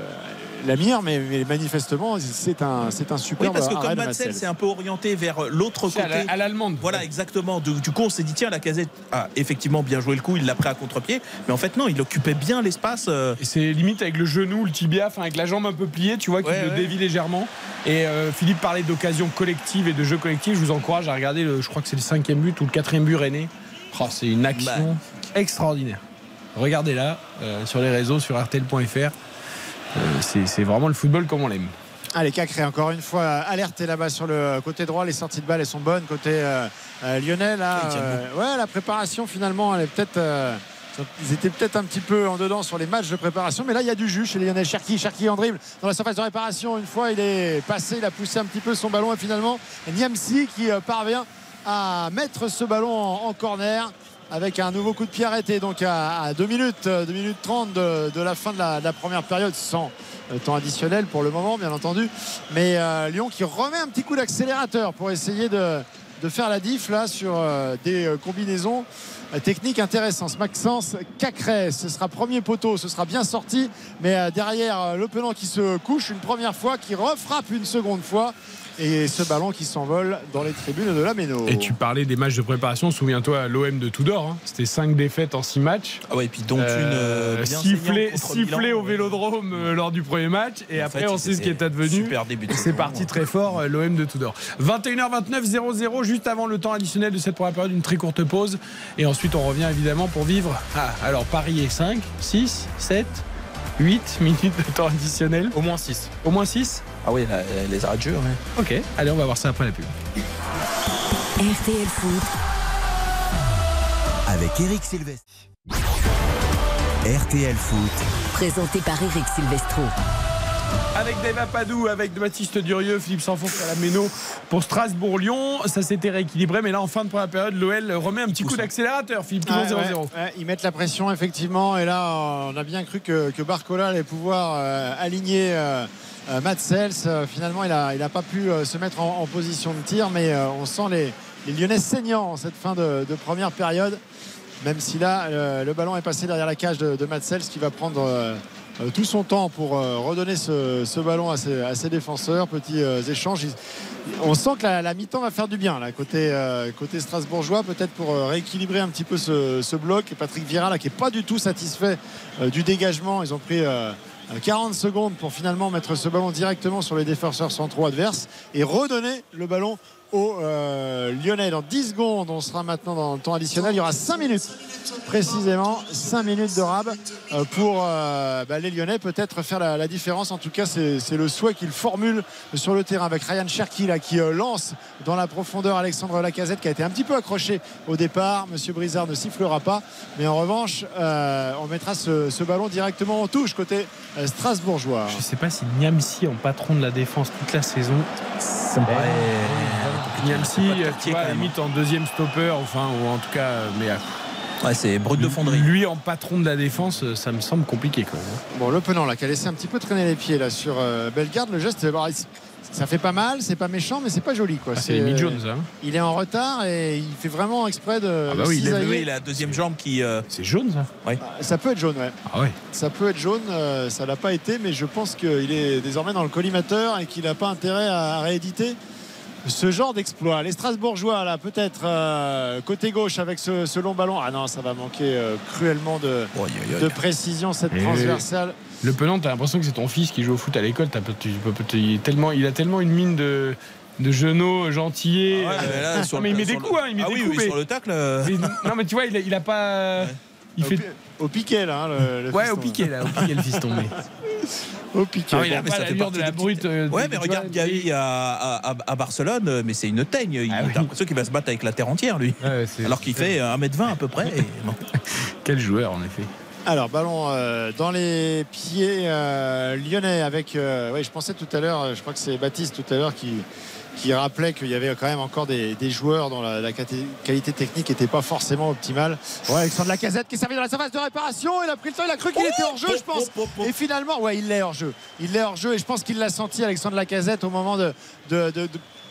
la mire, mais, mais manifestement c'est un, c'est un Oui, superbe parce que comme Matsel. s'est un peu orienté vers l'autre à côté. la- à l'allemande. Voilà, exactement. Du, du coup, on s'est dit, tiens, la casette a effectivement bien joué le coup, il l'a pris à contre-pied. Mais en fait, non, il occupait bien l'espace. euh, Et c'est limite avec le genou, le tibia, enfin avec la jambe un peu pliée, tu vois, qui Ouais, le ouais. dévie légèrement. Et euh, Philippe parlait d'occasion collective et de jeu collectif. Je vous encourage à regarder, le, je crois que c'est le cinquième but ou le quatrième but René. Oh, c'est une action extraordinaire. Regardez là, euh, sur les réseaux, sur RTL.fr. Euh, c'est vraiment le football comme on l'aime. Allez, Cacré, encore une fois, alerté là-bas sur le côté droit. Les sorties de balle, elles sont bonnes. Côté euh, euh, lyonnais, là, euh, ouais, la préparation, finalement, elle est peut-être. euh, ils étaient peut-être un petit peu en dedans sur les matchs de préparation, mais là il y a du jus chez les Lyonnais. Cherki, Cherki en dribble dans la surface de réparation. Une fois il est passé, il a poussé un petit peu son ballon et finalement Niamsi qui euh, parvient à mettre ce ballon en, en corner avec un nouveau coup de pied arrêté donc à, à 2 minutes, euh, 2 minutes 30 de, la fin de la, première période sans euh, temps additionnel pour le moment bien entendu. Mais euh, Lyon qui remet un petit coup d'accélérateur pour essayer de, faire la diff là sur euh, des euh, combinaisons euh, techniques intéressantes. Maxence Cacré ce sera premier poteau ce sera bien sorti. Mais euh, derrière euh, le penant qui se couche une première fois qui refrappe une seconde fois et ce ballon qui s'envole dans les tribunes de la Méno Et tu parlais des matchs de préparation, souviens-toi l'OM de Tudor, hein. c'était 5 défaites en 6 matchs. Ah ouais, et puis donc une euh, bien sifflé, saignante contre sifflé Milan. au vélodrome euh, lors du premier match et En après fait, on sait ce qui est advenu. Super début de C'est parti très fort, euh, l'OM de Tudor. 21h29, 0-0, juste avant le temps additionnel de cette première période, une très courte pause. Et ensuite, on revient évidemment pour vivre. Ah, alors Paris est 5, 6, 7, 8 minutes de temps additionnel. Au moins 6. Au moins 6 Ah oui, la- les arrêts de jeu. ouais. Ok, allez, on va voir ça après la pub. RTL Foot, avec Eric Silvestri. RTL Foot, présenté par Eric Silvestro. Avec Deva Padou, avec Baptiste Durieux, Philippe Sanfourche à la Méno pour Strasbourg-Lyon. Ça s'était rééquilibré, mais là, en fin de première période, l'OL remet un petit coup d'accélérateur. Philippe, toujours Ouais, 0-0. ouais, ouais, ils mettent la pression effectivement et là on a bien cru que, que Barcola allait pouvoir euh, aligner euh, euh, Matt Sels. Euh, finalement il n'a il a pas pu se mettre en, en position de tir mais euh, on sent les, les Lyonnais saignants en cette fin de, de première période même si là, le ballon est passé derrière la cage de, de Matsels qui va prendre tout son temps pour euh, redonner ce, ballon à ses, défenseurs. Petits euh, échanges. On sent que la, mi-temps va faire du bien côté, euh, strasbourgeois, peut-être pour euh, rééquilibrer un petit peu ce, bloc. Et Patrick Vieira, là, qui n'est pas du tout satisfait euh, du dégagement. Ils ont pris euh, 40 secondes pour finalement mettre ce ballon directement sur les défenseurs centraux adverses et redonner le ballon aux euh, Lyonnais. Dans 10 secondes, on sera maintenant dans le temps additionnel. Il y aura 5 minutes précisément, 5 minutes de rab euh, pour euh, bah, les Lyonnais peut-être faire la, la différence. En tout cas, c'est le souhait qu'ils formulent sur le terrain avec Ryan Cherki là, qui euh, lance dans la profondeur Alexandre Lacazette qui a été un petit peu accroché au départ. Monsieur Brizard ne sifflera pas, mais en revanche, euh, on mettra ce, ce ballon directement en touche côté strasbourgeois. Je sais pas si Niamsi en patron de la défense toute la saison. Ça me paraît. Niamsi, tu vois, limite en deuxième stopper, enfin, ou en tout cas, euh, mais à- Ouais, c'est brut de fonderie. lui en patron de la défense, euh, ça me semble compliqué quand même. Bon, le penant là, qui a laissé un petit peu traîner les pieds là sur euh, Bellegarde. Le geste, bon, ça fait pas mal, c'est pas méchant, mais c'est pas joli quoi. Ah, c'est Jones, hein. Il est en retard et il fait vraiment exprès de. Ah bah oui, il est- cisailler. Oui, la deuxième jambe qui. euh, C'est jaune ça Ça peut être jaune, ouais. Ah ouais. Ça peut être jaune, euh, ça l'a pas été, mais je pense qu'il est désormais dans le collimateur et qu'il n'a pas intérêt à rééditer ce genre d'exploit. Les Strasbourgeois, là, peut-être euh, côté gauche avec ce, ce long ballon. Ah non, ça va manquer euh, cruellement de, oh, précision, cette Et- transversale. Le penant, t'as l'impression que c'est ton fils qui joue au foot à l'école. T'as pas- tu peux- tu- il, est tellement, il a tellement une mine de, de genou gentillet. Ah ouais, mais là, Euh, sur non, le- mais il met des le- coups, hein, il met Ah des oui, coups. oui, mais- sur le tacle. euh, mais- non, mais tu vois, il a, il a pas. Il Au, fait. Au piquet, là. hein, le, le Ouais, fiston, au piqué, là, au piqué, le fiston. Mais... Au piquet. Non, il a mais pas ça fait de la brute. euh, Ouais, mais regarde Gavi à, à, à- à Barcelone, euh, mais c'est une teigne. Il Ah a oui. l'impression qu'il va se battre avec la terre entière, lui. Ouais, Alors qu'il fait 1m20 à peu près. et bon. Quel joueur, en effet. Alors, ballon euh, dans les pieds euh, lyonnais avec. euh, ouais, je pensais tout à l'heure, euh, je crois que c'est Baptiste tout à l'heure qui, qui rappelait qu'il y avait quand même encore des, des joueurs dont la, qualité technique n'était pas forcément optimale. Ouais, Alexandre Lacazette qui est servi dans la surface de réparation. Il a pris le temps, il a cru qu'il était hors jeu, je pense. Et finalement, ouais, il l'est hors jeu. Il l'est hors jeu et je pense qu'il l'a senti, Alexandre Lacazette, au moment de. de- de- de-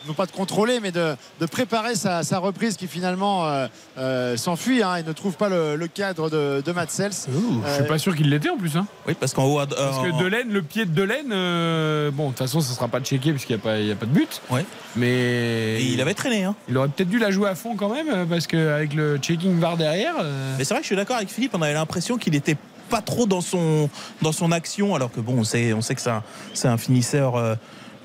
non pas de contrôler, mais de, de préparer sa, sa reprise qui finalement euh, euh, s'enfuit hein, et ne trouve pas le, le cadre de, de Matsels. Je suis pas sûr qu'il l'était en plus. Hein. Oui, parce qu'en haut. à- Parce que Delaine, le pied de Delaine, euh, bon, de toute façon, ça sera pas checké puisqu'il n'y a, pas- il y a pas de but. Ouais. Mais Et il avait traîné. Hein. il aurait peut-être dû la jouer à fond quand même, euh, parce qu'avec le checking VAR derrière. euh, Mais c'est vrai que je suis d'accord avec Philippe, on avait l'impression qu'il était pas trop dans son, dans son action, alors que bon, on sait, on sait que c'est un, c'est un finisseur euh,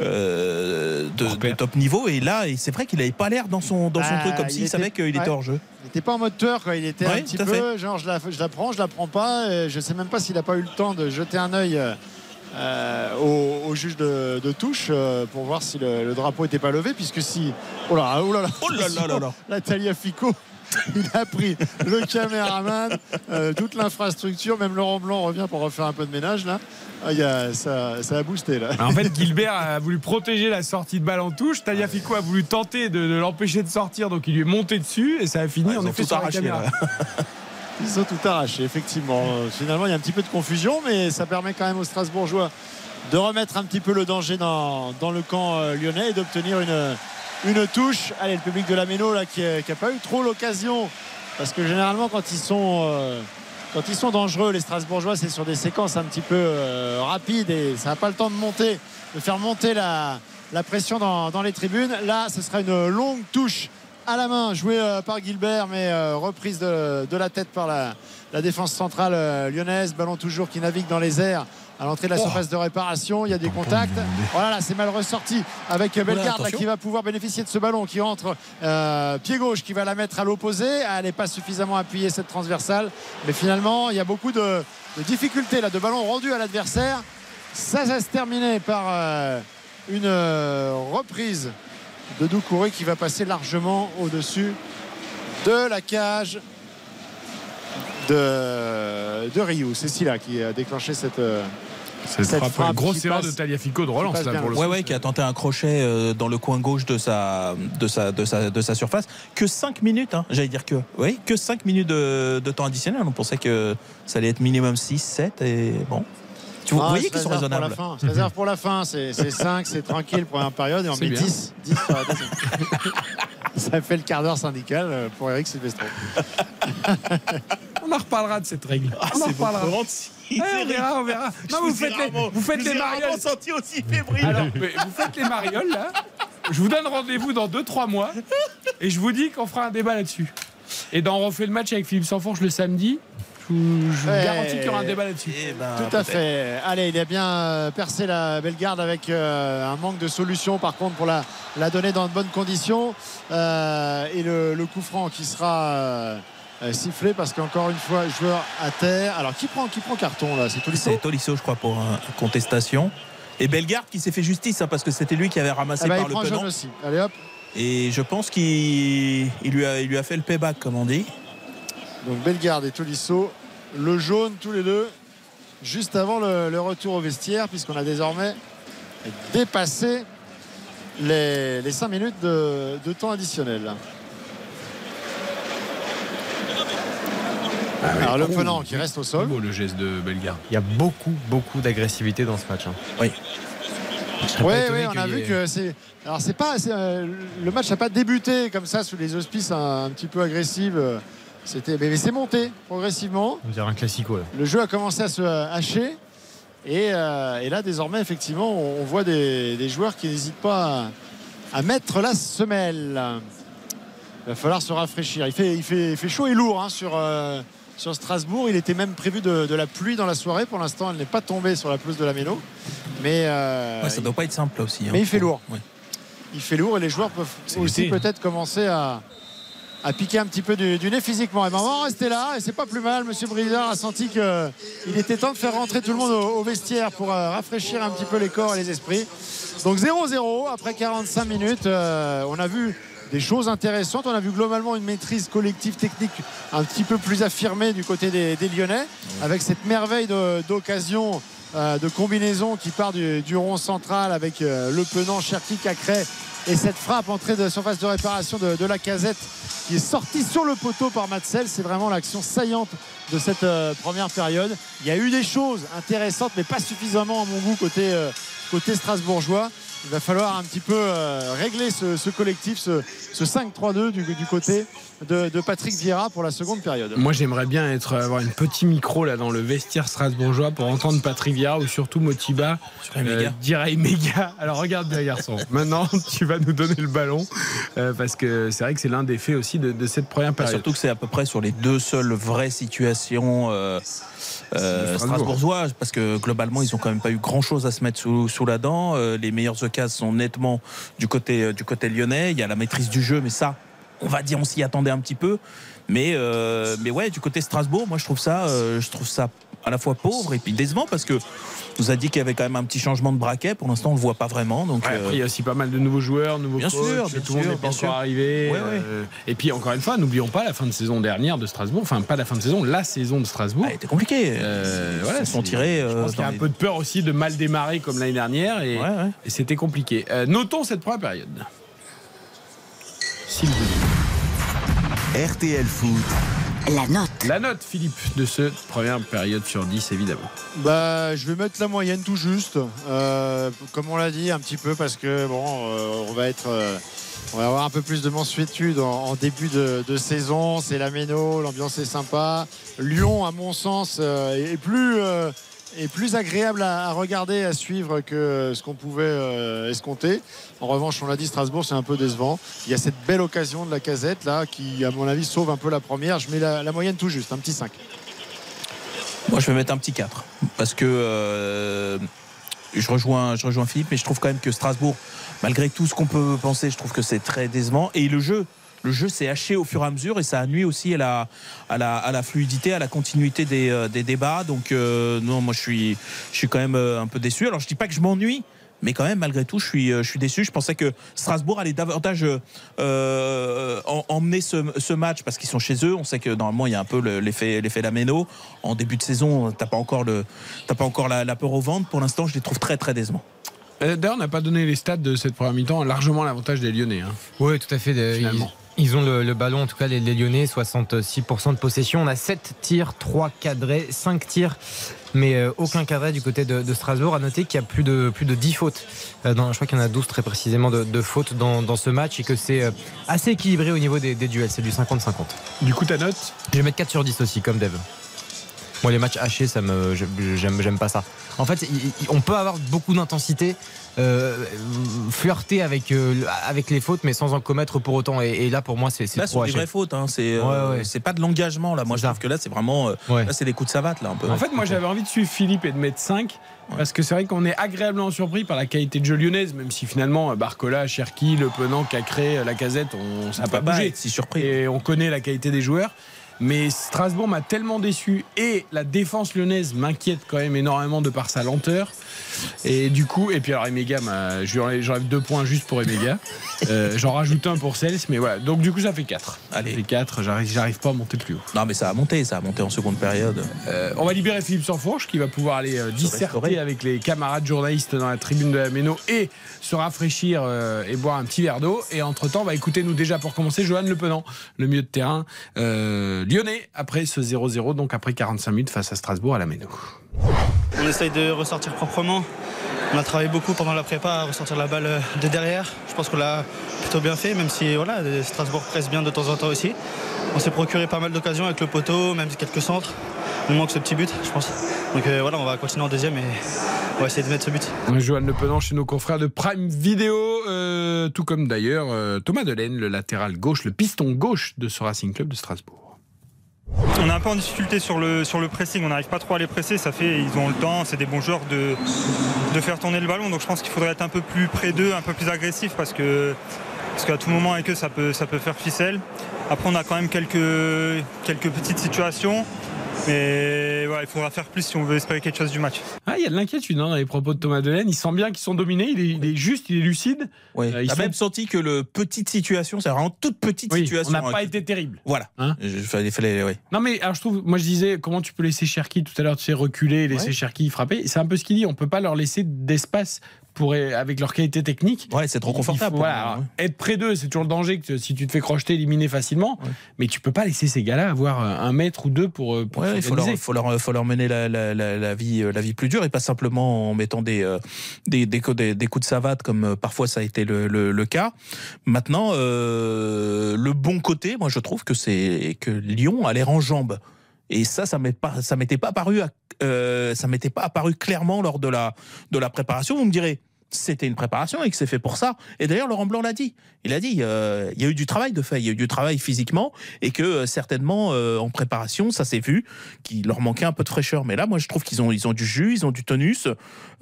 euh, de, top niveau, et là, et c'est vrai qu'il avait pas l'air dans son, dans son Ah, truc, comme il s'il savait qu'il était ouais. hors jeu. Il n'était pas en mode tueur, quoi. Il était Ouais, un petit peu, genre, je la, je la prends, je la prends pas. Et je sais même pas s'il n'a pas eu le temps de jeter un œil euh, au, au juge de, de touche euh, pour voir si le, le drapeau n'était pas levé, puisque si. Oh là, oh là là, Oh là là là là. La Taliafico. Il a pris le caméraman, euh, toute l'infrastructure, même Laurent Blanc revient pour refaire un peu de ménage là. Ah, il y a- ça, ça a boosté là. En fait, Gilbert a voulu protéger la sortie de balle en touche. Taliafico a voulu tenter de, de l'empêcher de sortir, donc il lui est monté dessus et ça a fini Ouais, en ils ont effet tout sur la arraché, caméra. Ils ont tout arraché, effectivement. Finalement, il y a un petit peu de confusion, mais ça permet quand même aux Strasbourgeois de remettre un petit peu le danger dans, dans le camp euh, lyonnais et d'obtenir une, une touche. Allez, le public de la Méno, là, qui n'a pas eu trop l'occasion, parce que généralement, quand ils sont. euh, quand ils sont dangereux, les Strasbourgeois, c'est sur des séquences un petit peu euh, rapides et ça n'a pas le temps de monter, de faire monter la, pression dans, les tribunes. Là, ce sera une longue touche à la main jouée euh, par Gilbert, mais reprise de, la tête par la, défense centrale lyonnaise. Ballon toujours qui navigue dans les airs à l'entrée de la Oh. surface de réparation. Il y a des contacts. Voilà, là, c'est mal ressorti avec Bellegarde là, qui va pouvoir bénéficier de ce ballon qui rentre euh, pied gauche, qui va la mettre à l'opposé. Elle n'est pas suffisamment appuyée cette transversale, mais finalement, il y a beaucoup de, de difficultés là, de ballons rendus à l'adversaire. Ça, ça se terminer par euh, une euh, reprise de Doucouré qui va passer largement au-dessus de la cage de, de Ryu. C'est Silla qui a déclenché cette. C'est Cette une frappe grosse erreur passe- de Taliafico de relance là pour le Ouais, ouais, qui a tenté un crochet euh, dans le coin gauche de sa, de sa, de sa, de sa surface. Que 5 minutes, hein, j'allais dire que. Oui, que 5 minutes de, de temps additionnel. On pensait que ça allait être minimum 6, 7 et bon. Tu vous Ah, voyez se qu'ils sont pour la raisonnables. réserve pour la fin. C'est 5, c'est tranquille, première période. Et on C'est met bien. 10. 10 sur la deuxième. Ça fait le quart d'heure syndical euh, pour Eric Silvestro. On en reparlera de cette règle. on en reparlera. Ouais, on verra, on verra. Non, vous faites les, vous faites les marioles. senti aussi fébrile. Alors, mais vous faites les marioles là. Je vous donne rendez-vous dans 2-3 mois et je vous dis qu'on fera un débat là-dessus. Et dans on refait le match avec Philippe Sanfourche le samedi. Je vous, Ouais. garantis qu'il y aura un débat là-dessus. Eh ben, Tout à fait. Allez, il a bien euh, percé la belle garde avec euh, un manque de solution par contre pour la, la donner dans de bonnes conditions. Euh, et le, le coup franc qui sera euh, sifflé parce qu'encore une fois, joueur à terre. Alors qui prend, qui prend carton là? C'est Tolisso? C'est Tolisso, je crois, pour une contestation. Et Bellegarde qui s'est fait justice hein, parce que c'était lui qui avait ramassé Ah bah, par il le prend aussi. Allez hop. Et je pense qu'il il lui, a, il lui a fait le payback, comme on dit. Donc Bellegarde et Tolisso, le jaune tous les deux, juste avant le, le retour au vestiaire, puisqu'on a désormais dépassé les, les 5 minutes de, de temps additionnel. Alors le penant qui reste au sol. beau le geste de Bellegarde. Il y a beaucoup, beaucoup d'agressivité dans ce match. hein. Oui. Oui, oui, on a vu ait- que c'est. Alors c'est pas. euh, le match n'a pas débuté comme ça sous les auspices un, un petit peu agressifs. C'était, mais, mais c'est monté progressivement. On dirait un classico là. Le jeu a commencé à se hacher. Et, euh, et là, désormais, effectivement, on, on voit des, des joueurs qui n'hésitent pas à, à mettre la semelle. Il va falloir se rafraîchir. Il fait, il fait, il fait chaud et lourd hein, sur, euh, sur Strasbourg. Il était même prévu de, de la pluie dans la soirée. Pour l'instant, elle n'est pas tombée sur la pelouse de la Méno. Mais, euh, Ouais, ça doit pas être simple là aussi. hein. mais il fait lourd. Ouais. Il fait lourd et les joueurs peuvent aussi peut-être commencer à, à piquer un petit peu du, du nez physiquement. Et ben, on va en rester là et c'est pas plus mal. Monsieur Brizard a senti qu'il était temps de faire rentrer tout le monde au, au vestiaire pour euh, rafraîchir un petit peu les corps et les esprits. Donc 0-0 après 45 minutes. euh, on a vu des choses intéressantes. On a vu globalement une maîtrise collective technique un petit peu plus affirmée du côté des, des Lyonnais avec cette merveille d'occasion. euh, de combinaison qui part du, du rond central avec euh, le penant Cherki Cacré et cette frappe entrée de surface de réparation de, de la casette qui est sortie sur le poteau par Matzel. C'est vraiment l'action saillante de cette euh, première période. Il y a eu des choses intéressantes, mais pas suffisamment à mon goût côté, côté strasbourgeois. Il va falloir un petit peu euh, régler ce, ce collectif, ce, ce 5-3-2 du, du côté de, de Patrick Vieira pour la seconde période. Moi, j'aimerais bien être, avoir un petit micro là dans le vestiaire strasbourgeois pour entendre Patrick Vieira ou surtout Motiba méga. dire à. Alors regarde bien, garçon. Maintenant, tu vas nous donner le ballon euh, parce que c'est vrai que c'est l'un des faits aussi de, de cette première Bah, période. surtout que c'est à peu près sur les deux seules vraies situations euh, De Strasbourg. strasbourgeoises, parce que globalement, ils ont quand même pas eu grand chose à se mettre sous, sous la dent. Euh, les meilleures occasions sont nettement du côté, euh, du côté lyonnais. Il y a la maîtrise du jeu, mais ça, on va dire, on s'y attendait un petit peu. Mais, mais ouais, du côté Strasbourg, moi je trouve ça, je trouve ça à la fois pauvre et puis décevant parce que nous a dit qu'il y avait quand même un petit changement de braquet. Pour l'instant, on le voit pas vraiment. Donc, Ouais, euh, après, il y a aussi pas mal de nouveaux joueurs, nouveaux Bien coachs, sûr, tout le monde n'est pas bien encore sûr. arrivé. Ouais, ouais. euh, et puis encore une fois, n'oublions pas la fin de saison dernière de Strasbourg, enfin pas la fin de saison, la saison de Strasbourg. elle était compliquée. Euh, voilà, Ils se sont tirés. Je euh, pense qu'il y a un les- peu de peur aussi de mal démarrer comme l'année dernière et, Ouais, ouais. et c'était compliqué. Euh, notons cette première période. S'il vous plaît. RTL Foot, La note. La note, Philippe, de cette première période sur 10, évidemment. Bah, je vais mettre la moyenne tout juste, euh, comme on l'a dit un petit peu parce que bon, euh, on va être, euh, on va avoir un peu plus de mansuétude en, en début de, de saison. C'est la Méno, l'ambiance est sympa. Lyon, à mon sens, euh, est plus est plus agréable à, regarder, à suivre que ce qu'on pouvait euh, escompter. En revanche, on l'a dit, Strasbourg, c'est un peu décevant. Il y a cette belle occasion de la casette là qui, à mon avis, sauve un peu la première. Je mets la, la moyenne tout juste, un petit 5. Moi, je vais mettre un petit 4 parce que euh, je, rejoins, je rejoins Philippe, mais je trouve quand même que Strasbourg, malgré tout ce qu'on peut penser, je trouve que c'est très décevant. Et le jeu, le jeu s'est haché au fur et à mesure et ça a nuit aussi à la, à la, à la fluidité, à la continuité des, euh, des débats. Donc, euh, non, moi, je suis, je suis quand même euh, un peu déçu. Alors, je dis pas que je m'ennuie. Mais quand même, malgré tout, je suis, je suis déçu. Je pensais que Strasbourg allait davantage euh, en- emmener ce, ce match parce qu'ils sont chez eux. On sait que normalement, il y a un peu le- l'effet, l'effet Lameno. En début de saison, t'as pas encore le, t'as pas encore la, la peur au ventre. Pour l'instant, je les trouve très, très décevants. D'ailleurs, on n'a pas donné les stats de cette première mi-temps, largement l'avantage des Lyonnais. hein. Oui, tout à fait. Finalement. Ils, ont le, le ballon, en tout cas les, les Lyonnais, 66% de possession. On a 7 tirs, 3 cadrés, 5 tirs, mais euh, aucun cadré du côté de, de Strasbourg. À noter qu'il y a plus de, plus de 10 fautes. Euh, dans, je crois qu'il y en a 12 très précisément de, de fautes dans, dans ce match et que c'est euh, assez équilibré au niveau des, des duels. C'est du 50-50. Du coup, ta note? Je vais mettre 4 sur 10 aussi, comme Dev. Moi, les matchs hachés, ça me, j'aime, j'aime pas ça. En fait, on peut avoir beaucoup d'intensité, euh, flirter avec, euh, avec les fautes, mais sans en commettre pour autant. Et, et là, pour moi, c'est, c'est Là, trop c'est des vraies fautes. Hein. C'est euh, Ouais, ouais. c'est pas de l'engagement. Là, moi, je trouve que là, c'est vraiment. euh, Ouais. Là, c'est des coups de savate, là, un peu. En fait, moi, j'avais envie de suivre Philippe et de mettre 5. Parce que c'est vrai qu'on est agréablement surpris par la qualité de jeu lyonnaise, même si finalement Barcola, Cherki, Le Penant, Cacré, Lacazette, on ça n'a pas bougé. si surpris. Et on connaît la qualité des joueurs. Mais Strasbourg m'a tellement déçu et la défense lyonnaise m'inquiète quand même énormément de par sa lenteur. Et du coup, et puis alors Emega, j'enlève deux points juste pour Emega. Euh, J'en rajoute un pour Cels, mais voilà. Donc du coup, ça fait 4. Allez. Ça fait 4, j'arrive pas à monter plus haut. Non, mais ça a monté. Ça a monté en seconde période. Euh, on va libérer Philippe Sanfourche qui va pouvoir aller euh, disserter avec les camarades journalistes dans la tribune de la Méno et se rafraîchir euh, et boire un petit verre d'eau. Et entre-temps, on va écouter nous déjà pour commencer Johan Le Penant, le milieu de terrain lyonnais, après ce 0-0, donc après 45 minutes face à Strasbourg à la Méno. On essaye de ressortir proprement. On a travaillé beaucoup pendant la prépa à ressortir la balle de derrière. Je pense qu'on l'a plutôt bien fait, même si voilà, Strasbourg presse bien de temps en temps aussi. On s'est procuré pas mal d'occasions avec le poteau, même quelques centres. Il nous manque ce petit but, je pense. Donc euh, voilà, on va continuer en deuxième et on va essayer de mettre ce but. Johan Le Penant chez nos confrères de Prime Video, euh, tout comme d'ailleurs euh, Thomas Delaine, le latéral gauche, le piston gauche de ce Racing Club de Strasbourg. On est un peu en difficulté sur le, pressing, on n'arrive pas trop à les presser, ça fait, ils ont le temps, c'est des bons joueurs de, faire tourner le ballon, donc je pense qu'il faudrait être un peu plus près d'eux, un peu plus agressif parce que parce qu'à tout moment avec eux ça peut, ça peut faire ficelle. Après on a quand même quelques, quelques petites situations, mais ouais, il faudra faire plus si on veut espérer quelque chose du match. Ah, il y a de l'inquiétude hein, dans les propos de Thomas Delaine. Il sent bien qu'ils sont dominés. Il est, il est juste, il est lucide. Ouais. Euh, T'as sont- même senti que le petite situation, c'est vraiment toute petite Oui, situation. on n'a hein, pas été terrible. Voilà. Hein Je- fallait, fallait, ouais. Non mais alors je trouve, moi je disais comment tu peux laisser Cherki tout à l'heure, tu sais reculer, laisser Ouais. Cherki frapper? C'est un peu ce qu'il dit. On peut pas leur laisser d'espace avec leur qualité technique. Ouais, c'est trop faut- confortable. voilà, hein. être près d'eux, c'est toujours le danger que si tu te fais crocheter, éliminer facilement. Mais tu peux pas laisser ces gars-là avoir euh, un mètre ou deux pour. euh, pour il faut leur, s'organiser. faut, leur, faut leur mener la, la, la, la vie, euh, la vie plus dure et pas simplement en mettant des, euh, des, des, coups- des, des coups de savate comme euh, parfois ça a été le, le, le cas. Maintenant, euh, le bon côté, moi je trouve que c'est que Lyon a l'air en jambes. Et ça, ça m'est pas, ça m'était pas apparu, euh, ça m'était pas apparu clairement lors de la, de la préparation. Vous me direz, c'était une préparation et que c'est fait pour ça. Et d'ailleurs, Laurent Blanc l'a dit. Il a dit, euh, il y a eu du travail de fait, il y a eu du travail physiquement et que euh, certainement euh, en préparation, ça s'est vu qu'il leur manquait un peu de fraîcheur. Mais là, moi, je trouve qu'ils ont, ils ont du jus, ils ont du tonus.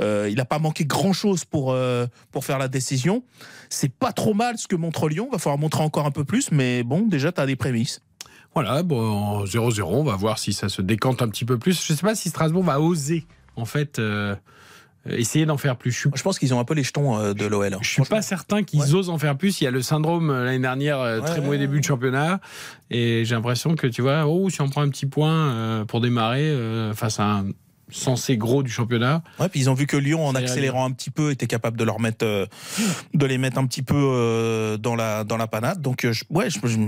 Euh, il n'a pas manqué grand chose pour pour faire la décision. C'est pas trop mal ce que montre Lyon. Va falloir montrer encore un peu plus, mais bon, déjà, tu as des prémices. Voilà, bon, 0-0, on va voir si ça se décante un petit peu plus. Je sais pas si Strasbourg va oser, en fait, essayer d'en faire plus. Je suis, Je pense qu'ils ont un peu les jetons euh, de l'OL. je suis pas certain qu'ils osent en faire plus. Il y a le syndrome euh, l'année dernière, euh, très mauvais ouais, début de championnat. Et j'ai l'impression que, tu vois, oh, si on prend un petit point euh, pour démarrer euh, face à un censé gros du championnat. Ouais, puis ils ont vu que Lyon, en accélérant un petit peu, était capable de leur mettre, euh, de les mettre un petit peu euh, dans la dans la panade. Donc, euh, je, ouais, je, je,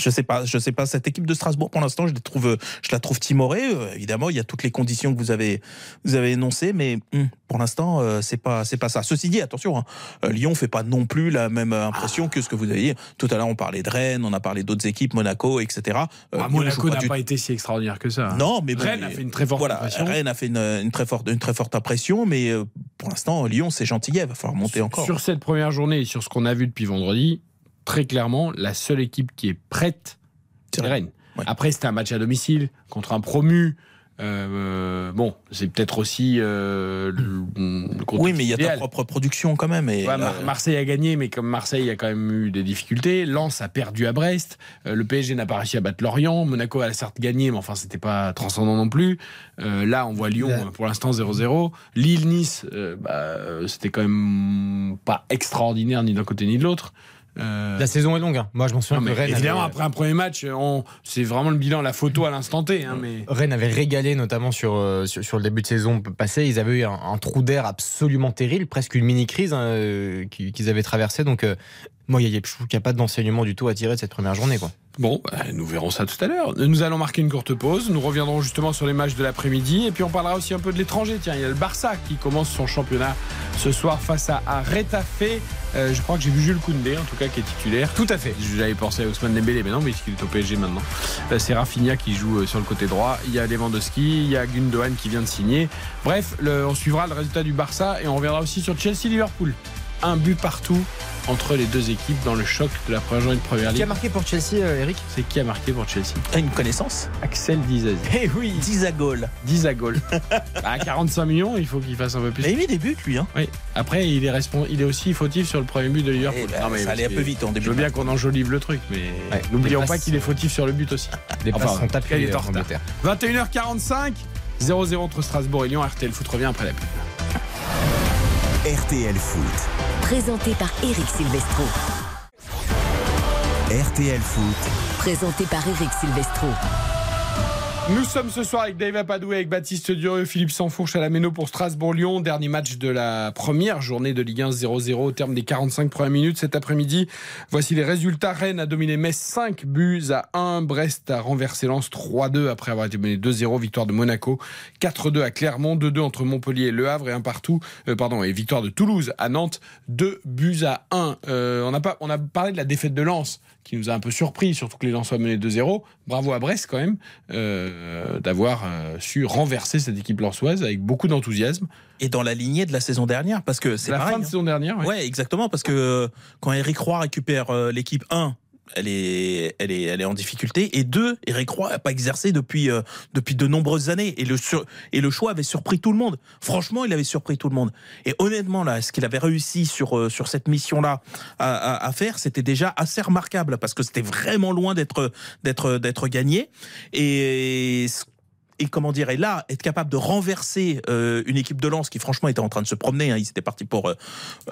je sais pas, je sais pas cette équipe de Strasbourg pour l'instant, je les trouve, je la trouve timorée. Euh, évidemment, il y a toutes les conditions que vous avez vous avez énoncées, mais hum, pour l'instant, euh, c'est pas c'est pas ça. Ceci dit, attention, hein, Lyon fait pas non plus la même impression que ce que vous avez dit. Tout à l'heure, on parlait de Rennes, on a parlé d'autres équipes, Monaco, etc. Euh, Ah, Monaco n'a du pas été si extraordinaire que ça. hein. non, mais bon, Rennes mais- a fait une très forte voilà, impression. Rennes a fait une, une très forte, une très forte impression, mais euh, pour l'instant, Lyon, c'est gentillet. Va falloir monter encore. Sur cette première journée et sur ce qu'on a vu depuis vendredi, très clairement, la seule équipe qui est prête, c'est Rennes. Ouais. Après, c'était un match à domicile contre un promu. Euh, bon, c'est peut-être aussi euh, le, Oui, mais il y a ta propre production quand même. Et, Ouais, Mar- euh, Marseille a gagné, mais comme Marseille a quand même eu des difficultés, Lens a perdu à Brest, euh, le PSG n'a pas réussi à battre Lorient, Monaco a certes gagné, mais enfin c'était pas transcendant non plus. Euh, là, on voit Lyon Ouais. pour l'instant 0-0. Lille-Nice, euh, bah, c'était quand même pas extraordinaire ni d'un côté ni de l'autre. Euh, La saison est longue. hein. Moi, je m'en souviens non, mais que Rennes évidemment, avait- après un premier match, on- c'est vraiment le bilan, la photo à l'instant T. hein, mais... Rennes avait régalé notamment sur, euh, sur, sur le début de saison passé. Ils avaient eu un, un trou d'air absolument terrible, presque une mini-crise hein, euh, qu'ils qu'ils avaient traversée. Donc euh, Moi, il n'y a, pas d'enseignement du tout à tirer de cette première journée. Quoi. Bon, bah, nous verrons ça tout à l'heure. Nous allons marquer une courte pause. Nous reviendrons justement sur les matchs de l'après-midi. Et puis on parlera aussi un peu de l'étranger. Tiens, il y a le Barça qui commence son championnat ce soir face à, à Retafe. Euh, je crois que j'ai vu Jules Koundé, en tout cas, qui est titulaire. Tout à fait. J'avais pensé à Ousmane Dembélé, mais non, puisqu'il est au PSG maintenant. Là, C'est Rafinha qui joue euh, sur le côté droit. Il y a Lewandowski, il y a Gundogan qui vient de signer. Bref, le- on suivra le résultat du Barça et on reviendra aussi sur Chelsea-Liverpool. Un but partout entre les deux équipes dans le choc de la première journée de première Qui ligue. a marqué pour Chelsea, euh, Eric? C'est qui a marqué pour Chelsea? Une connaissance? Axel Dizazi. Eh oui 10 à goal. 10 à goal. à 45 millions, il faut qu'il fasse un peu plus. Il a mis des buts, lui. Hein. Oui. Après, il est, respons- il est aussi fautif sur le premier but de Liverpool. Non, mais ça allait un peu vite en début Je veux bien qu'on enjolive le truc, mais Ouais, n'oublions pas qu'il est fautif sur le but aussi. Les passes sont il appuyées est en retard. Angleterre. 21h45, 0-0 entre Strasbourg et Lyon. RTL Foot revient après la pub. RTL Foot. Présenté par Eric Silvestro. RTL Foot. Présenté par Eric Silvestro. Nous sommes ce soir avec Dave Apadoué, avec Baptiste Durieux, Philippe Sansfourche à la Méno pour Strasbourg-Lyon. Dernier match de la première journée de Ligue 1 0-0 au terme des 45 premières minutes cet après-midi. Voici les résultats. Rennes a dominé Metz 5 buts à 1. Brest a renversé Lens 3-2 après avoir été mené 2-0. Victoire de Monaco 4-2 à Clermont, 2-2 entre Montpellier et Le Havre et un partout. euh, pardon, et victoire de Toulouse à Nantes 2 buts à 1. Euh, on, a pas, on a parlé de la défaite de Lens qui nous a un peu surpris, surtout que les Lens soient menés 2-0. Bravo à Brest quand même euh, d'avoir euh, su renverser cette équipe lensoise avec beaucoup d'enthousiasme. Et dans la lignée de la saison dernière, parce que c'est La pareil. fin de hein. saison dernière, ouais. Ouais, exactement, parce que euh, quand Eric Roy récupère euh, l'équipe 1, elle est, elle, est, elle est en difficulté. Et 2, Eric Roy n'a pas exercé depuis, euh, depuis de nombreuses années. Et le, sur- et le choix avait surpris tout le monde. Franchement, il avait surpris tout le monde. Et honnêtement, là, ce qu'il avait réussi sur, euh, sur cette mission-là à, à- à faire, c'était déjà assez remarquable, parce que c'était vraiment loin d'être d'être d'être gagné. Et ce et comment dire, et là, être capable de renverser euh, une équipe de Lens qui franchement était en train de se promener, hein, ils étaient partis pour euh,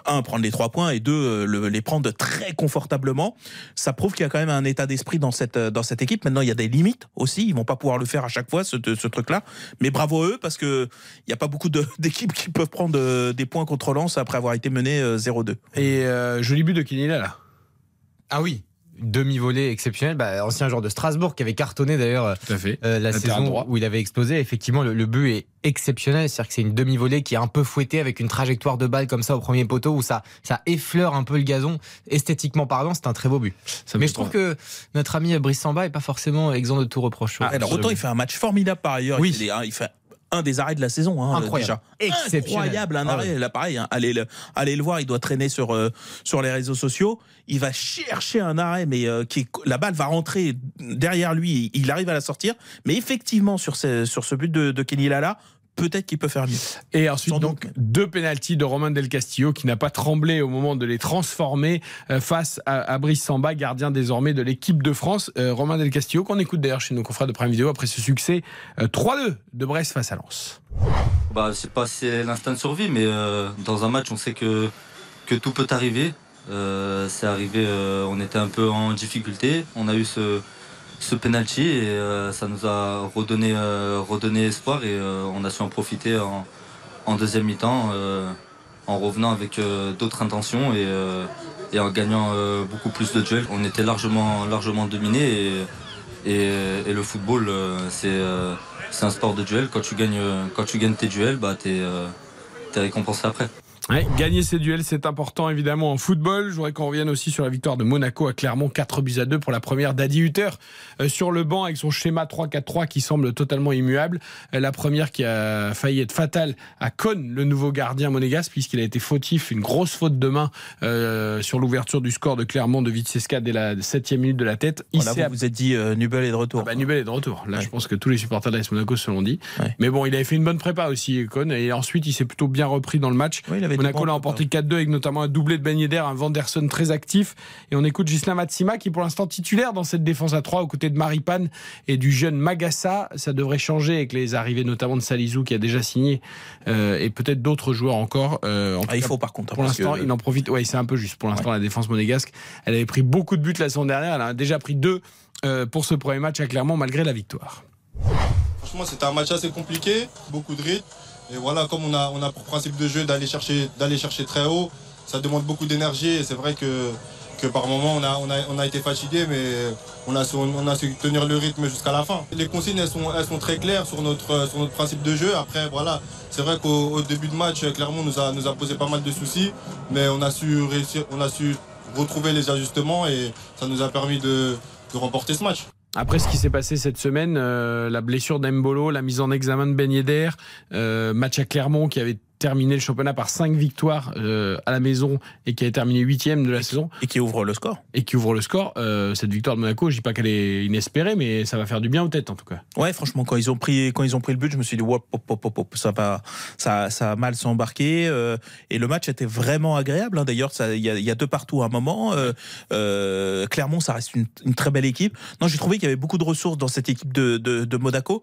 un prendre les trois points et deux euh, le- les prendre très confortablement. Ça prouve qu'il y a quand même un état d'esprit dans cette dans cette équipe. Maintenant, il y a des limites aussi. Ils vont pas pouvoir le faire à chaque fois ce, ce truc-là. Mais bravo à eux parce que il y a pas beaucoup d'équipes qui peuvent prendre euh, des points contre Lens après avoir été menées euh, 0-2. Et euh, joli but de Kenila là. Ah oui Demi-volée exceptionnel, bah, ancien joueur de Strasbourg qui avait cartonné d'ailleurs fait. euh, la saison droit. où il avait explosé. Effectivement, le, le but est exceptionnel. C'est-à-dire que c'est une demi-volée qui est un peu fouettée avec une trajectoire de balle comme ça au premier poteau où ça, ça effleure un peu le gazon. Esthétiquement parlant, c'est un très beau but. Ça Mais je trouve que notre ami Brice Samba est pas forcément exempt de tout reproche. Ah, Alors autant il fait un match formidable par ailleurs. Oui. Il, fait des- il fait un des arrêts de la saison. Hein, Incroyable. Déjà. Exceptionnel. Incroyable, un Ah arrêt. Là, pareil, hein, allez, le, allez le voir, il doit traîner sur, euh, sur les réseaux sociaux. Il va chercher un arrêt, mais euh, qui est- la balle va rentrer derrière lui. Il arrive à la sortir. Mais effectivement, sur ce, sur ce but de, de Kenny Lala, peut-être qu'il peut faire mieux. Et ensuite, Sans donc, deux pénalties de Romain Del Castillo qui n'a pas tremblé au moment de les transformer euh, face à, à Brice Samba, gardien désormais de l'équipe de France. Euh, Romain Del Castillo, qu'on écoute d'ailleurs chez nos confrères de Prime Vidéo après ce succès euh, 3-2 de Brest face à Lens. Bah, je sais pas si c'est l'instinct de survie, mais euh, dans un match, on sait que, que tout peut arriver. Euh, c'est arrivé, euh, on était un peu en difficulté. On a eu ce, ce penalty euh, ça nous a redonné, euh, espoir et euh, on a su en profiter en, deuxième mi-temps en revenant avec d'autres intentions et, en gagnant beaucoup plus de duels. On était largement, largement dominé et, le football, c'est un sport de duel. Quand tu gagnes, quand tu gagnes tes duels, bah, tu es, récompensé après. Ouais, gagner ces duels, c'est important évidemment en football. Je voudrais qu'on revienne aussi sur la victoire de Monaco à Clermont, 4 buts à 2 pour la première d'Adi Hutter euh, sur le banc avec son schéma 3-4-3 qui semble totalement immuable. Euh, la première qui a failli être fatale à Cohn, le nouveau gardien monégasque, puisqu'il a été fautif, une grosse faute de main euh, sur l'ouverture du score de Clermont de Vitesca dès la septième minute de la tête. Il Voilà, vous vous êtes dit euh, Nubel est de retour. ah bah, Nubel est de retour. Là, je pense que tous les supporters de l'AS Monaco se l'ont dit. Mais bon, il avait fait une bonne prépa aussi, Cohn. Et ensuite, il s'est plutôt bien repris dans le match. il avait Monaco l'a emporté 4-2 avec notamment un doublé de Ben Yedder, un Vanderson très actif. Et on écoute Gislain Matsima qui est pour l'instant titulaire dans cette défense à 3 aux côtés de Maripane et du jeune Magassa. Ça devrait changer avec les arrivées notamment de Salizou qui a déjà signé euh, et peut-être d'autres joueurs encore. Euh, en tout Ah, il cas, faut par contre. Pour parce l'instant, que- il en profite. Ouais, c'est un peu juste. Pour l'instant, la défense monégasque, elle avait pris beaucoup de buts la saison dernière. Elle a déjà pris deux euh, pour ce premier match à Clermont malgré la victoire. Franchement, c'était un match assez compliqué, beaucoup de rythme. Et voilà, comme on a, pour principe de jeu d'aller chercher, très haut, ça demande beaucoup d'énergie. Et c'est vrai que, par moment on a, été fatigué, mais on a, su, tenir le rythme jusqu'à la fin. Les consignes, elles sont, très claires sur notre, principe de jeu. Après, voilà, c'est vrai qu'au au début de match, Clermont nous a, nous a posé pas mal de soucis, mais on a su retrouver les ajustements et ça nous a permis de remporter ce match. Après ce qui s'est passé cette semaine, euh, la blessure d'Embolo, la mise en examen de Ben Yedder, euh, match à Clermont qui avait terminé le championnat par 5 victoires euh, à la maison et qui a terminé huitième de la saison. Et qui ouvre le score. Et qui ouvre le score. Euh, cette victoire de Monaco, je dis pas qu'elle est inespérée, mais ça va faire du bien aux têtes en tout cas. Ouais, franchement, quand ils ont pris, quand ils ont pris le but, je me suis dit, hop, hop, hop, hop, hop, ça va, ça, ça a mal s'embarquer. Euh, et le match était vraiment agréable. Hein. D'ailleurs, il y, a- il y a deux partout à un moment. Euh, Clermont, ça reste une, une très belle équipe. Non, j'ai trouvé qu'il y avait beaucoup de ressources dans cette équipe de, de, de Monaco.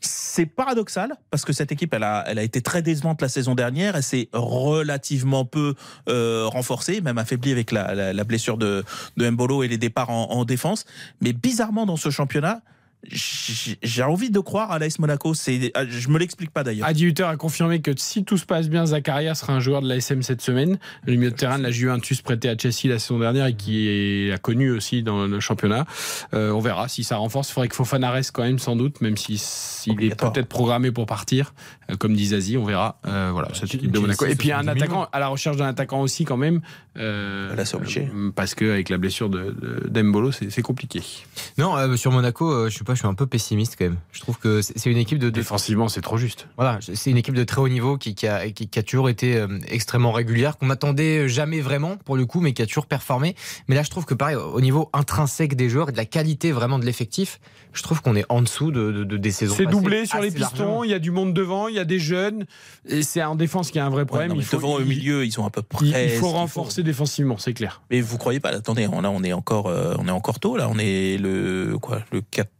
C'est paradoxal parce que cette équipe, elle a, elle a été très décevante la saison dernière. Elle s'est relativement peu euh, renforcée, même affaiblie avec la, blessure de, de Mbolo et les départs en défense. Mais bizarrement, dans ce championnat, j'ai envie de croire à l'AS Monaco. C'est, ah, je me l'explique pas d'ailleurs. Adi Hutter a confirmé que si tout se passe bien, Zakaria sera un joueur de l'ASM cette semaine. Le milieu de terrain de la Juventus prêté à Chelsea la saison dernière et qui est a connu aussi dans le championnat. Euh, on verra si ça renforce. Il faudrait que Fofana reste quand même sans doute, même si s'il est peut-être programmé pour partir, euh, comme dit Zazie, on verra. Euh, voilà cette équipe de Monaco. Et puis il y a un 70 attaquant à la recherche d'un attaquant aussi quand même. Euh, parce que avec la blessure de, de d'Embolo, c'est, c'est compliqué. Non, euh, sur Monaco, euh, je sais pas, je suis un peu pessimiste quand même. Je trouve que c'est c'est une équipe de, de- Défensivement, c'est trop juste. Voilà, c'est une équipe de très haut niveau qui, qui a, qui, qui a toujours été euh, extrêmement régulière, qu'on n'attendait jamais vraiment pour le coup, mais qui a toujours performé. Mais là, je trouve que pareil, au niveau intrinsèque des joueurs et de la qualité vraiment de l'effectif, je trouve qu'on est en dessous de, de- de- des saisons. C'est doublé sur les pistons, il y a du monde devant, il y a des jeunes. Et c'est en défense qu'il y a un vrai problème. non, mais il faut, devant, au il- milieu, ils sont à peu près. il, faut renforcer défensivement, c'est clair. Mais vous croyez pas Attendez, on, là, on est encore, euh, on est encore tôt. Là, on est le quoi, le 14.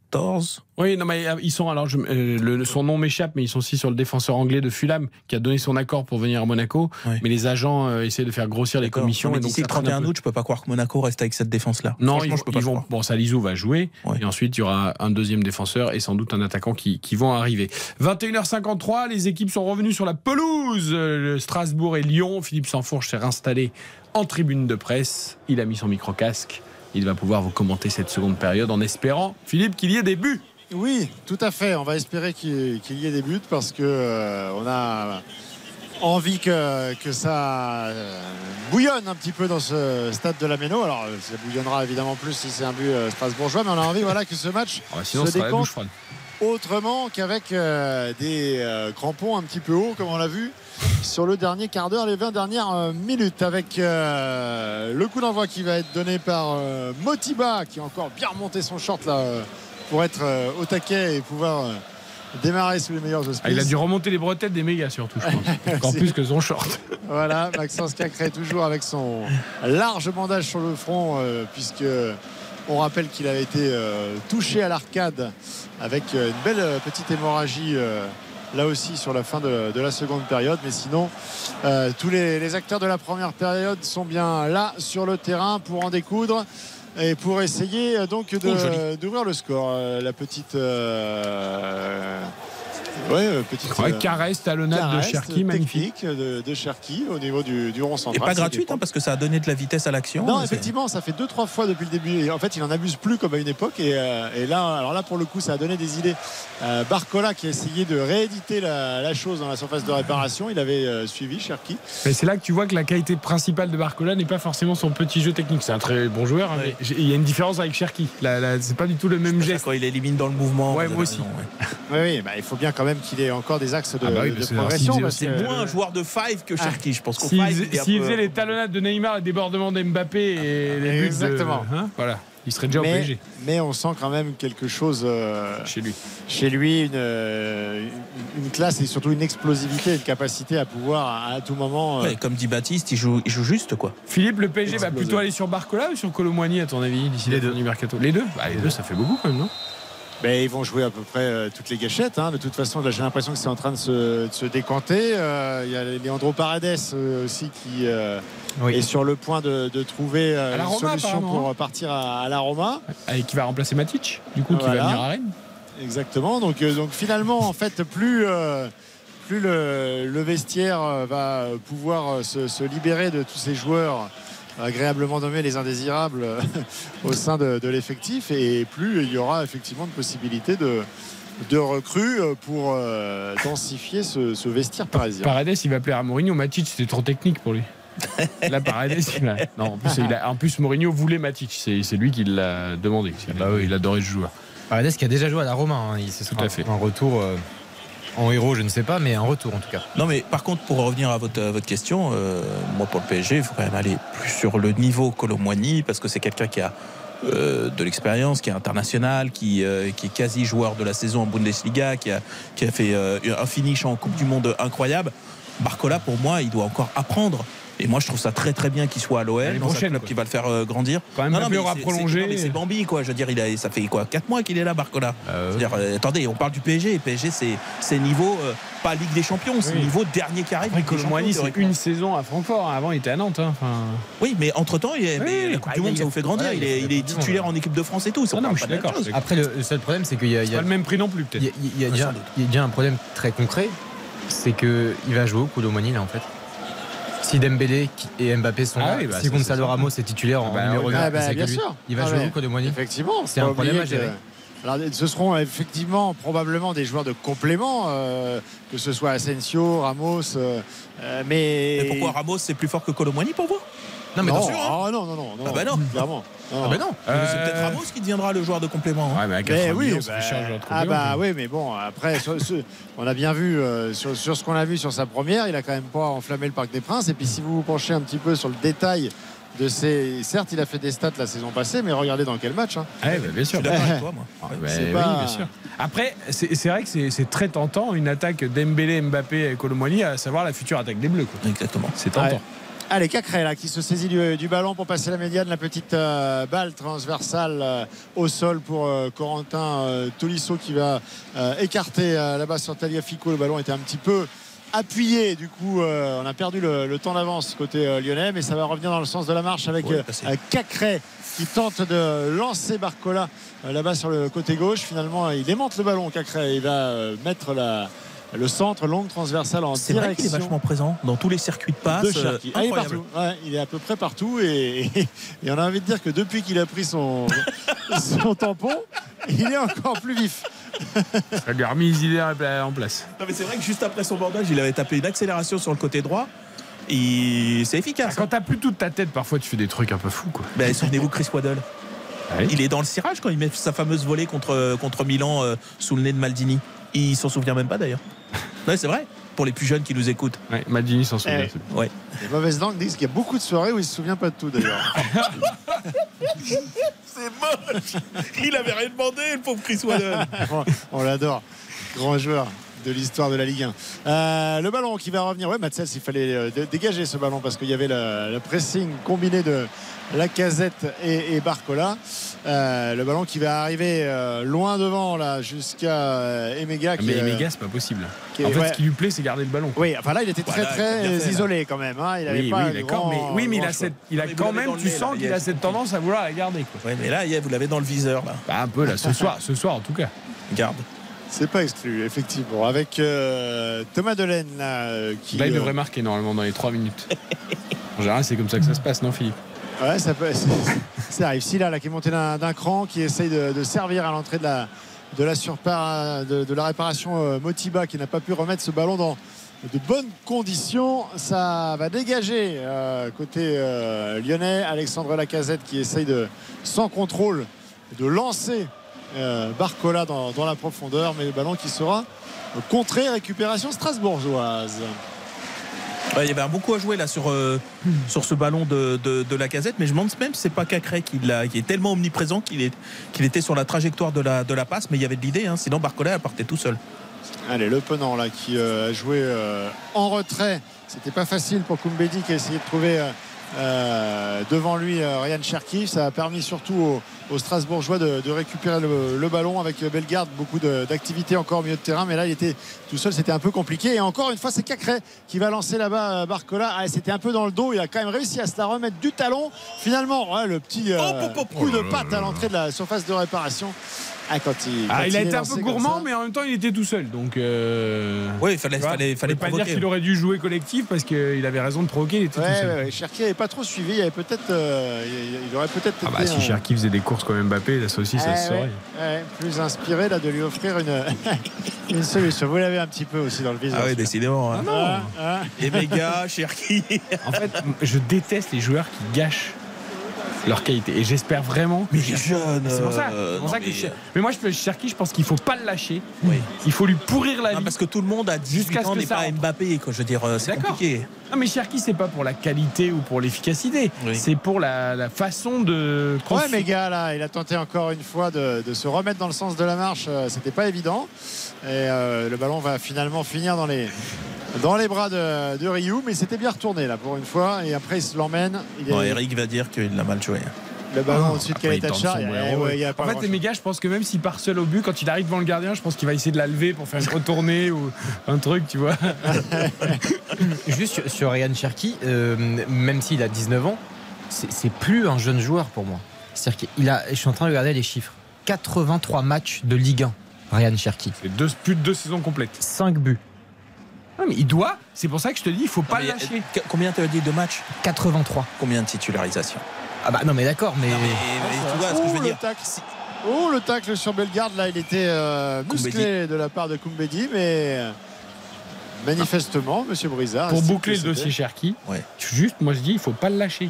Oui, non, mais euh, ils sont alors, je- euh, le- son nom m'échappe, mais ils sont aussi sur le défenseur anglais de Fulham qui a donné son accord pour venir à Monaco. Mais les agents euh, essaient de faire grossir les commissions. Non, mais d'ici le ça traîne un 31 peu. août, je peux pas croire que Monaco reste avec cette défense-là. Non, ils, je peux ils pas le vont. Bon, Salizou va jouer. Et ensuite, il y aura un deuxième défenseur et sans doute un attaquant qui, qui vont arriver. 21h53, les équipes sont revenues sur la pelouse. Strasbourg et Lyon. Philippe Sansfourche s'est réinstallé en tribune de presse. Il a mis son micro-casque. Il va pouvoir vous commenter cette seconde période en espérant, Philippe, qu'il y ait des buts. Oui, tout à fait. On va espérer qu'il y ait des buts parce que euh, on a envie que, que ça euh, bouillonne un petit peu dans ce stade de la Méno. Alors, ça bouillonnera évidemment plus si c'est un but euh, strasbourgeois, mais on a envie voilà, que ce match Ah, sinon, se décompte. Autrement qu'avec euh, des euh, crampons un petit peu hauts, comme on l'a vu sur le dernier quart d'heure, les 20 dernières euh, minutes, avec le coup d'envoi qui va être donné par Motiba, qui a encore bien remonté son short là pour être au taquet et pouvoir démarrer sous les meilleurs auspices. Ah, il a dû remonter les bretelles des mégas surtout, je pense. Encore plus que son short. Voilà, Maxence Cacré toujours avec son large bandage sur le front, puisque on rappelle qu'il avait été euh, touché à l'arcade avec euh, une belle euh, petite hémorragie. Là aussi sur la fin de, de la seconde période, mais sinon euh, tous les, les acteurs de la première période sont bien là sur le terrain pour en découdre et pour essayer euh, donc Oh, d'ouvrir le score. Euh, la petite, ouais, euh, petite Ouais, euh, caresse, talonnade de caresse Cherki, magnifique. de, de Cherki au niveau du, du rond Et central. pas Ça gratuite, hein, parce que ça a donné de la vitesse à l'action. Non, effectivement, ça fait deux trois fois depuis le début. Et en fait, il en abuse plus comme à une époque. Et, euh, et là, alors là, pour le coup, ça a donné des idées. Euh, Barcola qui a essayé de rééditer la, la chose dans la surface de réparation. Il avait euh, suivi Cherki. Mais c'est là que tu vois que la qualité principale de Barcola n'est pas forcément son petit jeu technique. C'est un très bon joueur, hein, mais il y a une différence avec Cherki. C'est pas du tout le même geste. Quand il élimine dans le mouvement. Ouais, moi aussi. raison, ouais. Oui, oui, bah, il faut bien quand même qu'il ait encore des axes de, Ah bah oui, de progression. C'est moins un joueur de five que Cherki. Je pense qu'au S'il five, peu- faisait les talonnades de Neymar, les débordements d'Mbappé et les buts Exactement. de, hein, voilà, il serait déjà au mais, PSG. mais on sent quand même quelque chose euh, chez lui. Chez lui, une, euh, une- une classe et surtout une explosivité, une capacité à pouvoir à, à tout moment. euh, Ouais, comme dit Baptiste, il joue, il joue juste quoi. Philippe, le PSG va plutôt aller sur Barcola ou sur Colomboigny à ton avis d'ici les deux du mercato? Les deux bah, Les deux, ça fait beaucoup quand même, non? Ben, ils vont jouer à peu près euh, toutes les gâchettes. hein. De toute façon, j'ai l'impression que c'est en train de se, de se décanter. Euh, Il y a Leandro Paredes euh, aussi qui euh, est sur le point de, de trouver euh, une Roma, solution pour hein. partir à, à la Roma. Et qui va remplacer Matic, du coup, qui Voilà. va venir à Rennes. Exactement. Donc, euh, donc finalement, en fait, plus, euh, plus le, le vestiaire va pouvoir se, se libérer de tous ces joueurs agréablement nommés les indésirables euh, au sein de, de l'effectif et plus il y aura effectivement de possibilités de, de recrues euh, pour euh, densifier ce, ce vestiaire parisien. Paredes, il va plaire à Mourinho. Matic, c'était trop technique pour lui. Là, Paredes, il a... Non, en plus, il a- en plus, Mourinho voulait Matic. C'est c'est lui qui l'a demandé. Bah oui, il adorait ce joueur. Paredes qui a déjà joué à la Roma. hein. Il se Tout à fait. Un retour euh, en héros, je ne sais pas, mais un retour en tout cas. Non, mais par contre, pour revenir à votre, question, euh, moi pour le PSG, il faut quand même aller plus sur le niveau Colomboigny parce que c'est quelqu'un qui a euh, de l'expérience, qui est international, qui, euh, qui est quasi joueur de la saison en Bundesliga, qui a, qui a fait un finish en Coupe du Monde incroyable. Barcola, pour moi, il doit encore apprendre. Et moi, je trouve ça très très bien qu'il soit à l'OL, dans un club qui va le faire euh, grandir. Quand même, Non, Mbappé mais aura c'est- prolongé. c'est- non, Bambi, quoi. Je veux dire, il a, ça fait quoi 4 mois qu'il est là, Barcola. Je veux dire, euh, attendez, on parle du PSG. PSG, c'est c'est niveau, euh, pas Ligue des Champions, c'est Oui. niveau dernier carré. Après, Colomboigny, c'est une saison à Francfort. Avant, il était à Nantes. hein. Enfin... Oui, mais entre-temps, il est- Oui, mais oui. la Coupe Ah, du Monde, a- ça vous fait grandir. il est, il titulaire en équipe de France et tout. Ah non, je suis d'accord, je suis d'accord. Après, le, seul problème, c'est qu'il y a, il y a- Pas le même prix non plus, peut-être. il y a- il y a déjà- il y a déjà un problème très concret, c'est qu'il va jouer au Colomboigny là en fait. Si Dembélé et Mbappé sont Ah là, oui, bah, si Gonzalo. Ramos est titulaire en Bah, numéro oui. 9, Ah, bah, c'est que bien lui. sûr. Il va Ah, jouer au Colomboigny. Effectivement, C'est un problème à gérer. que- Alors, ce seront effectivement probablement des joueurs de complément, euh, que ce soit Asensio, Ramos, euh, euh, mais. Mais pourquoi Ramos, c'est plus fort que Colomboigny pour vous? Non, mais non, attention, hein. ah, non, non, non, non, Ah bah non. clairement. Non, Ah bah non. Mais C'est Euh, peut-être Ramos qui deviendra le joueur de complément. hein. Ouais, mais à Mais 80 oui, millions, ça bah, cher, le joueur de ah bah oui, mais bon, après, sur- sur- on a bien vu euh, sur, sur ce qu'on a vu sur sa première, il a quand même pas enflammé le Parc des Princes. Et puis si vous vous penchez un petit peu sur le détail de ses, certes, il a fait des stats la saison passée, mais regardez dans quel match. hein. Ah bah, bien Je sûr. suis d'accord avec toi, moi. Ah, bah, oui, pas- bien sûr. Après, c'est c'est vrai que c'est c'est très tentant une attaque Dembélé, Mbappé et Colomboigny, à savoir la future attaque des Bleus. quoi. Exactement. C'est tentant. Ouais. Allez, Cacré là, qui se saisit du, du ballon pour passer la médiane, la petite euh, balle transversale euh, au sol pour euh, Corentin Tolisso qui va écarter là-bas sur Taliafico. Le ballon était un petit peu appuyé, du coup euh, on a perdu le, le temps d'avance côté euh, lyonnais, mais ça va revenir dans le sens de la marche avec euh, Cacré qui tente de lancer Barcola là-bas sur le côté gauche. Finalement, il démonte le ballon, Cacré, il va mettre la, le centre longue transversale en C'est vrai qu'il est direction vachement présent dans tous les circuits de passe. de euh. Ah, il est partout. Ouais, il est à peu près partout et, et- et on a envie de dire que depuis qu'il a pris son, son tampon, il est encore plus vif. Ça lui a remis les idées en place. Non, mais c'est vrai que juste après son bandage, il avait tapé une accélération sur le côté droit. Et c'est efficace. Quand t'as plus toute ta tête, parfois tu fais des trucs un peu fous. Quoi. Ben, Souvenez-vous Chris Waddle. Ouais. Il est dans le cirage quand il met sa fameuse volée contre, contre Milan euh, sous le nez de Maldini. Il s'en souvient même pas d'ailleurs. Ouais, c'est vrai. Pour les plus jeunes qui nous écoutent. Ouais, Maldini s'en souvient. Eh. Ouais. Les mauvaises langues disent qu'il y a beaucoup de soirées où il se souvient pas de tout d'ailleurs. C'est moche. Il avait rien demandé, le pauvre Chris Waddle. on on l'adore. Grand joueur de l'histoire de la Ligue 1. Euh, le ballon qui va revenir. Ouais, Matsels, il fallait euh, dé- dégager ce ballon parce qu'il y avait le, le pressing combiné de Lacazette et, et Barcola. Euh, le ballon qui va arriver euh, loin devant là jusqu'à euh, Emega. qui Mais est, Emega, c'est pas possible. est- En fait, ouais. ce qui lui plaît, c'est garder le ballon. Oui, enfin là, il était très Voilà, bien très fait, là. isolé quand même. hein. Il avait Oui, pas oui, grand- Mais, oui, mais il a, cette, il a Mais vous quand même, tu nez, sens là, qu'il a cette tendance à vouloir la garder. Quoi. Ouais, mais là, vous l'avez dans le viseur, là. Bah, un peu là, ce soir, ce soir en tout cas. Garde. C'est pas exclu, effectivement. Avec euh, Thomas Delaine là, qui. Là, il euh, devrait marquer normalement dans les 3 minutes. En général, c'est comme ça que ça se passe, non, Philippe? Ouais, ça, peut, arrive. Silla là, qui est monté d'un, cran, qui essaye de, servir à l'entrée de la, de la de, la réparation euh, Motiba, qui n'a pas pu remettre ce ballon dans de bonnes conditions. Ça va dégager euh, côté euh, lyonnais. Alexandre Lacazette qui essaye de, sans contrôle, de lancer Barcola dans la profondeur, mais le ballon qui sera contré. Récupération strasbourgeoise. Il y avait un bon coup à jouer là sur, euh, sur ce ballon de, de, de la casette, mais je me demande même si c'est pas Cacré qui, est tellement omniprésent qu'il est, était sur la trajectoire de la, de la passe, mais il y avait de l'idée, hein, sinon Barcola elle partait tout seul. Allez, le Penant là qui euh, a joué euh, en retrait. C'était pas facile pour Koumbedi qui a essayé de trouver devant lui Ryan Cherki. Ça a permis surtout aux, aux Strasbourgeois de, de récupérer le, le ballon avec Bellegarde. Beaucoup de- d'activité encore au milieu de terrain, mais là il était tout seul, c'était un peu compliqué. Et encore une fois, c'est Cacré qui va lancer là-bas euh, Barcola. Ah, c'était un peu dans le dos. Il a quand même réussi à se la remettre du talon. Finalement, ouais, le petit euh, hop. coup de Oh patte à l'entrée de la surface de réparation. Ah, quand il, Ah, il a été un peu gourmand, mais en même temps, il était tout seul. Donc, euh, Oui, il fallait, fallait, pas dire qu'il aurait dû jouer collectif parce qu'il avait raison de provoquer. Il était Ouais, tout seul. ouais, ouais. Cherki n'avait pas trop suivi. Il, avait peut-être, euh, il, il aurait peut-être Ah bah été si Cherki faisait des courses comme Mbappé, là, ça aussi, ça Eh se saurait. ouais, ouais, plus inspiré là, de lui offrir une, une solution. Vous l'avez un petit peu aussi dans le visage. Ah oui, décidément. hein. Ah, ah. Et méga, Cherki. En fait, je déteste les joueurs qui gâchent leur qualité. Et j'espère vraiment. Mais il est jeune. C'est pour ça. euh, c'est pour non, ça que mais- Cher- mais moi, je Cherki, je pense qu'il faut pas le lâcher. Oui. Il faut lui pourrir la Non, vie. parce que tout le monde à 18 Jusqu'à ce ans que n'est pas rentre. Mbappé. Quoi. Je veux dire, euh, c'est D'accord. compliqué. Non, mais Cherki, c'est pas pour la qualité ou pour l'efficacité. Oui. C'est pour la, la façon de. Ouais, mais gars, là, il a tenté encore une fois de, de se remettre dans le sens de la marche. Euh, C'était pas évident. Et euh, le ballon va finalement finir dans les, dans les bras de, de Ryu. Mais c'était bien retourné, là, pour une fois. Et après, il se l'emmène. Il est- Bon, Eric va dire qu'il l'a mal joué. Le ballon Ah, au-dessus de Kaletacha. en fait, les méga, je pense que même s'il part seul au but, quand il arrive devant le gardien, je pense qu'il va essayer de la lever pour faire une retournée ou un truc, tu vois. Juste sur, Ryan Cherky, euh, même s'il a 19 ans, c'est plus un jeune joueur pour moi. C'est-à-dire qu'il a, je suis en train de regarder les chiffres. 83 matchs de Ligue 1, Ryan Cherky. C'est deux, plus de deux saisons complètes. 5 buts. Ah, mais il doit, c'est pour ça que je te dis, il faut pas Mais, le lâcher. Combien tu as dit de matchs? 83. Combien de titularisations? Ah bah non mais d'accord, mais... Non, mais, mais tu vois ce que je veux Oh, dire le tacle. Oh, le tacle sur Bellegarde, là, il était euh, musclé de la part de Koumbedi, mais euh, manifestement, Monsieur Brizard. Pour boucler le dossier Cherki, Ouais. juste, moi je dis, il faut pas le lâcher.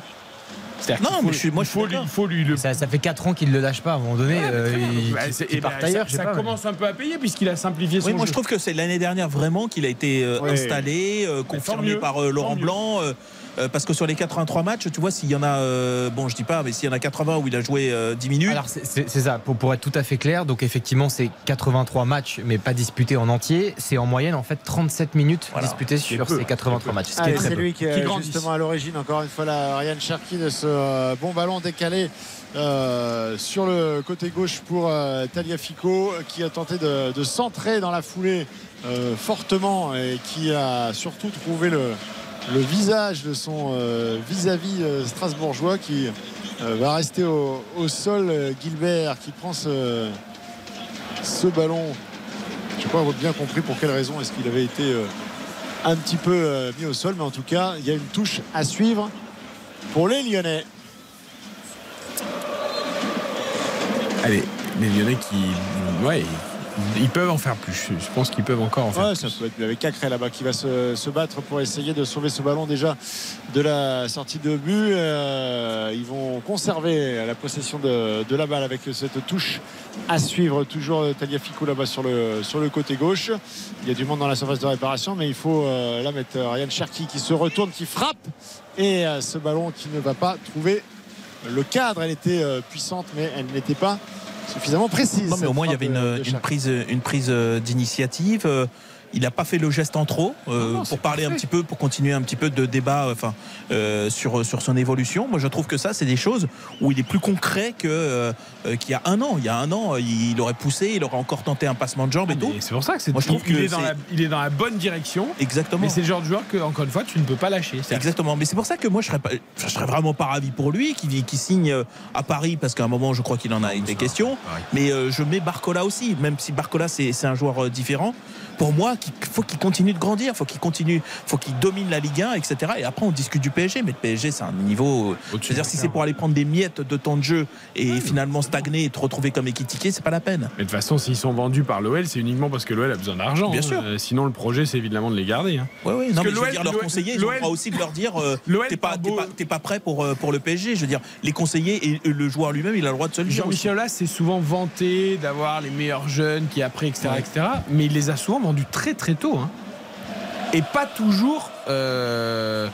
Non, faut- mais je suis- moi, il je suis faut lui, faut lui le. Ça, ça fait 4 ans qu'il ne le lâche pas. À un moment donné, euh, il, Bah, eh ben, ça- ailleurs. ça pas, mais- commence un peu à payer puisqu'il a simplifié son Oui, moi jeu. je trouve que c'est l'année dernière vraiment qu'il a été euh, Oui. installé, euh, confirmé mieux, par euh, Laurent. Blanc. Euh, euh, parce que sur les 83 matchs, tu vois, s'il y en a, euh, bon, je dis pas, mais s'il y en a 80 où il a joué euh, 10 minutes, Alors c'est- ça, pour, pour être tout à fait clair, donc effectivement c'est 83 matchs mais pas disputés en entier, c'est en moyenne en fait 37 minutes Voilà. disputées sur peu, ces 83 matchs. Ce qui très c'est lui qui Qui est grandissent. justement à l'origine, encore une fois, là, Ryan Cherky de ce euh, bon ballon décalé euh, sur le côté gauche pour euh, Taliafico qui a tenté de, de centrer dans la foulée euh, fortement et qui a surtout trouvé le, le visage de son euh, vis-à-vis euh, strasbourgeois qui euh, va rester au, sol. Gilbert qui prend ce, ballon. Je n'ai pas bien compris pour quelle raison est-ce qu'il avait été un petit peu mis au sol, mais en tout cas, il y a une touche à suivre pour les Lyonnais. Allez, les Lyonnais qui. Ouais, ils, peuvent en faire plus. Je pense qu'ils peuvent encore en faire Ouais, plus. ça peut être avec Cacré là-bas qui va se, se battre pour essayer de sauver ce ballon déjà de la sortie de but. Euh, ils vont conserver la possession de, de la balle avec cette touche à suivre. Toujours Taliafico là-bas sur le, sur le côté gauche. Il y a du monde dans la surface de réparation, mais il faut euh, là mettre Ryan Cherky qui se retourne, qui frappe. Et euh, ce ballon qui ne va pas trouver le cadre. Elle était euh, puissante, mais elle n'était pas suffisamment précise. non, mais au moins il y avait une, une prise, une prise euh, d'initiative. Il n'a pas fait le geste en trop euh, non, pour parler un petit peu, pour continuer un petit peu de débat euh, enfin, euh, sur, sur son évolution. Moi, je trouve que ça, c'est des choses où il est plus concret euh, qu'il y a un an. Il y a un an, il aurait poussé, il aurait encore tenté un passement de jambe et tout. Et c'est pour ça que c'est Moi, je trouve il, que est dans la, il est dans la bonne direction. Exactement. Mais c'est le genre de joueur que, encore une fois, tu ne peux pas lâcher. Exactement, mais c'est pour ça que moi je serais, pas, je serais vraiment pas ravi pour lui qui, qui signe à Paris parce qu'à un moment je crois qu'il en a été question. Mais je mets Barcola aussi, même si Barcola c'est un joueur différent. Pour moi, il faut qu'il continue de grandir, faut qu'il continue, faut qu'il domine la Ligue 1, etc. Et après on discute du PSG, mais le PSG c'est un niveau. euh, Je veux dire, si c'est pour aller prendre des miettes de temps de jeu et finalement stagner et te retrouver comme équitiqué, c'est pas la peine. Mais de toute façon, s'ils sont vendus par l'OL, c'est uniquement parce que l'OL a besoin d'argent. Bien hein. sûr. Euh, sinon, le projet, c'est évidemment de les garder. hein. Ouais, Parce non, mais je veux dire, leurs conseillers, ils ont le droit aussi de leur dire euh, l'OL t'es pas, beau- pas, prêt pour, euh, pour le PSG. Je veux dire, les conseillers et le joueur lui-même, il a le droit de se le dire. Jean-Michel Aulas s'est souvent vanté d'avoir les meilleurs jeunes qui après, etc., etc. Mais il les a souvent très très tôt. hein. Et pas toujours euh,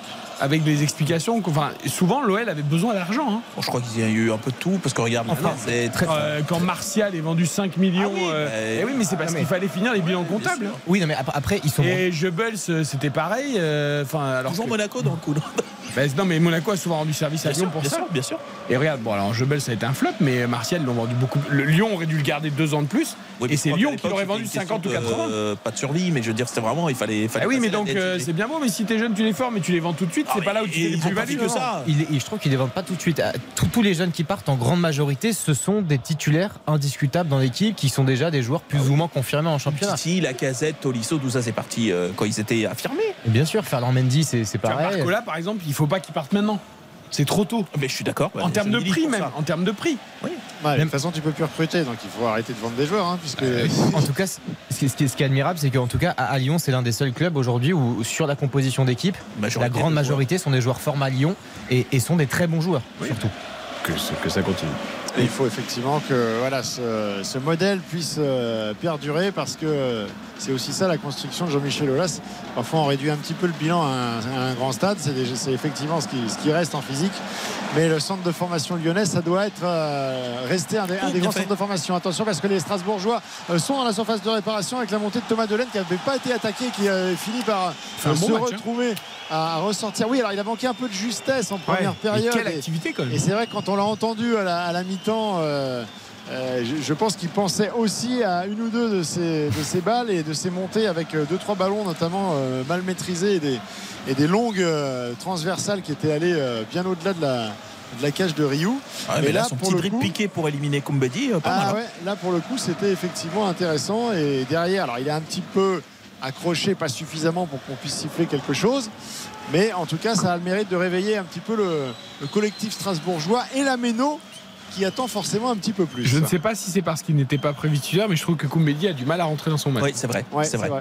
avec des explications. Enfin, souvent, l'OL avait besoin d'argent. hein. Bon, je crois qu'il y a eu un peu de tout parce que regarde, Enfin, c'est très. Euh, quand Martial est vendu 5 millions. Ah oui, euh, bah, eh oui, mais c'est parce mais- qu'il fallait finir les bilans comptables. Oui, non mais ap- après ils sont. Et Goebbels, euh, c'était pareil. euh, Enfin, alors Toujours que- Monaco dans le coup. non Bah, non, mais Monaco a souvent rendu service à Bien Lyon sûr, pour bien ça. sûr, bien sûr. Et regarde, bon, alors Jebel, ça a été un flop, mais Martial, l'ont vendu beaucoup. Le Lyon aurait dû le garder deux ans de plus. Oui, et c'est Lyon qui l'aurait vendu c'était une 50 ou question 80. de, euh, pas de survie, mais je veux dire, c'était vraiment, il fallait. fallait Ah oui, mais donc euh, c'est bien beau, mais si t'es jeune, tu les formes et tu les vends tout de suite, c'est pas là où tu plus-values. fait que ça. Il est- je trouve qu'ils ne les vendent pas tout de suite. Ah, Tous, tous les jeunes qui partent, en grande majorité, ce sont des titulaires indiscutables dans l'équipe qui sont déjà des joueurs plus ou moins confirmés en championnat. Titi, Lacazette, Tolisso, tout ça, c'est parti euh, quand ils étaient affirmés. Et bien sûr, Ferland Mendy, c'est pareil. Barcola, par exemple, il faut pas qu'il parte maintenant. C'est trop tôt. Mais je suis d'accord. En termes de prix, même. En termes de prix. Ouais, de toute façon, tu peux plus recruter, donc il faut arrêter de vendre des joueurs, hein, puisque. En tout cas, ce qui, ce qui est, ce qui est admirable, c'est qu'en tout cas, à Lyon, c'est l'un des seuls clubs aujourd'hui où, sur la composition d'équipe, la de grande joueurs. majorité sont des joueurs formés à Lyon et, et sont des très bons joueurs, surtout. Que, que ça continue. Et il faut effectivement que voilà, ce, ce modèle puisse euh, perdurer parce que euh, c'est aussi ça la construction de Jean-Michel Aulas. Parfois on réduit un petit peu le bilan à un, à un grand stade, c'est effectivement ce qui, ce qui reste en physique. Mais le centre de formation lyonnais, ça doit être euh, rester un des, un des bien grands fait. centres de formation. Attention parce que les Strasbourgeois euh, sont dans la surface de réparation avec la montée de Thomas Delaine qui n'avait pas été attaqué, qui a fini par bon se match, hein. Retrouver à ressortir. Oui, alors il a manqué un peu de justesse en première Ouais, période. quelle et- activité, quand même. et c'est vrai que quand on l'a entendu à la, à la mi-temps, euh, euh, je, je pense qu'il pensait aussi à une ou deux de ses, de ses balles et de ses montées avec euh, deux trois ballons notamment euh, mal maîtrisés et des, et des longues transversales qui étaient allées bien au-delà de la, de la cage de Ryu. Ah, mais là, là, son pour petit coup- piqué pour éliminer Koumbedi, euh, pas mal. Ah hein. ouais, là pour le coup c'était effectivement intéressant et derrière alors il est un petit peu accroché pas suffisamment pour qu'on puisse siffler quelque chose mais en tout cas ça a le mérite de réveiller un petit peu le, le collectif strasbourgeois et la Méno qui attend forcément un petit peu plus. Je ne sais pas si c'est parce qu'il n'était pas prévu titulaire, mais je trouve que Koumbedi a du mal à rentrer dans son match. Oui, c'est vrai. Ouais, c'est vrai.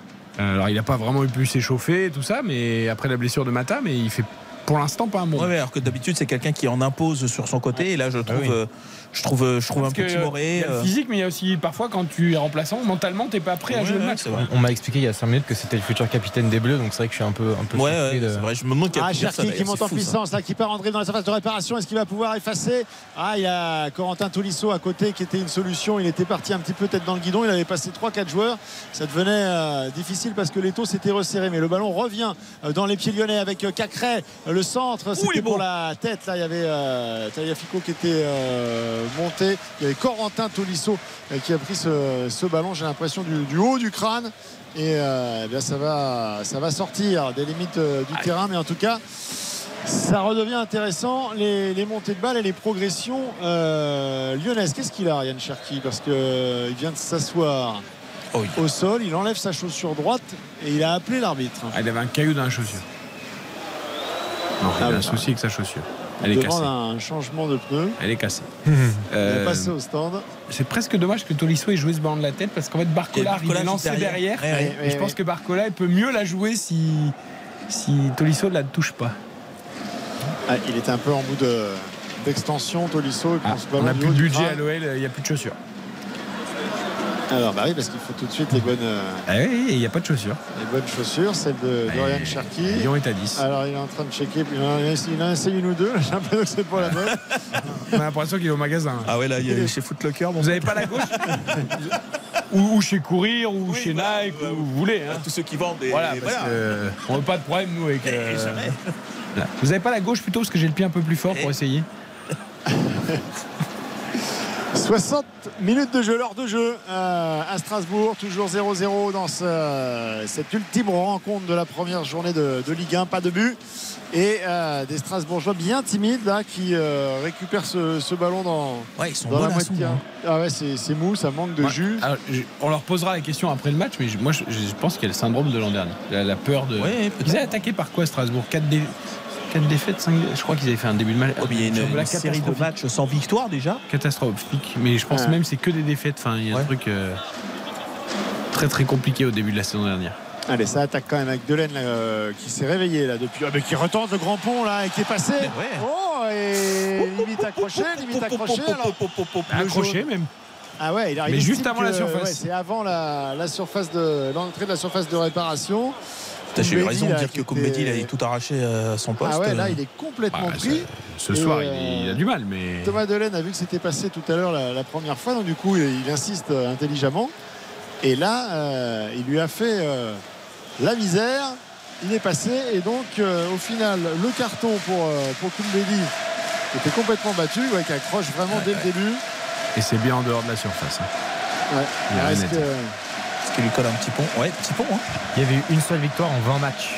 Euh, Alors, il n'a pas vraiment pu s'échauffer et tout ça, mais après la blessure de Mata, mais il fait pour l'instant pas un bon. Ouais, alors que d'habitude, c'est quelqu'un qui en impose sur son côté. Et là, je trouve, oui. euh, je trouve, je trouve un peu que, euh, timoré. Il y a le euh, physique, mais il y a aussi parfois quand tu es remplaçant, mentalement, t'es pas prêt à Ouais, jouer le ouais, match. c'est vrai. On m'a expliqué il y a 5 minutes que c'était le futur capitaine des Bleus, donc c'est vrai que je suis un peu, un peu Ouais, de- c'est vrai. Je me demande Ah, Cherki qui monte en ça. puissance, là, qui part en dribble dans la surface de réparation. Est-ce qu'il va pouvoir effacer? Ah, il y a Corentin Tolisso à côté qui était une solution. Il était parti un petit peu tête dans le guidon. Il avait passé 3-4 joueurs. Ça devenait euh, difficile parce que l'étau s'était resserré. Mais le ballon revient dans les pieds lyonnais avec Cacré. Le centre, c'était pour bon. la tête. Là, il y avait euh, Tagliafico qui était euh, monté. Il y avait Corentin Tolisso euh, qui a pris ce, ce ballon, j'ai l'impression, du, du haut du crâne. Et euh, eh bien, ça, va, ça va sortir des limites euh, du terrain. Mais en tout cas, ça redevient intéressant, les, les montées de balles et les progressions euh, lyonnaises. Qu'est-ce qu'il a, Yann Cherki? Parce qu'il vient de s'asseoir Oh oui. au sol, il enlève sa chaussure droite et il a appelé l'arbitre. Ah, il avait un caillou dans la chaussure. Non, il Ah a un souci avec sa chaussure. Elle Il est demande cassée. un changement de pneu. Elle est cassée. Il Euh, est passé au stand. C'est presque dommage que Tolisso ait joué ce ballon de la tête parce qu'en fait Barcola arrive Barcola à joue lancer derrière. derrière. Ouais, ouais. et je pense ouais. que Barcola il peut mieux la jouer si, si Tolisso ne la touche pas. Ah, il était un peu en bout de- d'extension, Tolisso. il Ah, on n'a plus de budget à l'OL, il n'y a plus de chaussures. Alors, bah oui, parce qu'il faut tout de suite les bonnes, euh, Ah oui, il n'y a pas de chaussures. les bonnes chaussures, celle de Dorian Cherki. Lyon est à 10. Alors, il est en train de checker. Il en a, il en a essayé une ou deux. J'ai l'impression que c'est pas la bonne. On a l'impression qu'il est au magasin. Ah ouais, là, il a chez Footlocker. Bon, Vous n'avez pas la gauche ou, ou chez Courir, ou chez voilà, Nike, ouais, où vous voulez. hein. tous ceux qui vendent. Et, Voilà, et parce voilà. que on veut pas de problème nous avec. Et euh. Vous n'avez pas la gauche plutôt parce que j'ai le pied un peu plus fort pour Et- essayer. 60 minutes de jeu, l'heure de jeu euh, à Strasbourg, toujours 0-0 dans ce- cette ultime rencontre de la première journée de, de Ligue 1, pas de but. Et euh, des Strasbourgeois bien timides là qui euh, récupèrent ce, ce ballon dans, Ouais, ils sont dans la moitié. sous, hein. Ah ouais, c'est c'est mou, ça manque de Ouais. jus. Alors, je- on leur posera la question après le match, mais je- moi je, je pense qu'il y a le syndrome de l'an dernier. La, la peur de. Ouais. Ils avaient attaqué par quoi Strasbourg? 4 défaites, 5 Je crois qu'ils avaient fait un début de match. Oh, il y a une, série de catastrophique. matchs sans victoire déjà. catastrophique. Mais je pense Ouais. même que c'est que des défaites. Enfin, il y a un truc euh, très très compliqué au début de la saison dernière. Allez, ça attaque quand même avec Delaine là, euh, qui s'est réveillé là depuis. Ah, mais qui retente le grand pont là et qui est passé. Ouais. Oh, et limite accroché, limite accroché. alors. Le Accroché même. Ah ouais, il arrive Mais juste avant la que, surface. ouais, c'est avant la, la surface de l'entrée de la surface de réparation. J'ai eu raison de dire que Koumbedi, était- il a tout arraché à son poste. Ah ouais, là Euh, il est complètement Bah, pris. Ce soir, il, euh, a du mal, mais. Thomas Delaine a vu que c'était passé tout à l'heure la, la première fois, donc du coup il, il insiste euh, intelligemment. Et là, euh, il lui a fait euh, la misère. il est passé. Et donc, euh, au final, le carton pour, euh, pour Koumbedi, était complètement battu, ouais, qui accroche vraiment dès le début. Et c'est bien en dehors de la surface. hein. Ouais. Il y a Qu'il lui colle un petit pont Ouais, petit pont. Hein. Il y avait eu une seule victoire en 20 matchs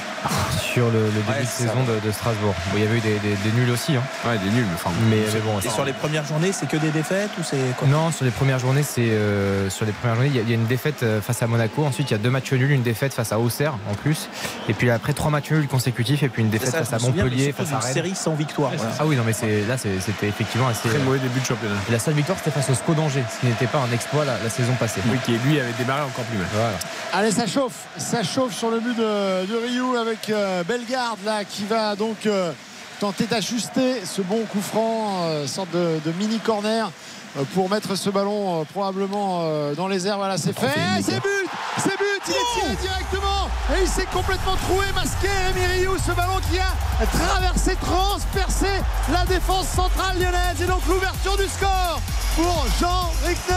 sur le, le début Ouais, de saison de, de Strasbourg. Bon, il y avait eu des, des- des nuls aussi. hein. Ouais, des nuls, mais enfin. Mais, mais bon, Et sur les premières journées, c'est que des défaites ou c'est quoi? Non, sur les premières journées, c'est euh, sur les premières journées, il y, a- il y a une défaite euh, face à Monaco. Ensuite, il y a deux matchs nuls, une défaite face à Auxerre en plus. Et puis après trois matchs nuls consécutifs et puis une défaite ça, face à Montpellier, face à Rennes. série sans victoire. voilà. Ah oui, non, mais c'est là, c'était effectivement assez. Très euh, mauvais début de championnat. la seule victoire, c'était face au SCO d'Angers, ce qui n'était pas un exploit la, la saison passée. Oui, qui lui avait démarré encore plus mal. Voilà. Allez, ça chauffe, ça chauffe sur le but de, de Ryu avec euh, Bellegarde là qui va donc euh, tenter d'ajuster ce bon coup franc, euh, sorte de, mini corner pour mettre ce ballon euh, probablement euh, dans les airs. Voilà, c'est fait. Eh, C'est but, c'est but, il est tiré directement et il s'est complètement troué, masqué Rémi Rioux, ce ballon qui a traversé, transpercé la défense centrale lyonnaise et donc l'ouverture du score pour Jean Rickner.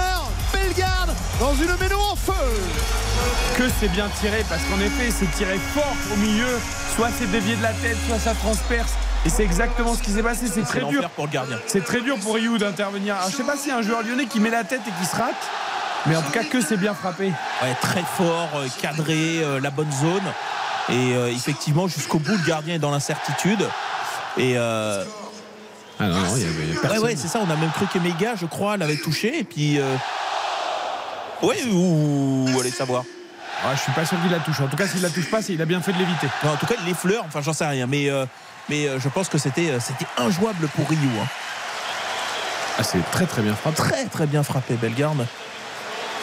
Bellegarde dans une méno en feu. Que c'est bien tiré, parce qu'en effet, c'est tiré fort au milieu. Soit c'est dévié de la tête, soit ça transperce. Et c'est exactement ce qui s'est passé. C'est très dur. pour le gardien. C'est très dur pour Ryu d'intervenir. Je sais pas s'il y a un joueur lyonnais qui met la tête et qui se rate. Mais en tout cas, que c'est bien frappé. Ouais, très fort, euh, cadré, euh, la bonne zone. Et euh, effectivement, jusqu'au bout, le gardien est dans l'incertitude. Et euh, Ah non, non, il y avait ouais, personne. ouais, c'est ça. On a même cru qu'Emega, je crois, l'avait touché. Et puis, euh, ouais, ou allez savoir. Ah, je suis pas sûr qu'il la touche. En tout cas, s'il la touche pas, c'est- il a bien fait de l'éviter. En tout cas, il l'effleure. Enfin, j'en sais rien. Mais, euh, mais euh, je pense que c'était, euh, c'était injouable pour Ryu. hein. Ah, c'est très très bien frappé. Très, très bien frappé, Bellegarde.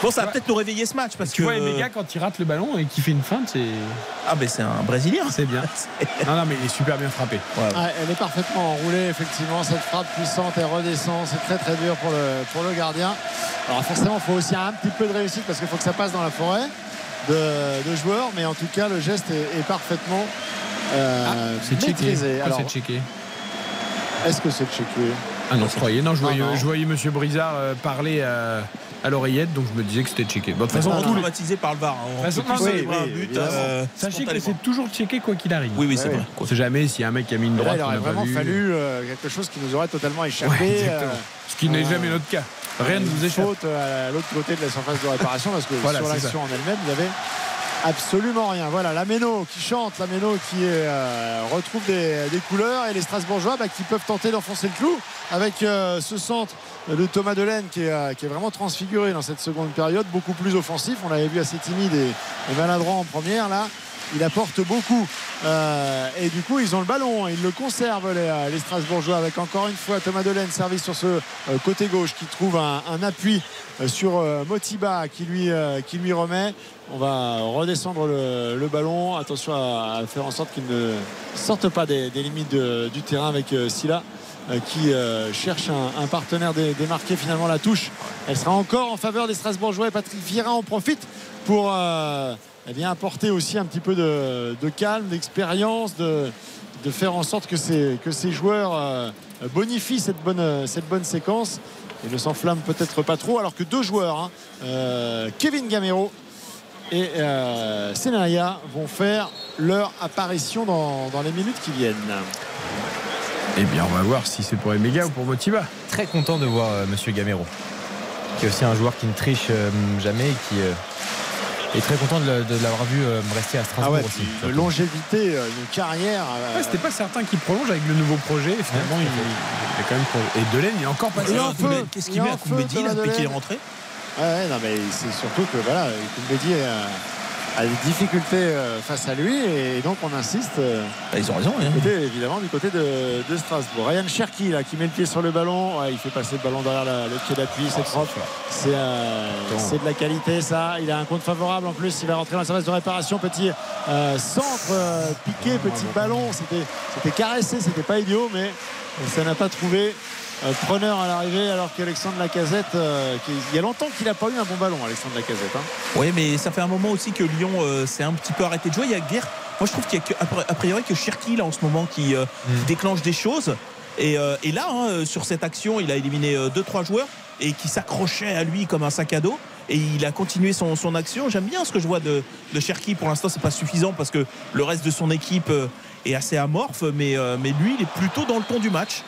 Bon, ça va Ouais. peut-être nous réveiller ce match parce Tu que. vois, Emega, quand il rate le ballon et qu'il fait une feinte, c'est. Ah, ben c'est un Brésilien. C'est bien. Non, non, mais il est super bien frappé. Ouais. Ouais, elle est parfaitement enroulée, effectivement. Cette frappe puissante, elle redescend. C'est très très dur pour le, pour le gardien. Alors forcément, il faut aussi un petit peu de réussite parce qu'il faut que ça passe dans la forêt de, de joueurs. Mais en tout cas, le geste est, est parfaitement euh, Ah, C'est checké. Alors, c'est checké est-ce que c'est checké? Ah non, je croyais. Non, je voyais, non. je voyais Monsieur Brizard euh, parler à, à l'oreillette, donc je me disais que c'était checké. Bon, de toute façon, tout les- traumatisé par le VAR. hein. On euh, Sachez que c'est toujours checké quoi qu'il arrive. Oui, oui, c'est Ouais, vrai. On sait jamais s'il y a un mec qui a mis une Et Là, droite. il aurait vraiment vu. fallu euh, quelque chose qui nous aurait totalement échappé. Ouais, exactement. euh, Ce qui n'est euh, jamais notre cas. Rien ne une vous échappe. faute à l'autre côté de la surface de réparation parce que sur l'action en elle-même, il y avait absolument rien. Voilà, la Méno qui chante, la Méno qui euh, retrouve des, couleurs et les Strasbourgeois bah, qui peuvent tenter d'enfoncer le clou avec euh, ce centre de Thomas Delaine qui est, euh, qui est vraiment transfiguré dans cette seconde période, beaucoup plus offensif. On l'avait vu assez timide et, et maladroit en première là. Il apporte beaucoup Euh, et du coup ils ont le ballon, ils le conservent les, euh, Strasbourgeois avec encore une fois Thomas Delaine servi sur ce euh, côté gauche qui trouve un, appui sur Motiba qui lui, qui lui remet. On va redescendre le, ballon. Attention à, à faire en sorte qu'il ne sorte pas des, limites du terrain avec Silla qui cherche un, partenaire dé- démarqué finalement la touche. Elle sera encore en faveur des Strasbourgeois et Patrick Vieira en profite pour eh bien, apporter aussi un petit peu de, de calme, d'expérience, de, de faire en sorte que ces, que ces joueurs euh, bonifient cette bonne, cette bonne séquence et ne s'enflamment peut-être pas trop. Alors que deux joueurs, hein, euh, Kevin Gamero et euh, Senaya, vont faire leur apparition dans, dans les minutes qui viennent. Eh bien, on va voir si c'est pour Emega ou pour Motiba. Très content de voir euh, Monsieur Gamero, qui est aussi un joueur qui ne triche euh, jamais et qui est très content de, l'avoir vu euh, rester à Ah Strasbourg ouais, aussi. une longévité, euh, une carrière. euh, Ouais, C'était pas certain qu'il prolonge avec le nouveau projet. Et finalement, il, il est quand même. pro- Et Delaine, il est encore passé. Feu. Qu'est-ce Il qu'il met à Thomas là, depuis qu'il est rentré? Ouais, ouais, non, mais c'est surtout que voilà, Koumbedi euh, a des difficultés euh, face à lui et donc on insiste. euh, Bah, Ils ont raison. hein. évidemment du côté de, de Strasbourg. Ryan Cherki là, qui met le pied sur le ballon, Ouais, il fait passer le ballon derrière la- le pied d'appui, c'est propre. C'est euh, c'est de la qualité ça. Il a un compte favorable en plus. Il va rentrer dans la surface de réparation. Petit euh, centre euh, piqué, petit ballon. C'était caressé, c'était pas idiot, mais ça n'a pas trouvé. Preneur à l'arrivée alors qu'Alexandre Lacazette euh, qui- il y a longtemps qu'il n'a pas eu un bon ballon Alexandre Lacazette hein. Oui, mais ça fait un moment aussi que Lyon euh, s'est un petit peu arrêté de jouer. Il y a. Moi, je trouve qu'il y a que, a priori que Cherki là en ce moment qui euh, déclenche des choses. Et, euh, et là, hein, sur cette action, il a éliminé 2-3 joueurs et qui s'accrochaient à lui comme un sac à dos. et il a continué son, son action. J'aime bien ce que je vois de, de Cherki. Pour l'instant, c'est pas suffisant parce que le reste de son équipe euh, est assez amorphe, mais, euh, mais lui, il est plutôt dans le ton du match.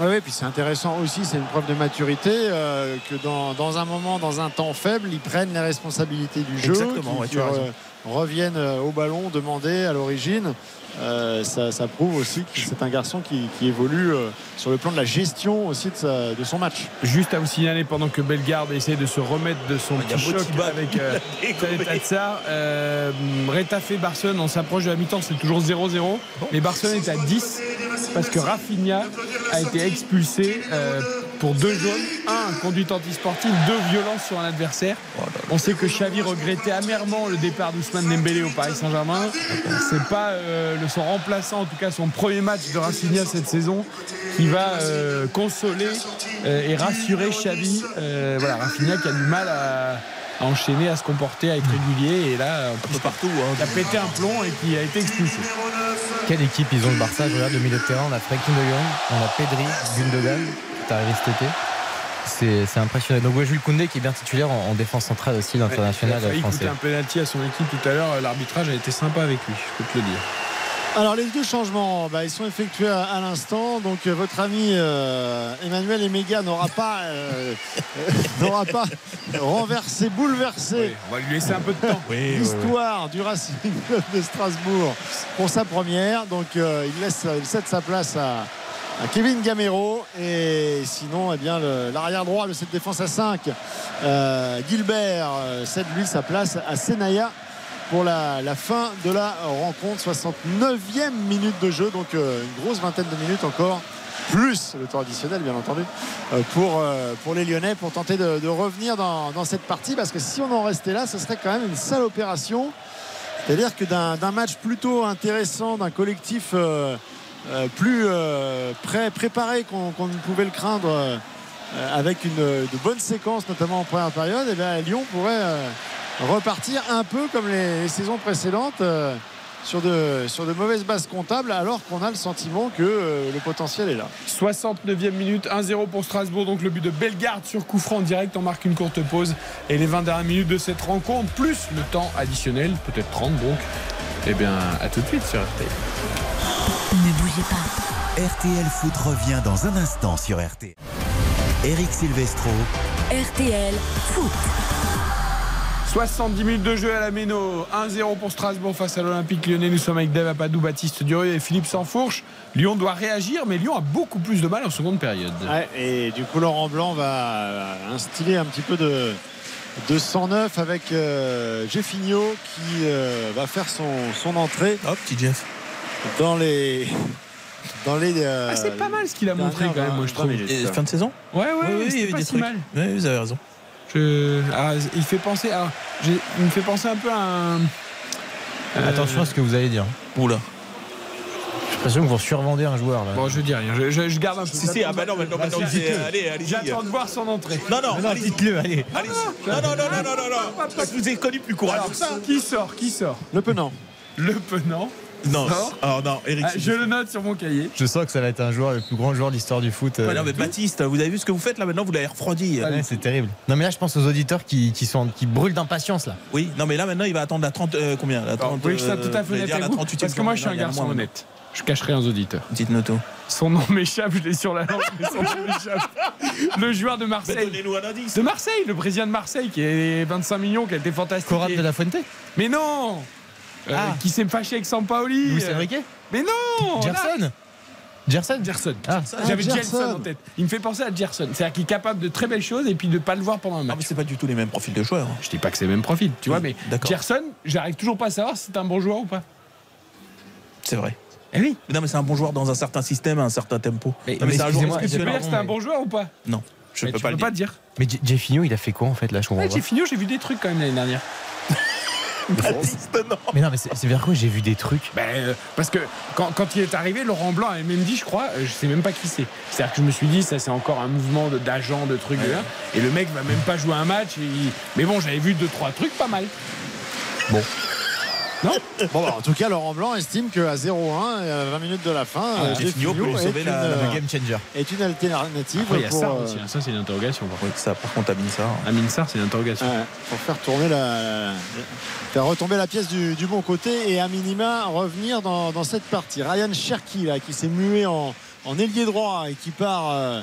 Oui, oui, puis c'est intéressant aussi, c'est une preuve de maturité euh, que dans, dans un moment, dans un temps faible, ils prennent les responsabilités du jeu, Exactement, qu'ils- ouais, tu as qu'ils, raison. Reviennent euh, au ballon demandé à l'origine. Euh, ça, ça prouve aussi que c'est un garçon qui, qui évolue euh, sur le plan de la gestion aussi de, sa- de son match. Juste à vous signaler pendant que Bellegarde essaie de se remettre de son petit choc avec euh, Tatsar, euh, Retafe Barcelone on s'approche de la mi-temps c'est toujours 0-0 mais Barcelone est à 10 parce que Rafinha a été expulsé euh, pour deux jaunes un conduite antisportive deux violences sur un adversaire. On sait que Xavi regrettait amèrement le départ d'Ousmane Dembélé au Paris Saint-Germain. C'est pas euh, le, son remplaçant en tout cas son premier match de Rafinha cette saison qui va euh, consoler euh, et rassurer Xavi. Euh, voilà Rafinha qui a du mal à, à enchaîner à se comporter à être régulier. Et là un peu partout hein. il a pété un plomb et qui a été expulsé. Quelle équipe ils ont le Barça Je regarde le milieu de terrain. On a Frenkie de Jong, on a Pedri, Gundogan qui est arrivé cet été. C'est impressionnant. Donc ouais, Jules Koundé qui est bien titulaire en, en défense centrale aussi, l'international il a failli français. coûter un penalty à son équipe tout à l'heure l'arbitrage a été sympa avec lui je peux te le dire Alors les deux changements, bah, ils sont effectués à, à l'instant. Donc euh, votre ami euh, Emmanuel Emega n'aura pas, euh, n'aura pas renversé, bouleversé on va lui laisser un peu de temps l'histoire du Racing Club de Strasbourg pour sa première. Donc euh, il laisse, il cède sa place à, à Kevin Gamero et sinon eh bien l'arrière droit de cette défense à 5 euh, Gilbert euh, cède lui sa place à Senaya pour la, fin de la rencontre. 69e minute de jeu donc euh, une grosse vingtaine de minutes encore plus le temps additionnel bien entendu pour, pour les Lyonnais pour tenter de, revenir dans, cette partie. Parce que si on en restait là ce serait quand même une sale opération. C'est-à-dire que d'un match plutôt intéressant d'un collectif plus euh, prêt, préparé qu'on ne pouvait le craindre euh, avec une de bonnes séquences notamment en première période et bien Lyon pourrait euh, repartir un peu comme les, saisons précédentes euh, sur de, mauvaises bases comptables alors qu'on a le sentiment que euh, le potentiel est là 69e minute, 1-0 pour Strasbourg. Donc le but de Bellegarde sur coup franc direct. On marque une courte pause. Et les 20 dernières minutes de cette rencontre, plus le temps additionnel, peut-être 30 donc. Eh bien, à tout de suite sur RTL. Ne bougez pas. RTL Foot revient dans un instant sur RTL. Eric Silvestro. RTL Foot. 70 minutes de jeu à la Méno. 1-0 pour Strasbourg face à l'Olympique lyonnais. Nous sommes avec Dave Apadou, Baptiste Durieux et Philippe Sansfourche. Lyon doit réagir, mais Lyon a beaucoup plus de mal en seconde période. Ouais, et du coup Laurent Blanc va instiller un petit peu de, de 109 avec euh, Jeffinho qui euh, va faire son, son entrée Hop, petit Jeff. Dans les dans les euh, Ah, c'est pas mal ce qu'il a montré quand même, moi je trouve. Et fin de saison? Ouais, ouais, Oui, oui, il y avait pas des si trucs. mal. Ouais, vous avez raison. Je- ah, il fait penser. il me fait penser un peu à un. euh, Attention à ce que vous allez dire. Oula. J'ai l'impression que vous survendez un joueur là. Bon, je dis rien. Je, je- je garde un peu. Si, si, ah bah non, maintenant, maintenant, Vas-y, c'est- allez, allez. J'attends de voir son entrée. Non, non, Non, dites-le, allez. Non, non, non, non, non, non, non. Je vous ai connu plus courageux que ça. qui sort Qui sort? Le penant. Le penant. Non, alors non, Eric. Ah, je le note sur mon cahier. Je sens que ça va être un joueur, le plus grand joueur de l'histoire du foot. euh, Ouais, non, mais Baptiste, vous avez vu ce que vous faites là maintenant Vous l'avez refroidi. Ouais, c'est terrible. Non mais là je pense aux auditeurs qui, qui sont qui brûlent d'impatience là. Oui, non, mais là maintenant il va attendre la 30. euh, combien? La Alors, 30. vous voyez que je sois tout à fait euh, dire la vous 38e Parce que moi, je suis un garçon honnête. Je cacherai un auditeur. Dites-nous tout. Son nom m'échappe, je l'ai sur la langue, mais son nom m'échappe. Le joueur de Marseille. donnez-nous un indice. De Marseille, le président de Marseille, qui est 25 millions, qui a été fantastique. Corrade de la Fuente Mais non Euh, Ah. Qui s'est fâché avec Sampaoli. Luis euh, Enrique Mais non Gerson Gerson Gerson. Ah. J'avais Ah, Gerson Gerson. en tête. Il me fait penser à Gerson. C'est-à-dire qu'il est capable de très belles choses et puis de pas le voir pendant un Ah, match. mais c'est pas du tout les mêmes profils de joueurs. Je dis pas que c'est le même profil, tu vois, mais. Gerson, j'arrive toujours pas à savoir si c'est un bon joueur ou pas. C'est vrai. Eh oui. Mais non, mais c'est un bon joueur dans un certain système, un certain tempo. Mais- mais mais c'est un joueur excusez-moi, Tu peux dire que c'est un bon joueur ou pas? Non, je Mais peux tu pas peux le pas dire. dire. Mais Jeffinho il a fait quoi en fait là je comprends Ouais, fini, j'ai vu des trucs quand même l'année dernière. Baptiste, non. Mais non mais c'est vers quoi j'ai vu des trucs? Ben, euh, parce que quand, quand il est arrivé, Laurent Blanc avait même dit, je crois, euh, je sais même pas qui c'est. C'est-à-dire que je me suis dit, ça c'est encore un mouvement de- d'agent, de, trucs, de là. Et le mec va même pas jouer un match. et il- Mais bon, j'avais vu deux, trois trucs pas mal. Non Bon, bah, en tout cas, Laurent Blanc estime qu'à 0-1, à 20 minutes de la fin, Ah, euh, peut sauver une, la- euh, la game changer. Est une alternative Après, il y a pour, ça euh, aussi. Ça, c'est une interrogation. Par, Oui, ça, par contre. Amine Sarr, c'est une interrogation. ouais, pour faire tourner la, faire retomber la pièce du, du bon côté et à minima revenir dans, dans cette partie. Ryan Cherky là, qui s'est mué en, en ailier droit et qui part euh,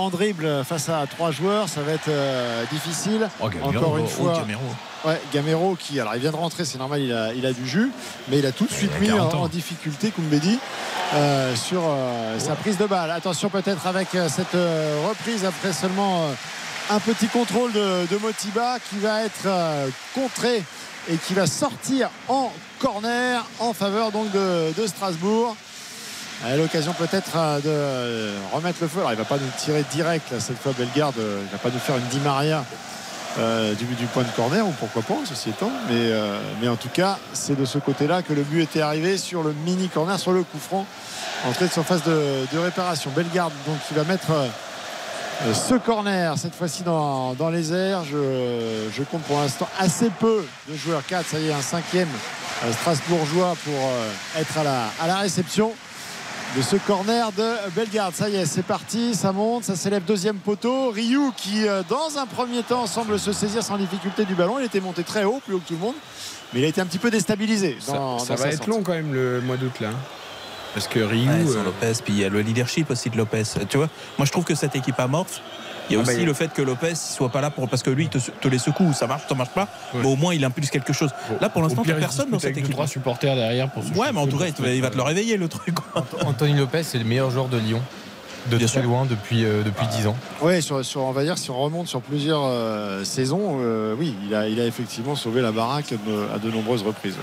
en dribble face à trois joueurs, ça va être euh, difficile. Oh, Gamero. Encore une Oh, fois. Gamero. Ouais, Gamero qui, alors il vient de rentrer, c'est normal, il a, il a du jus, mais il a tout de suite mis en, 40 ans. en difficulté Koumbedi euh, sur euh, sa prise de balle. Attention peut-être avec euh, cette reprise après seulement un petit contrôle de, de Motiba qui va être contré et qui va sortir en corner en faveur donc de, de Strasbourg. À l'occasion peut-être euh, de euh, remettre le feu. Alors il va pas nous tirer direct là, cette fois Bellegarde, euh, il va pas nous faire une Di Maria euh, du, du point de corner ou pourquoi pas ceci étant. Mais, euh, mais en tout cas c'est de ce côté là que le but était arrivé sur le mini corner sur le coup franc entrée de surface de, de réparation. Bellegarde donc qui va mettre ce corner cette fois-ci dans, les airs. Je, compte pour l'instant assez peu de joueurs 4 ça y est un cinquième Strasbourgeois pour être à la réception de ce corner de Bellegarde. Ça y est, c'est parti, ça monte, ça s'élève deuxième poteau. Ryu qui, euh, dans un premier temps, semble se saisir sans difficulté du ballon. Il était monté très haut, plus haut que tout le monde, mais il a été un petit peu déstabilisé. Ça, dans- ça dans va être long quand même le mois d'août là. Parce que Ryu. Ouais, sans euh, Lopez, puis il y a le leadership aussi de Lopez. Tu vois, moi je trouve que cette équipe amorphe. Il y a Ah aussi le fait que Lopez soit pas là pour parce que lui il te, te les secoue, ça marche, ça marche pas. Ouais. Mais au moins il impulse quelque chose. Là pour l'instant personne dans cette équipe. trois supporters derrière pour se Ouais, mais en tout cas il, va te le réveiller le truc. quoi. Anthony Lopez, c'est le meilleur joueur de Lyon. De Bien très sûr. loin depuis, euh, depuis 10 ans. Oui, sur, sur- on va dire si on remonte sur plusieurs euh, saisons, euh, oui, il a, il a effectivement sauvé la baraque de- à de nombreuses reprises.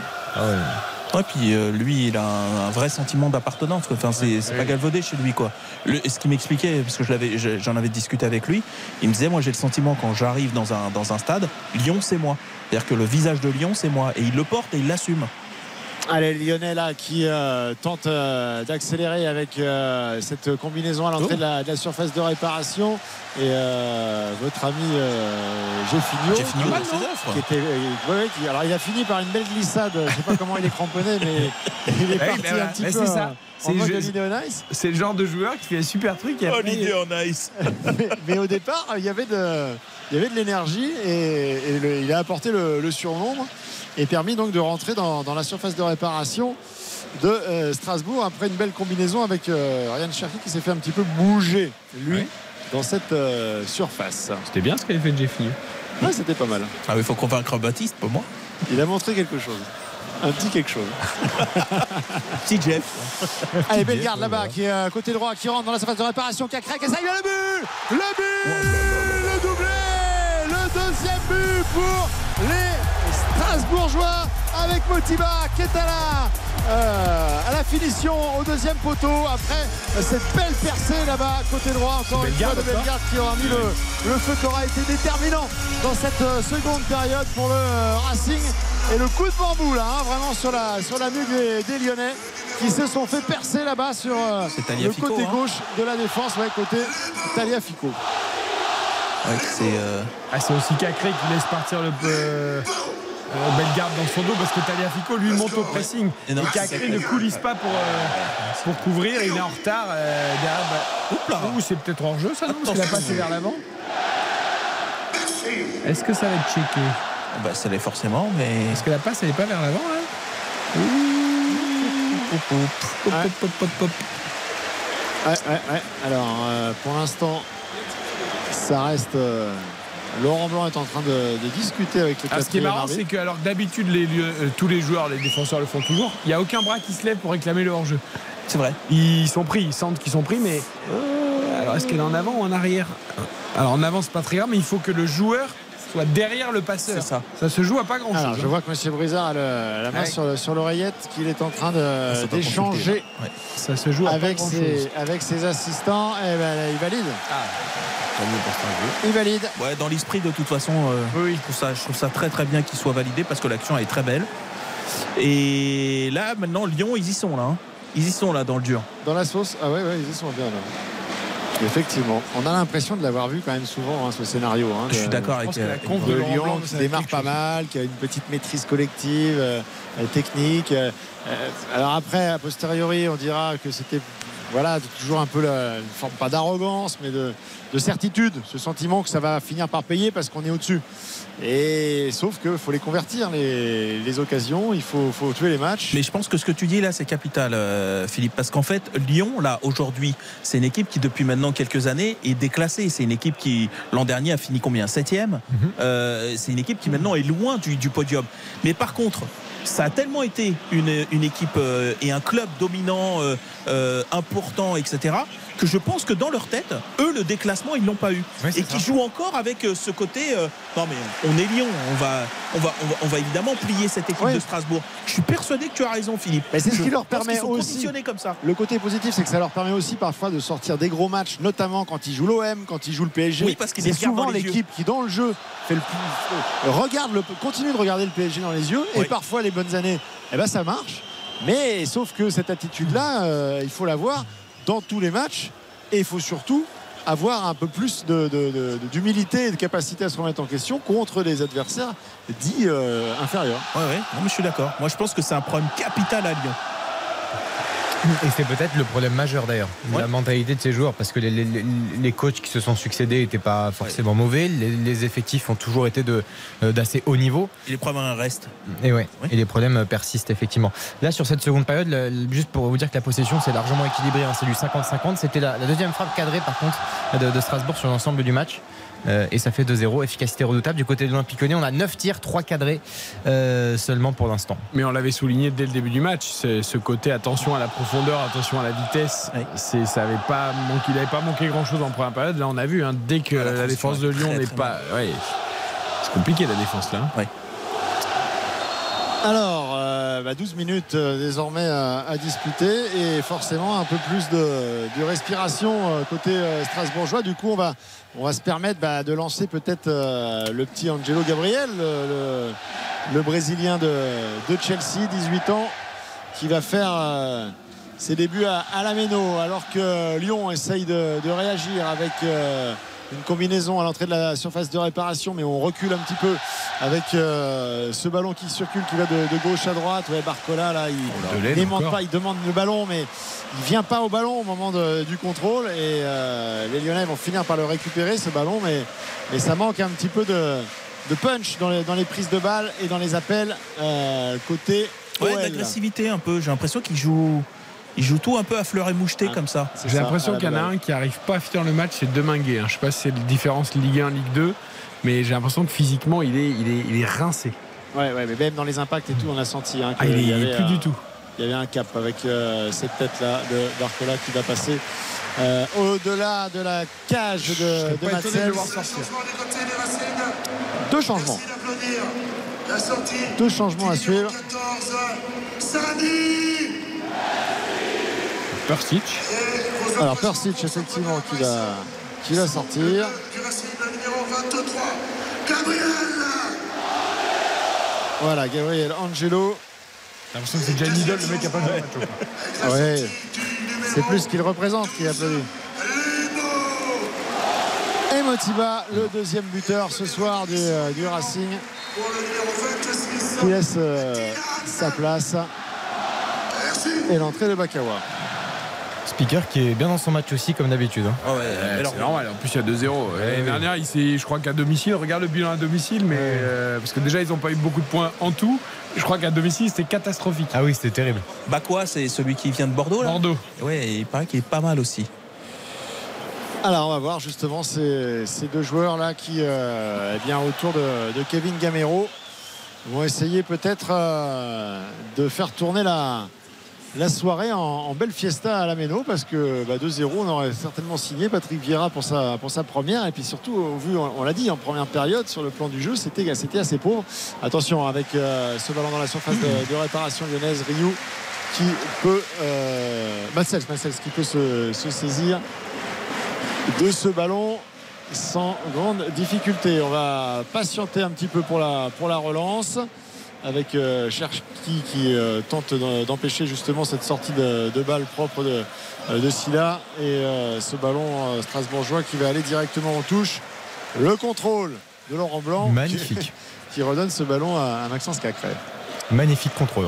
Ouais, puis euh, lui, il a un, un vrai sentiment d'appartenance. Enfin, c'est c'est pas galvaudé chez lui, quoi. Le- et ce qui m'expliquait, parce que je l'avais- je- j'en avais discuté avec lui, il me disait, moi, j'ai le sentiment quand j'arrive dans un, dans un stade, Lyon, c'est moi. C'est-à-dire que le visage de Lyon, c'est moi. Et il le porte et il l'assume. Allez, Lyonnais là qui euh, tente euh, d'accélérer avec euh, cette combinaison à l'entrée de, la, de la surface de réparation. Et euh, votre ami euh, Jeffinho, qui- qui était, euh, ouais, ouais, qui- alors il a fini par une belle glissade. Je sais pas comment il est cramponné, mais il est parti un petit peu c'est ça. C'est Holiday le genre de joueur qui fait un super truc. Et après, on ice. mais, mais au départ, il y avait de, il y avait de l'énergie et, et le- il a apporté le, le surnombre et permis donc de rentrer dans, dans la surface de réparation de euh, Strasbourg après une belle combinaison avec euh, Ryan Cherky qui s'est fait un petit peu bouger lui dans cette euh, surface. C'était bien ce qu'avait fait Jeffinho. Ouais, c'était pas mal. Ah, il faut convaincre Baptiste, pas moi. Il a montré quelque chose. Un petit quelque chose. Petit Jeff. Allez, belle garde là-bas qui est euh, côté droit, qui rentre dans la surface de réparation, qui a craqué, ça y est, le but Le but Le doublé Le deuxième but pour les Strasbourgeois avec Motiba qui est à la, euh, à la finition au deuxième poteau après cette belle percée là-bas côté droit encore une fois de Bellegarde qui aura mis le, le feu qui aura été déterminant dans cette euh, seconde période pour le euh, Racing et le coup de bambou là hein, vraiment sur la, sur la nuque des, des Lyonnais qui se sont fait percer là-bas sur euh, le côté hein. gauche de la défense ouais, côté Taliafico Ouais, c'est. euh, Ah, c'est aussi Cacré qui laisse partir le euh, euh, Bellegarde dans son dos parce que Taliafico lui monte au pressing. Et Et, Cacré ne coulisse pas pour, euh, pour couvrir. Il est en retard. euh, derrière, bah, ouh, c'est peut-être hors jeu ça, non Parce qu'il a passé vers l'avant. Est-ce que ça va être checké? Bah, ça l'est forcément, mais. Est-ce que la passe elle est pas vers l'avant hop, hop, Ouais. hop, hop, hop. Ouais, ouais. Alors, euh, pour l'instant, ça reste. Laurent Blanc est en train de, de discuter avec le Ah, ce qui est marrant, c'est que alors que d'habitude les euh, tous les joueurs, les défenseurs le font toujours. Il n'y a aucun bras qui se lève pour réclamer le hors-jeu. C'est vrai. Ils sont pris, ils sentent qu'ils sont pris, mais euh, alors est-ce qu'elle est en avant ou en arrière? Alors en avant c'est pas très grave, mais il faut que le joueur soit derrière le passeur. C'est ça. Ça se joue à pas grand Alors, chose. je vois que M. Brizard a le- la main Ouais. sur, sur l'oreillette, qu'il est en train de- Ça doit d'échanger Ouais. Ça se joue à avec, pas grand ses, chose. avec ses assistants. Et ben, il valide. Tant mieux pour Strasbourg. Il valide. Ouais, dans l'esprit, de toute façon, euh, Oui. je, trouve ça, je trouve ça très très bien qu'il soit validé parce que l'action est très belle. Et là, maintenant, Lyon, ils y sont là. hein. Ils y sont là dans le dur. Dans la sauce. Ah ouais, ouais, ils y sont bien là. Effectivement, on a l'impression de l'avoir vu quand même souvent hein, ce scénario. hein, Je suis d'accord Je avec que la euh, de Lyon Blanc, qui démarre pas chose. mal, qui a une petite maîtrise collective, euh, euh, technique. euh, euh, alors après, a posteriori, on dira que c'était voilà toujours un peu la, une forme pas d'arrogance, mais de, de certitude, ce sentiment que ça va finir par payer parce qu'on est au-dessus. Et sauf que faut les convertir les, les occasions, il faut, faut tuer les matchs. Mais je pense que ce que tu dis là, c'est capital, euh, Philippe, parce qu'en fait, Lyon, là, aujourd'hui, c'est une équipe qui, depuis maintenant quelques années, est déclassée. C'est une équipe qui, l'an dernier, a fini combien? Septième? Euh, c'est une équipe qui maintenant est loin du, du podium. Mais par contre, ça a tellement été une, une équipe euh, et un club dominant, euh, euh, important, etc., que je pense que dans leur tête, eux, le déclassement, ils l'ont pas eu. Oui, et qui jouent encore avec euh, ce côté. euh, non, mais on est Lyon, on va, on va, on va, on va évidemment plier cette équipe Oui. de Strasbourg. Je suis persuadé que tu as raison, Philippe. Mais c'est ce qui leur permet aussi- comme ça. Le côté positif, c'est que ça leur permet aussi parfois de sortir des gros matchs, notamment quand ils jouent l'OM, quand ils jouent le PSG. Oui, parce qu'ils c'est souvent l'équipe qui, dans le jeu, fait le plus, euh, regarde le, continue de regarder le PSG dans les yeux. Et parfois, les bonnes années, eh ben, ça marche. Mais sauf que cette attitude-là, euh, il faut l'avoir dans tous les matchs. Et il faut surtout avoir un peu plus d'humilité et de capacité à se remettre en question contre des adversaires dits euh, inférieurs. Ouais, ouais, je suis d'accord. Moi, je pense que c'est un problème capital à Lyon. Et c'est peut-être le problème majeur d'ailleurs, Ouais. la mentalité de ces joueurs, parce que les, les- les- les coachs qui se sont succédés n'étaient pas forcément mauvais, les, les effectifs ont toujours été de, euh, d'assez haut niveau, Et les problèmes restent. et, ouais, Ouais. et les problèmes euh, persistent effectivement. Là, sur cette seconde période, juste pour vous dire que la possession c'est largement équilibré, hein, c'est du 50-50, c'était la, la deuxième frappe cadrée par contre de, de Strasbourg sur l'ensemble du match. Euh, et ça fait 2-0, efficacité redoutable. Du côté de l'Olympique Lyonnais, on a 9 tirs, 3 cadrés euh, seulement pour l'instant. Mais on l'avait souligné dès le début du match, c'est ce côté attention à la profondeur, attention à la vitesse. C'est, ça avait pas manqué, il n'avait pas manqué grand chose en première période. Là, on a vu, hein, dès que Ah, la défense de Lyon n'est pas. ouais, c'est compliqué la défense là. hein. Alors, bah, 12 minutes euh, désormais à, disputer et forcément un peu plus de, respiration euh, côté euh, strasbourgeois. Du coup, on va, on va se permettre bah, de lancer peut-être le petit Angelo Gabriel, le, le- Brésilien de, de Chelsea, 18 ans, qui va faire ses débuts à, à la Méno, alors que Lyon essaye de, réagir avec une combinaison à l'entrée de la surface de réparation, mais on recule un petit peu avec euh, ce ballon qui circule, qui va de, de gauche à droite. Ouais, Barcola, là, il Delay, n'aimante pas, il demande le ballon, mais il vient pas au ballon au moment de- du contrôle. Et euh, les Lyonnais vont finir par le récupérer, ce ballon, mais, mais ça manque un petit peu de, de punch dans les, dans les prises de balles et dans les appels euh, côté Ouais, d'agressivité un peu. J'ai l'impression qu'il joue, il joue tout un peu à fleur et moucheté Ah. comme ça. J'ai l'impression qu'il y en a un qui arrive pas à finir le match, c'est Deminguet. Hein. Je sais pas si c'est la différence Ligue 1, Ligue 2, mais j'ai l'impression que physiquement il est, il est, il est rincé. Ouais, ouais, mais même dans les impacts et tout, on a senti hein, Ah, qu'il il y est avait plus un- du tout. Il y avait un cap avec euh, cette tête-là de Barcola qui va passer euh, au-delà de la cage de, de Pas étonné de Matzels. le voir sortir. Deux changements. Deux changements à suivre. Persic. Alors Persic effectivement qui va, qui va sortir. Voilà, Gabriel Angelo. J'ai l'impression que c'est déjà une idole, le mec a pas quoi. Ah c'est plus ce qu'il représente qui applaudit. Et Motiba, le deuxième buteur ce soir du, euh, du Racing, qui laisse euh, sa place. Et l'entrée de Bakawa. Speaker qui est bien dans son match aussi, comme d'habitude. hein. Ah ouais, Ouais, alors, c'est normal, en plus il y a 2-0. L'année oui. dernière, il s'est- je crois qu'à domicile, regarde le bilan à domicile, mais euh, parce que déjà ils n'ont pas eu beaucoup de points en tout. Je crois qu'à domicile c'était catastrophique. Ah oui, c'était terrible. Bakwa, c'est celui qui vient de Bordeaux là. Bordeaux. Ouais, il paraît qu'il est pas mal aussi. Alors on va voir justement ces, ces deux joueurs là qui, euh, eh bien, autour de, de Kevin Gamero, vont essayer peut-être euh, de faire tourner la, la soirée en, belle fiesta à la Méno parce que bah, 2-0 on aurait certainement signé Patrick Vieira pour sa, pour sa première et puis surtout au vu on, l'a dit en première période sur le plan du jeu c'était assez pauvre attention avec euh, ce ballon dans la surface de, réparation lyonnaise Ryu qui peut euh, qui peut se, se saisir de ce ballon sans grande difficulté. On va patienter un petit peu pour la, pour la relance. Avec euh, Cherki qui euh, tente d'empêcher justement cette sortie de, balle propre de, de Silla et ce ballon strasbourgeois qui va aller directement en touche. Le contrôle de Laurent Blanc. Magnifique. Qui, redonne ce ballon à, Maxence Cacré. Magnifique contrôle.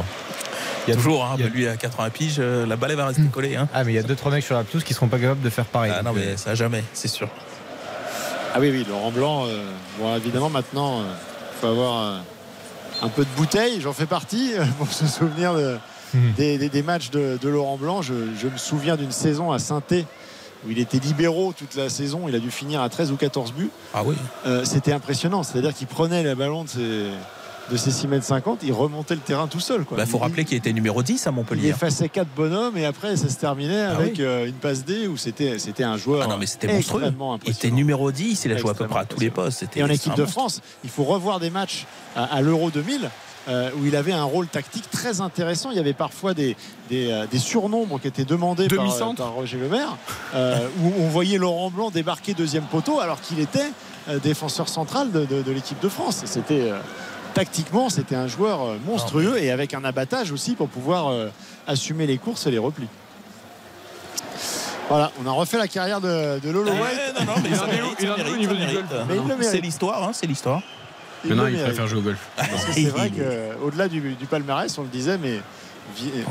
Il y a toujours, hein, lui à 80 piges, la balle va rester collée. Hein. Ah, mais il y a 2-3 mecs sur la pelouse qui seront pas capables de faire pareil. Ah, non, mais ça jamais, c'est sûr. Ah oui, oui, Laurent Blanc, bon, évidemment, maintenant, il faut avoir un peu de bouteille, j'en fais partie, pour se souvenir hmm. des, matchs de, Laurent Blanc. Je, me souviens d'une saison à saint où il était libéraux toute la saison, il a dû finir à 13 ou 14 buts. Ah oui. Euh, c'était impressionnant, c'est-à-dire qu'il prenait le ballon de ses, de ses 6 mètres 50, il remontait le terrain tout seul. Il bah, faut rappeler qu'il était numéro 10 à Montpellier. Il effaçait 4 bonhommes et après ça se terminait ah avec euh, une passe D où c'était, c'était un joueur. Ah non, mais c'était monstrueux. Il était numéro 10, il a joué à peu près à tous les postes. Et en équipe de France, il faut revoir des matchs à, l'Euro 2000. Euh, où il avait un rôle tactique très intéressant. Il y avait parfois des, des, euh, surnoms qui étaient demandés par, Roger Lemaire, où on voyait Laurent Blanc débarquer deuxième poteau alors qu'il était défenseur central de, de l'équipe de France. C'était tactiquement, c'était un joueur euh, monstrueux et avec un abattage aussi pour pouvoir euh, assumer les courses et les replis. Voilà, on a refait la carrière de, Lolo eh, White. non, mais il en est au niveau du golf C'est l'histoire, hein, c'est l'histoire. Maintenant, il préfère jouer au golf. c'est vrai qu'au-delà du, du, palmarès, on le disait, mais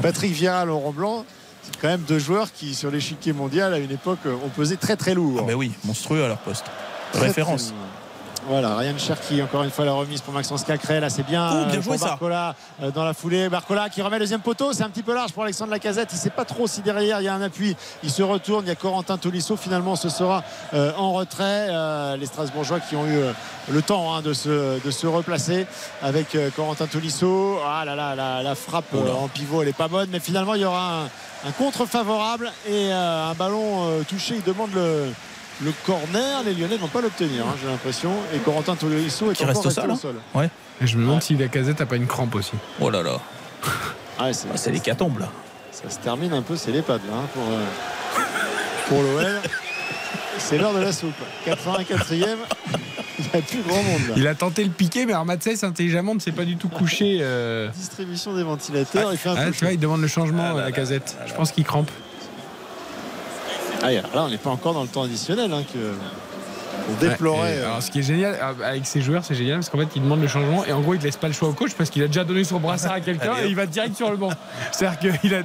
Patrick Vieira, Laurent Blanc, c'est quand même deux joueurs qui, sur l'échiquier mondial, à une époque, ont pesé très très lourd. Ah, mais oui, monstrueux à leur poste. Référence. Voilà, Ryan Cherki, encore une fois la remise pour Maxence Cacré. Là, c'est bien, oh, bien joué, Barcola euh, dans la foulée. Barcola qui remet le deuxième poteau. C'est un petit peu large pour Alexandre Lacazette. Il ne sait pas trop si derrière il y a un appui. Il se retourne. Il y a Corentin Tolisso. Finalement, ce sera euh, en retrait. Euh, les Strasbourgeois qui ont eu le temps hein, de, se, de se replacer avec Corentin Tolisso. Ah là là, la, frappe en pivot, elle est pas bonne. Mais finalement, il y aura un, un contre favorable et un ballon touché. Il demande le le corner, les Lyonnais ne vont pas l'obtenir, hein, j'ai l'impression. Et Corentin Tolisso est qui reste au sol. Hein. Ouais. Et je me demande si la casette n'a pas une crampe aussi. Oh là là. Ah, c'est l'hécatombe là. Ça se termine un peu, c'est l'EHPAD là, hein, pour, euh, pour l'OL. C'est l'heure de la soupe. 84e. Il n'y a plus grand monde là. Il a tenté le piqué, mais Armatsès intelligemment ne s'est pas du tout couché. Euh. Distribution des ventilateurs. il fait un ah, tu vois, il demande le changement à la casette. Je pense qu'il crampe. Ah, là, on n'est pas encore dans le temps additionnel. Hein, que on déplorait. Euh, alors, ce qui est génial euh, avec ces joueurs, c'est génial parce qu'en fait, ils demandent le changement et en gros, ils ne laissent pas le choix au coach parce qu'il a déjà donné son brassard à quelqu'un et il va direct sur le banc. C'est-à-dire qu'il a.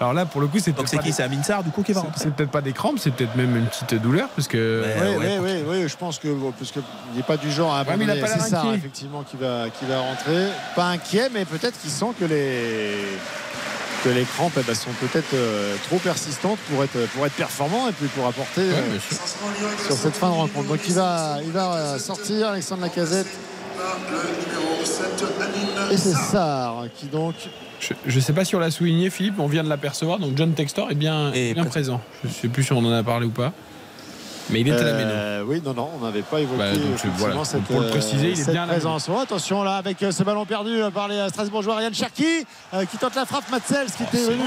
Alors là, pour le coup, c'est. Donc c'est qui C'est Aminsar du coup qui va rentrer C'est peut-être pas des crampes, c'est peut-être même une petite douleur parce que. Oui, oui, oui, je pense que parce qu'il n'est pas du genre à abandonner. c'est ça, effectivement, qui va, qui va rentrer. Pas inquiet, mais peut-être qu'il sent que les les crampes eh ben, sont peut-être euh, trop persistantes pour être, pour être performant et puis pour apporter euh, sur cette fin de rencontre. Donc il va, il va euh, sortir Alexandre Lacazette. Et c'est Sarr qui donc. Je ne sais pas si on l'a souligné, Philippe, on vient de l'apercevoir. Donc John Textor est bien, bien présent. Je ne sais plus si on en a parlé ou pas. Mais il était à la euh, Oui, non, non, on n'avait pas évoqué bah, cette, pour le préciser, il est bien présence. Oh, attention là, avec euh, ce ballon perdu euh, par les Strasbourgeois, Ryan Cherki qui tente la frappe, Matzels qui était venu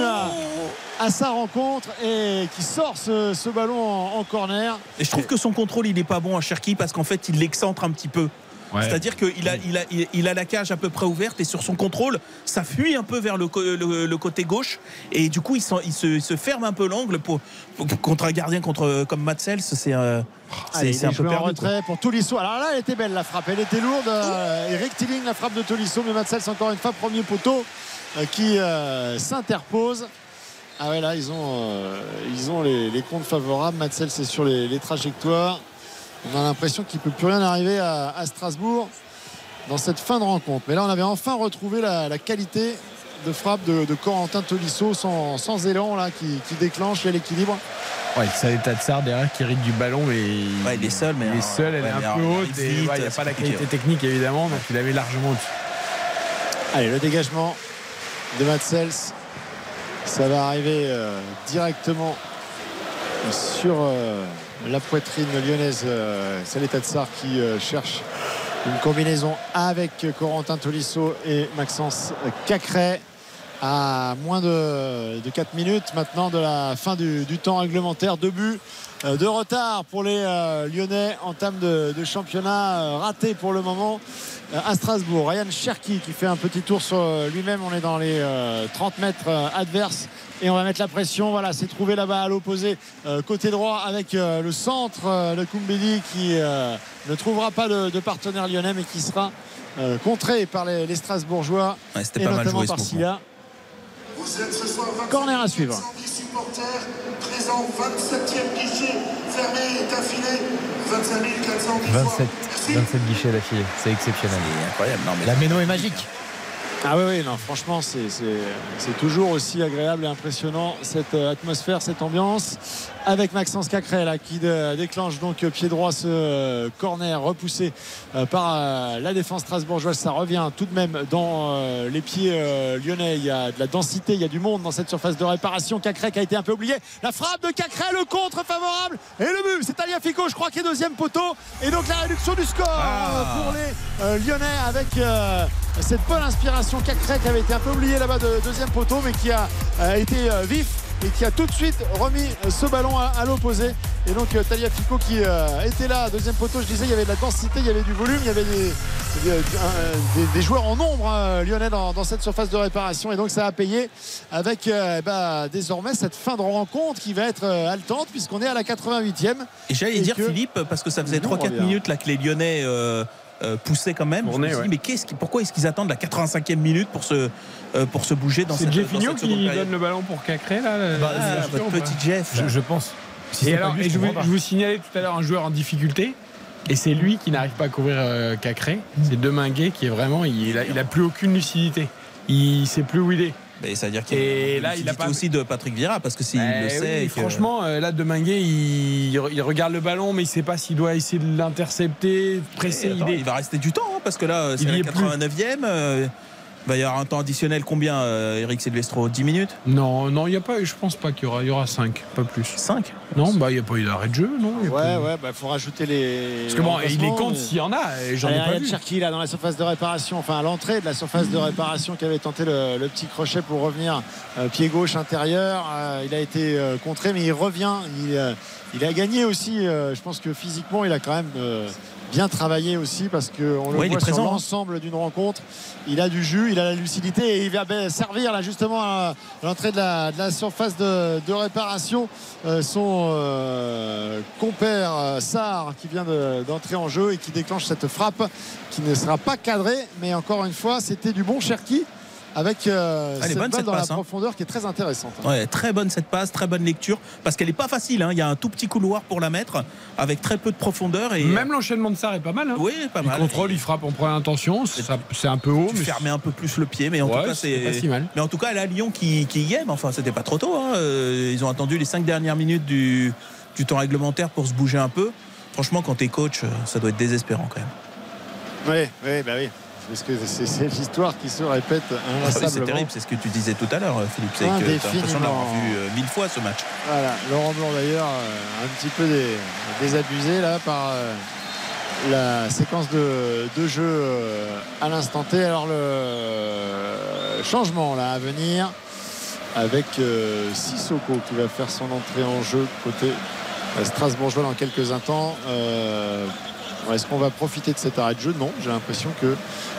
à, sa rencontre et qui sort ce, ballon en, corner. Et je trouve que son contrôle, il n'est pas bon à Cherki parce qu'en fait, il l'excentre un petit peu. C'est-à-dire qu'il a, il a, il a la cage à peu près ouverte et sur son contrôle, ça fuit un peu vers le, le, côté gauche et du coup, il, il, se, ferme un peu l'angle pour, contre un gardien contre, comme Matsels. C'est euh, c'est un peu perdu. retrait pour Tolisso. Alors là, elle était belle la frappe, elle était lourde. Euh, Eric Tilling, la frappe de Tolisso, mais Matsels, encore une fois, premier poteau euh, qui s'interpose. Ah ouais, là, ils ont, ils ont les, comptes favorables. Matsels, c'est sur les, les trajectoires. On a l'impression qu'il ne peut plus rien arriver à, Strasbourg dans cette fin de rencontre. Mais là, on avait enfin retrouvé la, qualité de frappe de, Corentin Tolisso sans, élan là, qui, déclenche l'équilibre. Ouais, ça l'état de Sard derrière qui hérite du ballon mais il est seul mais il est seul elle est un peu haute il n'y a pas la qualité technique évidemment donc il avait largement allez le dégagement de Matsels ça va arriver euh, directement sur euh, la poitrine lyonnaise. Euh, c'est l'état de Sar qui euh, cherche une combinaison avec Corentin Tolisso et Maxence Cacré. à moins de, 4 minutes maintenant de la fin du, temps réglementaire. Deux buts euh, de retard pour les Lyonnais en termes de, championnat raté pour le moment à Strasbourg. Ryan Cherki qui fait un petit tour sur lui-même. On est dans les 30 mètres adverses et on va mettre la pression. Voilà, c'est trouvé là-bas à l'opposé, côté droit, avec le centre, le Koumbedi qui ne trouvera pas de, partenaire lyonnais, mais qui sera contré par les, Strasbourgeois et notamment par Silla. Corner à suivre. présents, 27e guichet fermé et affilé. 25 27, 27 guichets d'affilée, c'est exceptionnel. incroyable. Non, mais la méno est magique. Ah oui, oui, non, franchement, c'est toujours aussi agréable et impressionnant cette euh, atmosphère, cette ambiance. Avec Maxence Cacré là, qui déclenche donc pied droit ce euh, corner repoussé euh, par la défense strasbourgeoise. Ça revient tout de même dans les pieds lyonnais. Il y a de la densité, il y a du monde dans cette surface de réparation. Cacré qui a été un peu oublié. La frappe de Cacré, le contre favorable et le but. C'est Aliafico, je crois, qui est deuxième poteau. Et donc la réduction du score ah. pour les Lyonnais avec cette bonne inspiration. Cacré qui avait été un peu oublié là-bas de deuxième poteau, mais qui a été vif et qui a tout de suite remis ce ballon à, l'opposé. Et donc euh, Talia Fico qui euh, était là, deuxième poteau, je disais, il y avait de la densité, il y avait du volume, il y avait des, joueurs en nombre hein, lyonnais dans, cette surface de réparation. Et donc ça a payé avec euh, bah, désormais cette fin de rencontre qui va être haletante puisqu'on est à la 88e. Et j'allais dire Philippe, parce que ça faisait 3-4 minutes là que les Lyonnais euh, poussé quand même. je me suis dit, mais qu'est-ce pourquoi est-ce qu'ils attendent la 85e minute pour se, euh, pour se bouger dans cette C'est Jeffinho qui donne le ballon pour Cacré là bah, Votre petit Jeff. Je, pense. et alors, je, vous, signalais tout à l'heure un joueur en difficulté. Et c'est lui qui n'arrive pas à couvrir euh, Cacré. C'est Deminguet qui est vraiment. Il a, il a plus aucune lucidité. Il sait plus où il est. Mais ça veut dire qu'il y a, là, pas aussi de Patrick Vieira parce que s'il le eh sait. Franchement, euh, là, Deminguet, il, il, regarde le ballon, mais il ne sait pas s'il doit essayer de l'intercepter, presser. il, va rester du temps hein, parce que là, c'est la 89e. Il va y avoir un temps additionnel combien, euh, Eric Silvestro? 10 minutes? Non, non, il y a pas, je pense pas qu'il y aura, il y aura 5, pas plus. 5 Non, bah il n'y a pas eu d'arrêt de jeu, non Ouais, ouais, bah faut rajouter les. Parce que bon, il les compte s'il y en a, j'en ai pas vu. Cherki là dans la surface de réparation, enfin à l'entrée de la surface de réparation qui avait tenté le, petit crochet pour revenir euh, pied gauche intérieur. Euh, il a été contré, mais il revient. Il, il a gagné aussi. je pense que physiquement, il a quand même bien travaillé aussi parce qu'on le voit sur hein. l'ensemble d'une rencontre. Il a du jus, il a la lucidité et il va servir là justement à l'entrée de la, surface de, réparation. Euh, son euh, compère euh, Sarr qui vient d'entrer en jeu et qui déclenche cette frappe qui ne sera pas cadrée. Mais encore une fois, c'était du bon Cherki avec euh, cette balle dans la hein. profondeur qui est très intéressante. Ouais, très bonne cette passe, très bonne lecture parce qu'elle n'est pas facile. Hein. Il y a un tout petit couloir pour la mettre avec très peu de profondeur. Et... Même l'enchaînement de Sarr est pas mal. Hein. Oui, pas mal. Il contrôle, il frappe en première intention. C'est un peu haut. mais fermer un peu plus le pied, mais en tout cas, c'est pas si mal. Mais en tout cas, elle a Lyon qui, qui y aime. Enfin, c'était pas trop tôt. Euh, ils ont attendu les cinq dernières minutes du, du temps réglementaire pour se bouger un peu. Franchement, quand tu es coach, ça doit être désespérant quand même. Oui, oui, bah oui parce que c'est l'histoire qui se répète inlassablement. c'est terrible, c'est ce que tu disais tout à l'heure, Philippe. C'est que tu l'impression d'avoir vu euh, mille fois ce match. Voilà, Laurent Blanc d'ailleurs, euh, un petit peu désabusé là par euh, la séquence de, jeu à l'instant T. Alors le changement là à venir avec Sissoko qui va faire son entrée en jeu côté Strasbourgeois dans quelques instants. Est-ce qu'on va profiter de cet arrêt de jeu Non, j'ai l'impression que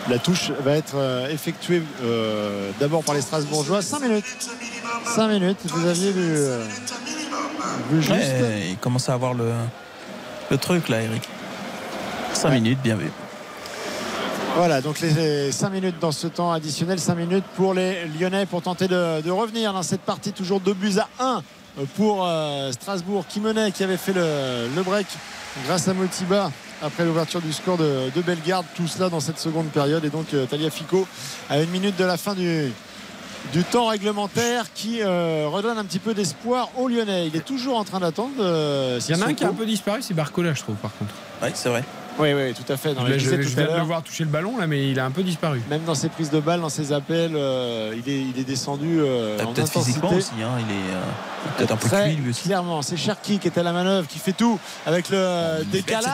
la touche va être euh, effectuée euh, d'abord par les Strasbourgeois. 5 minutes. 5 minutes, vous aviez vu, euh, juste. il commence à avoir le, le truc là, Eric. 5 minutes, bien vu. Voilà, donc les 5 minutes dans ce temps additionnel, 5 minutes pour les Lyonnais pour tenter de, revenir dans cette partie, toujours 2 buts à 1 pour Strasbourg qui menait, qui avait fait le, le break grâce à Motiba après l'ouverture du score de, Bellegarde. Tout cela dans cette seconde période. Et donc euh, Talia Fico à une minute de la fin du, du temps réglementaire qui euh, redonne un petit peu d'espoir aux Lyonnais. Il est toujours en train d'attendre. Euh, Il y en a un qui a un peu disparu, c'est Barcola, je trouve, par contre. Oui, c'est vrai. Oui, oui, tout à fait. je, viens de le voir toucher le ballon là, mais il a un peu disparu. Même dans ses prises de balles, dans ses appels, il, est, il est descendu. Peut-être physiquement aussi. Hein, il est, Peut-être un peu cuit lui aussi. Clairement, c'est Cherki qui est à la manœuvre, qui fait tout avec le décalage.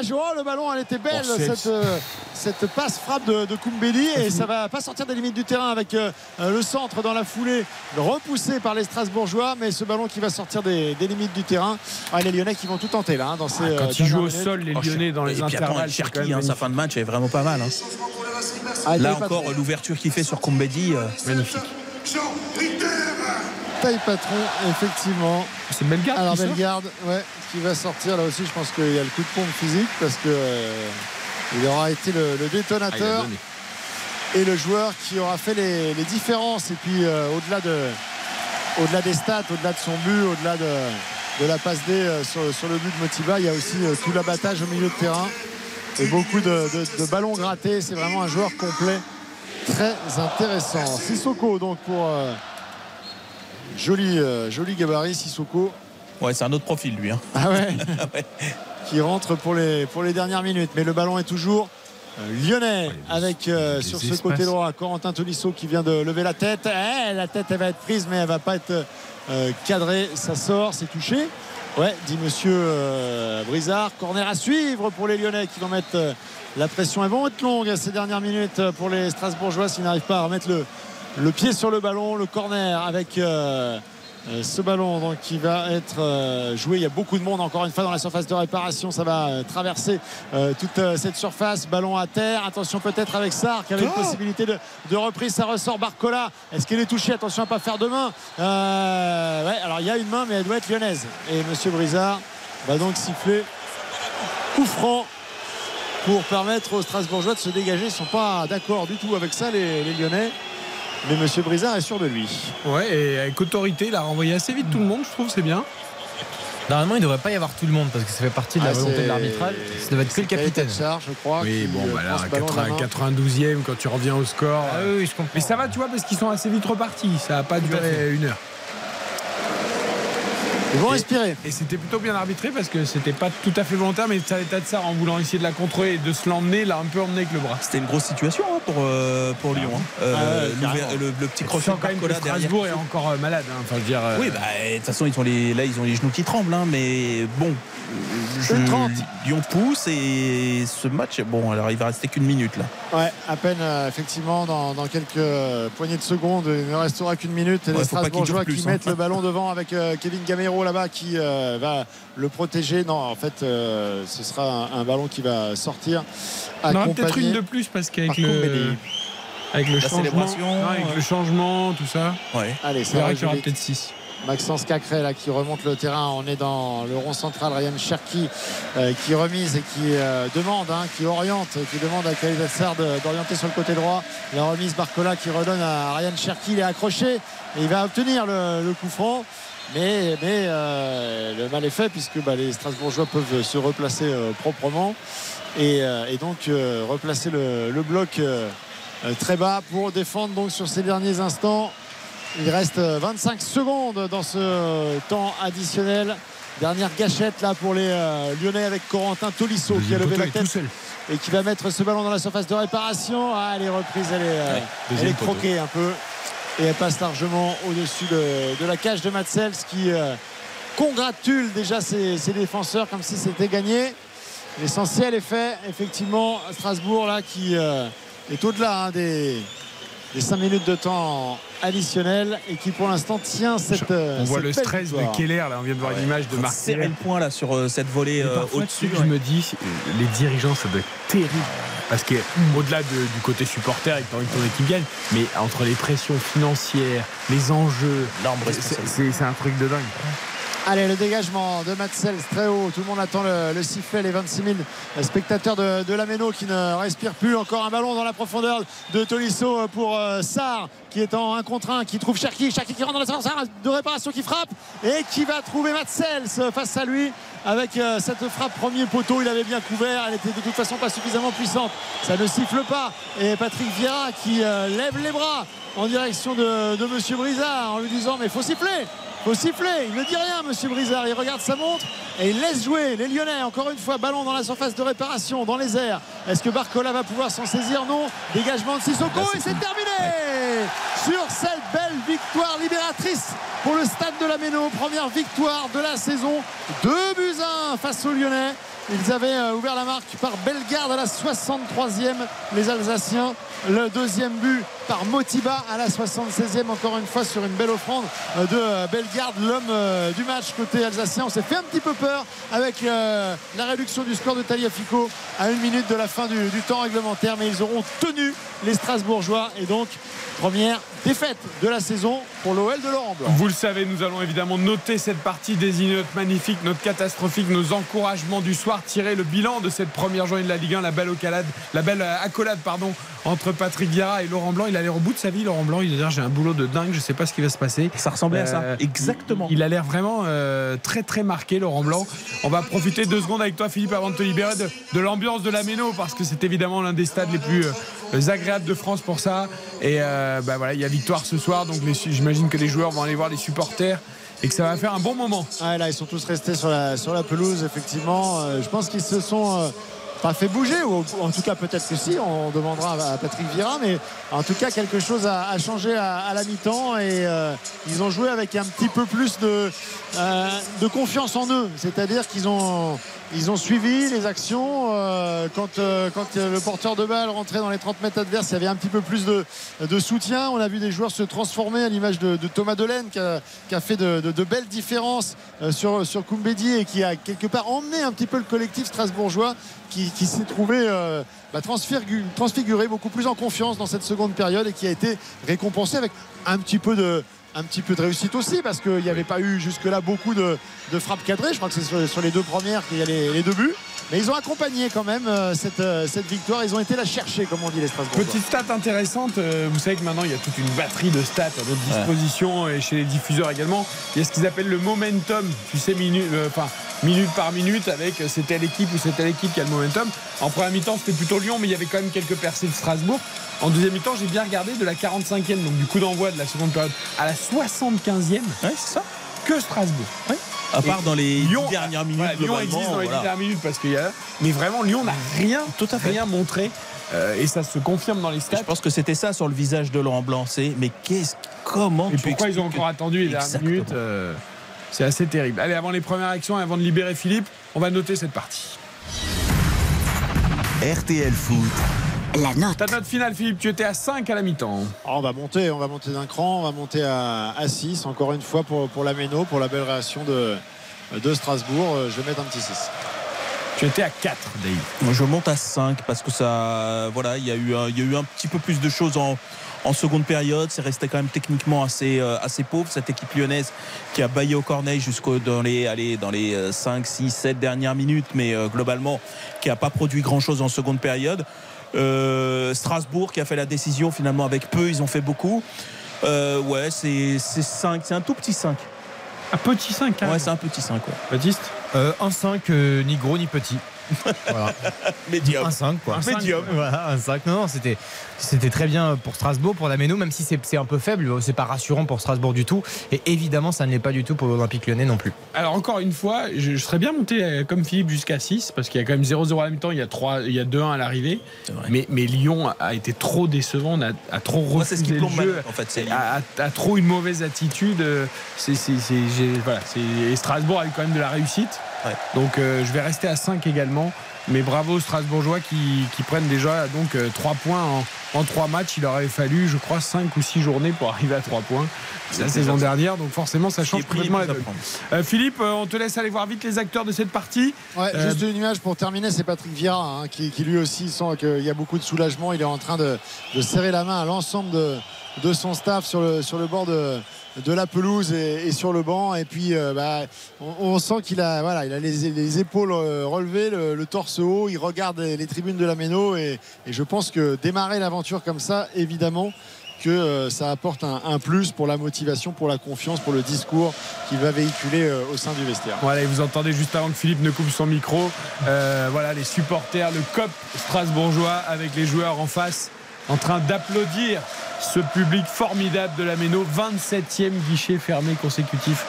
cette Oh, le ballon, elle était belle, Oh, cette, euh, cette passe frappe de, de Koumbeli. Et ça va pas sortir des limites du terrain avec euh, euh, le centre dans la foulée, repoussé par les Strasbourgeois. Mais ce ballon qui va sortir des, des limites du terrain. Ah, les Lyonnais qui vont tout tenter là, hein, dans ces. Ah, euh, Quand ils jouent au sol, les Lyonnais dans les puis attends, Cherki, hein, sa fin de match est vraiment pas mal. hein. Ah, il Là encore, l'ouverture qu'il fait sur Koumbedi, euh, magnifique. Taille patron, effectivement. C'est Bellegarde Alors qui sort Bellegarde, ouais, qui va sortir là aussi. Je pense qu'il y a le coup de pompe physique parce que euh, il aura été le, Ah, détonateur donné. et le joueur qui aura fait les, les différences. Et puis euh, au-delà de, au-delà des stats, au-delà de son but, au-delà de, de la passe D euh, sur, sur le but de Motiva, il y a aussi euh, tout l'abattage au milieu de terrain et beaucoup de, de- de ballons grattés. C'est vraiment un joueur complet, très intéressant. Sissoko donc pour euh, joli, euh, joli gabarit Sissoko. ouais, c'est un autre profil lui. hein. Ah ouais Qui rentre pour les, pour les dernières minutes. Mais le ballon est toujours lyonnais avec euh, sur ce espaces. côté droit Corentin Tolisso qui vient de lever la tête. Eh, la tête elle va être prise mais elle va pas être euh, cadrée. Ça sort, c'est touché. Ouais, dit monsieur euh, Brizard. Corner à suivre pour les Lyonnais qui vont mettre euh, la pression. Elles vont être longues ces dernières minutes pour les Strasbourgeois s'ils n'arrivent pas à remettre le, pied sur le ballon. Le corner avec ce ballon donc, qui va être euh, joué. Il y a beaucoup de monde encore une fois dans la surface de réparation. Ça va euh, traverser euh, toute euh, cette surface. Ballon à terre. Attention peut-être avec Sarr qui avait une possibilité de, de reprise. Ça ressort Barcola. Est-ce qu'elle est touchée? Attention à ne pas faire de main. Euh, ouais, alors il y a une main mais elle doit être lyonnaise. Et Monsieur Brizard va donc siffler coup franc pour permettre aux Strasbourgeois de se dégager. Ils ne sont pas d'accord du tout avec ça les, les Lyonnais. Mais Monsieur Brizard est sûr de lui. Ouais, et avec autorité, il a renvoyé assez vite tout le monde, je trouve, c'est bien. Normalement, il ne devrait pas y avoir tout le monde parce que ça fait partie de la Ah, volonté de l'arbitrage. Ça devait être que le capitaine. Sarr, je crois. Oui, bon, euh, bah là, prend ce ballon de la main. 92e, quand tu reviens au score. Ah oui, oui, je comprends. Mais ça va, tu vois, parce qu'ils sont assez vite repartis. Ça n'a pas Tout duré une heure. Ils vont Et- respirer. Et c'était plutôt bien arbitré parce que c'était pas tout à fait volontaire, mais Tata Tsar, en voulant essayer de la contrôler et de se l'emmener, l'a un peu emmené avec le bras. C'était une grosse situation hein, pour, euh, pour Lyon. hein. Euh, Ah l'ouvert- carrément. le, le petit crochet de quand même que. Strasbourg est encore euh, malade. hein. Enfin, je veux dire. euh, Oui, bah, de toute façon, ils ont les, là, ils ont les genoux qui tremblent. hein, mais bon, je-. Lyon pousse et ce match, bon, alors il va rester qu'une minute là. Ouais, à peine euh, effectivement dans, dans quelques euh, poignées de secondes. Il ne restera qu'une minute. Et Ouais, les Strasbourgeois qui hein. mettent le ballon devant avec euh, Kevin Gamero là-bas qui euh, va le protéger. Non, en fait, euh, ce sera un, un ballon qui va sortir. On aura peut-être une de plus parce qu'avec le, avec le La changement, non, avec euh. le changement, tout ça, Ouais. Allez, c'est ça vrai va qu'il y aura peut-être 6. Maxence Cacré là qui remonte le terrain. On est dans le rond central. Ryan Cherki euh, qui remise et qui euh, demande, hein, qui oriente, qui demande à Khalid d'orienter sur le côté droit. La remise Barcola qui redonne à Ryan Cherki. Il est accroché et il va obtenir le, le coup franc. Mais, mais euh, le mal est fait puisque bah, les Strasbourgeois peuvent se replacer euh, proprement et, euh, et donc replacer le, le bloc très bas pour défendre donc sur ces derniers instants. Il reste euh, 25 secondes dans ce temps additionnel. Dernière gâchette là pour les Lyonnais avec Corentin Tolisso qui a levé la tête et qui va mettre ce ballon dans la surface de réparation. Ah, elle est reprise, elle est, Ouais, elle est croquée un peu et elle passe largement au-dessus de, la cage de Matsels qui euh, congratule déjà ses, défenseurs comme si c'était gagné. L'essentiel est fait, effectivement, Strasbourg là qui euh, est au-delà hein, des, des 5 minutes de temps additionnel et qui pour l'instant tient cette. On voit le stress victoire. de Keller, là, on vient de voir une image de Marc serrer le point là sur euh, cette volée euh, au-dessus. je me dis, les dirigeants, ça doit être terrible. Parce que au-delà de- du côté supporter et que tu as envie que ton équipe gagne, mais entre les pressions financières, les enjeux, c'est un truc de dingue. Allez, le dégagement de Matsels très haut. Tout le monde attend le, le sifflet. Les 26 000 spectateurs de, de qui ne respirent plus. Encore un ballon dans la profondeur de Tolisso pour euh, Sarr qui est en 1 contre 1, qui trouve Cherki. Cherki qui rentre dans la surface de réparation qui frappe et qui va trouver Matsels face à lui avec euh, cette frappe premier poteau. Il avait bien couvert. Elle était de toute façon pas suffisamment puissante. Ça ne siffle pas. Et Patrick Vieira qui euh, lève les bras en direction de, de Monsieur Brizard en lui disant mais faut siffler siffler, il ne dit rien Monsieur Brizard, il regarde sa montre et il laisse jouer les Lyonnais, encore une fois, ballon dans la surface de réparation, dans les airs. Est-ce que Barcola va pouvoir s'en saisir? Non. Dégagement de Sissoko et c'est terminé sur cette belle victoire libératrice pour le stade de la Méno. Première victoire de la saison. 2 buts 1 face aux Lyonnais. Ils avaient euh, ouvert la marque par Bellegarde à la 63e, les Alsaciens. Le deuxième but par Motiba à la 76e, encore une fois sur une belle offrande euh, de euh, Bellegarde, l'homme du match côté alsacien. On s'est fait un petit peu peur avec la réduction du score de Taliafico à une minute de la fin du temps réglementaire, mais ils auront tenu les Strasbourgeois et donc première défaite de la saison pour l'OL de Laurent Blanc. Vous le savez, nous allons évidemment noter cette partie, désigner notre magnifique, notre catastrophique, nos encouragements du soir, tirer le bilan de cette première journée de la Ligue 1, la belle accolade, la belle accolade pardon, entre Patrick Vieira et Laurent Blanc. Il a l'air au bout de sa vie, Laurent Blanc. Il a dire j'ai un boulot de dingue, je ne sais pas ce qui va se passer. Ça ressemblait à ça, euh, exactement. Il, a l'air vraiment euh, très très marqué, Laurent Blanc. On va profiter deux secondes avec toi, Philippe, avant de te libérer de, l'ambiance de la Méno, parce que c'est évidemment l'un des stades les plus euh, agréables de France pour ça. Et bah voilà, il y a victoire ce soir, donc j'imagine que les joueurs vont aller voir les supporters et que ça va faire un bon moment. Ah, là, ils sont tous restés sur la, pelouse, effectivement. Euh, je pense qu'ils se sont euh, pas fait bouger, ou en tout cas peut-être que si, on demandera à Patrick Vira, mais en tout cas quelque chose a, changé à, la mi-temps et euh, ils ont joué avec un petit peu plus de, de confiance en eux, c'est-à-dire qu'ils ont ils ont suivi les actions. Euh, quand, euh, quand le porteur de balle rentrait dans les 30 mètres adverses, il y avait un petit peu plus de, soutien. On a vu des joueurs se transformer à l'image de, Thomas Delaine qui a, fait de, belles différences euh, sur, sur Koumbedi et qui a quelque part emmené un petit peu le collectif strasbourgeois qui, s'est trouvé bah, transfiguré, beaucoup plus en confiance dans cette seconde période et qui a été récompensé avec un petit peu de, un petit peu de réussite aussi parce qu'il n'y avait pas eu jusque-là beaucoup de, frappes cadrées. Je crois que c'est sur, les deux premières qu'il y a les, deux buts. Mais ils ont accompagné quand même euh, euh, cette, victoire. Ils ont été la chercher, comme on dit les Strasbourg. Petite stat intéressante. Euh, vous savez que maintenant, il y a toute une batterie de stats à notre disposition et chez les diffuseurs également. Il y a ce qu'ils appellent le momentum. Tu sais, minute, minute par minute avec c'était l'équipe ou c'était l'équipe qui a le momentum. En première mi-temps, c'était plutôt Lyon, mais il y avait quand même quelques percées de Strasbourg. En deuxième mi-temps, j'ai bien regardé de la 45e, donc du coup d'envoi de la seconde période, à la 75e. Ouais, c'est ça. Que Strasbourg. À part dans les dernières minutes. Lyon existe dans les dernières minutes parce qu'il y a. Mais vraiment, Lyon n'a rien, Tout à fait. rien montré. Euh, et ça se confirme dans les stats. Je pense que c'était ça sur le visage de Laurent Blanc. C'est mais qu'est-ce, comment Et pourquoi ils ont encore attendu les dernières minutes euh, C'est assez terrible. Allez, avant les premières actions, avant de libérer Philippe, on va noter cette partie. RTL Foot la note. Ta note finale, Philippe, tu étais à 5 à la mi-temps. Ah, on va monter, on va monter d'un cran, on va monter à, 6, encore une fois pour, pour la Méno, pour la belle réaction de, de Strasbourg. Euh, je vais mettre un petit 6. Tu étais à 4, Dave. Moi, je monte à 5 parce que ça, voilà, il y a eu, il y a eu un petit peu plus de choses en, en seconde période. C'est resté quand même techniquement assez, euh, assez pauvre, cette équipe lyonnaise qui a baillé au corneille jusqu'au dans les, allez, dans les 5, 6, 7 dernières minutes, mais euh, globalement qui n'a pas produit grand-chose en seconde période. Euh, Strasbourg qui a fait la décision finalement avec peu, ils ont fait beaucoup. Euh, ouais, c'est 5, c'est un tout petit 5. Un petit 5 hein. Ouais, c'est un petit 5. Baptiste? Euh, Un 5, ni gros ni petit. Voilà. Médium. Un 5 quoi. Un Médium. Voilà, un 5. Non, c'était c'était très bien pour Strasbourg, pour la Méno, même si c'est un peu faible, c'est pas rassurant pour Strasbourg du tout. Et évidemment, ça ne l'est pas du tout pour l'Olympique lyonnais non plus. Alors encore une fois, je, serais bien monté euh, comme Philippe jusqu'à 6, parce qu'il y a quand même 0-0 à la mi-temps, il y a 3, il y a 2-1 à l'arrivée. Mais, mais Lyon a été trop décevant, a, a trop refusé ce le jeu, en fait, a, a, trop une mauvaise attitude. C'est, voilà, et Strasbourg a eu quand même de la réussite. Donc euh, je vais rester à 5 également. Mais bravo aux Strasbourgeois qui, prennent déjà donc 3 euh, points en, en 3 matchs. Il aurait fallu, je crois, 5 ou 6 journées pour arriver à 3 points. La saison dernière, donc forcément ça change complètement la euh, Philippe, on te laisse aller voir vite les acteurs de cette partie. Ouais, juste une image pour terminer, c'est Patrick Vieira hein, qui, lui aussi sent qu'il y a beaucoup de soulagement. Il est en train de, serrer la main à l'ensemble de, de, son staff sur le, bord de, la pelouse et, sur le banc. Et puis, euh, bah, on, sent qu'il a, voilà, il a les, épaules euh, relevées, le, torse haut. Il regarde les, tribunes de la Méno. Et, je pense que démarrer l'aventure comme ça, évidemment, que euh, ça apporte un, plus pour la motivation, pour la confiance, pour le discours qu'il va véhiculer au sein du vestiaire. Voilà, et vous entendez juste avant que Philippe ne coupe son micro, voilà les supporters, le COP strasbourgeois avec les joueurs en face en train d'applaudir ce public formidable de la Méno. 27e guichet fermé consécutif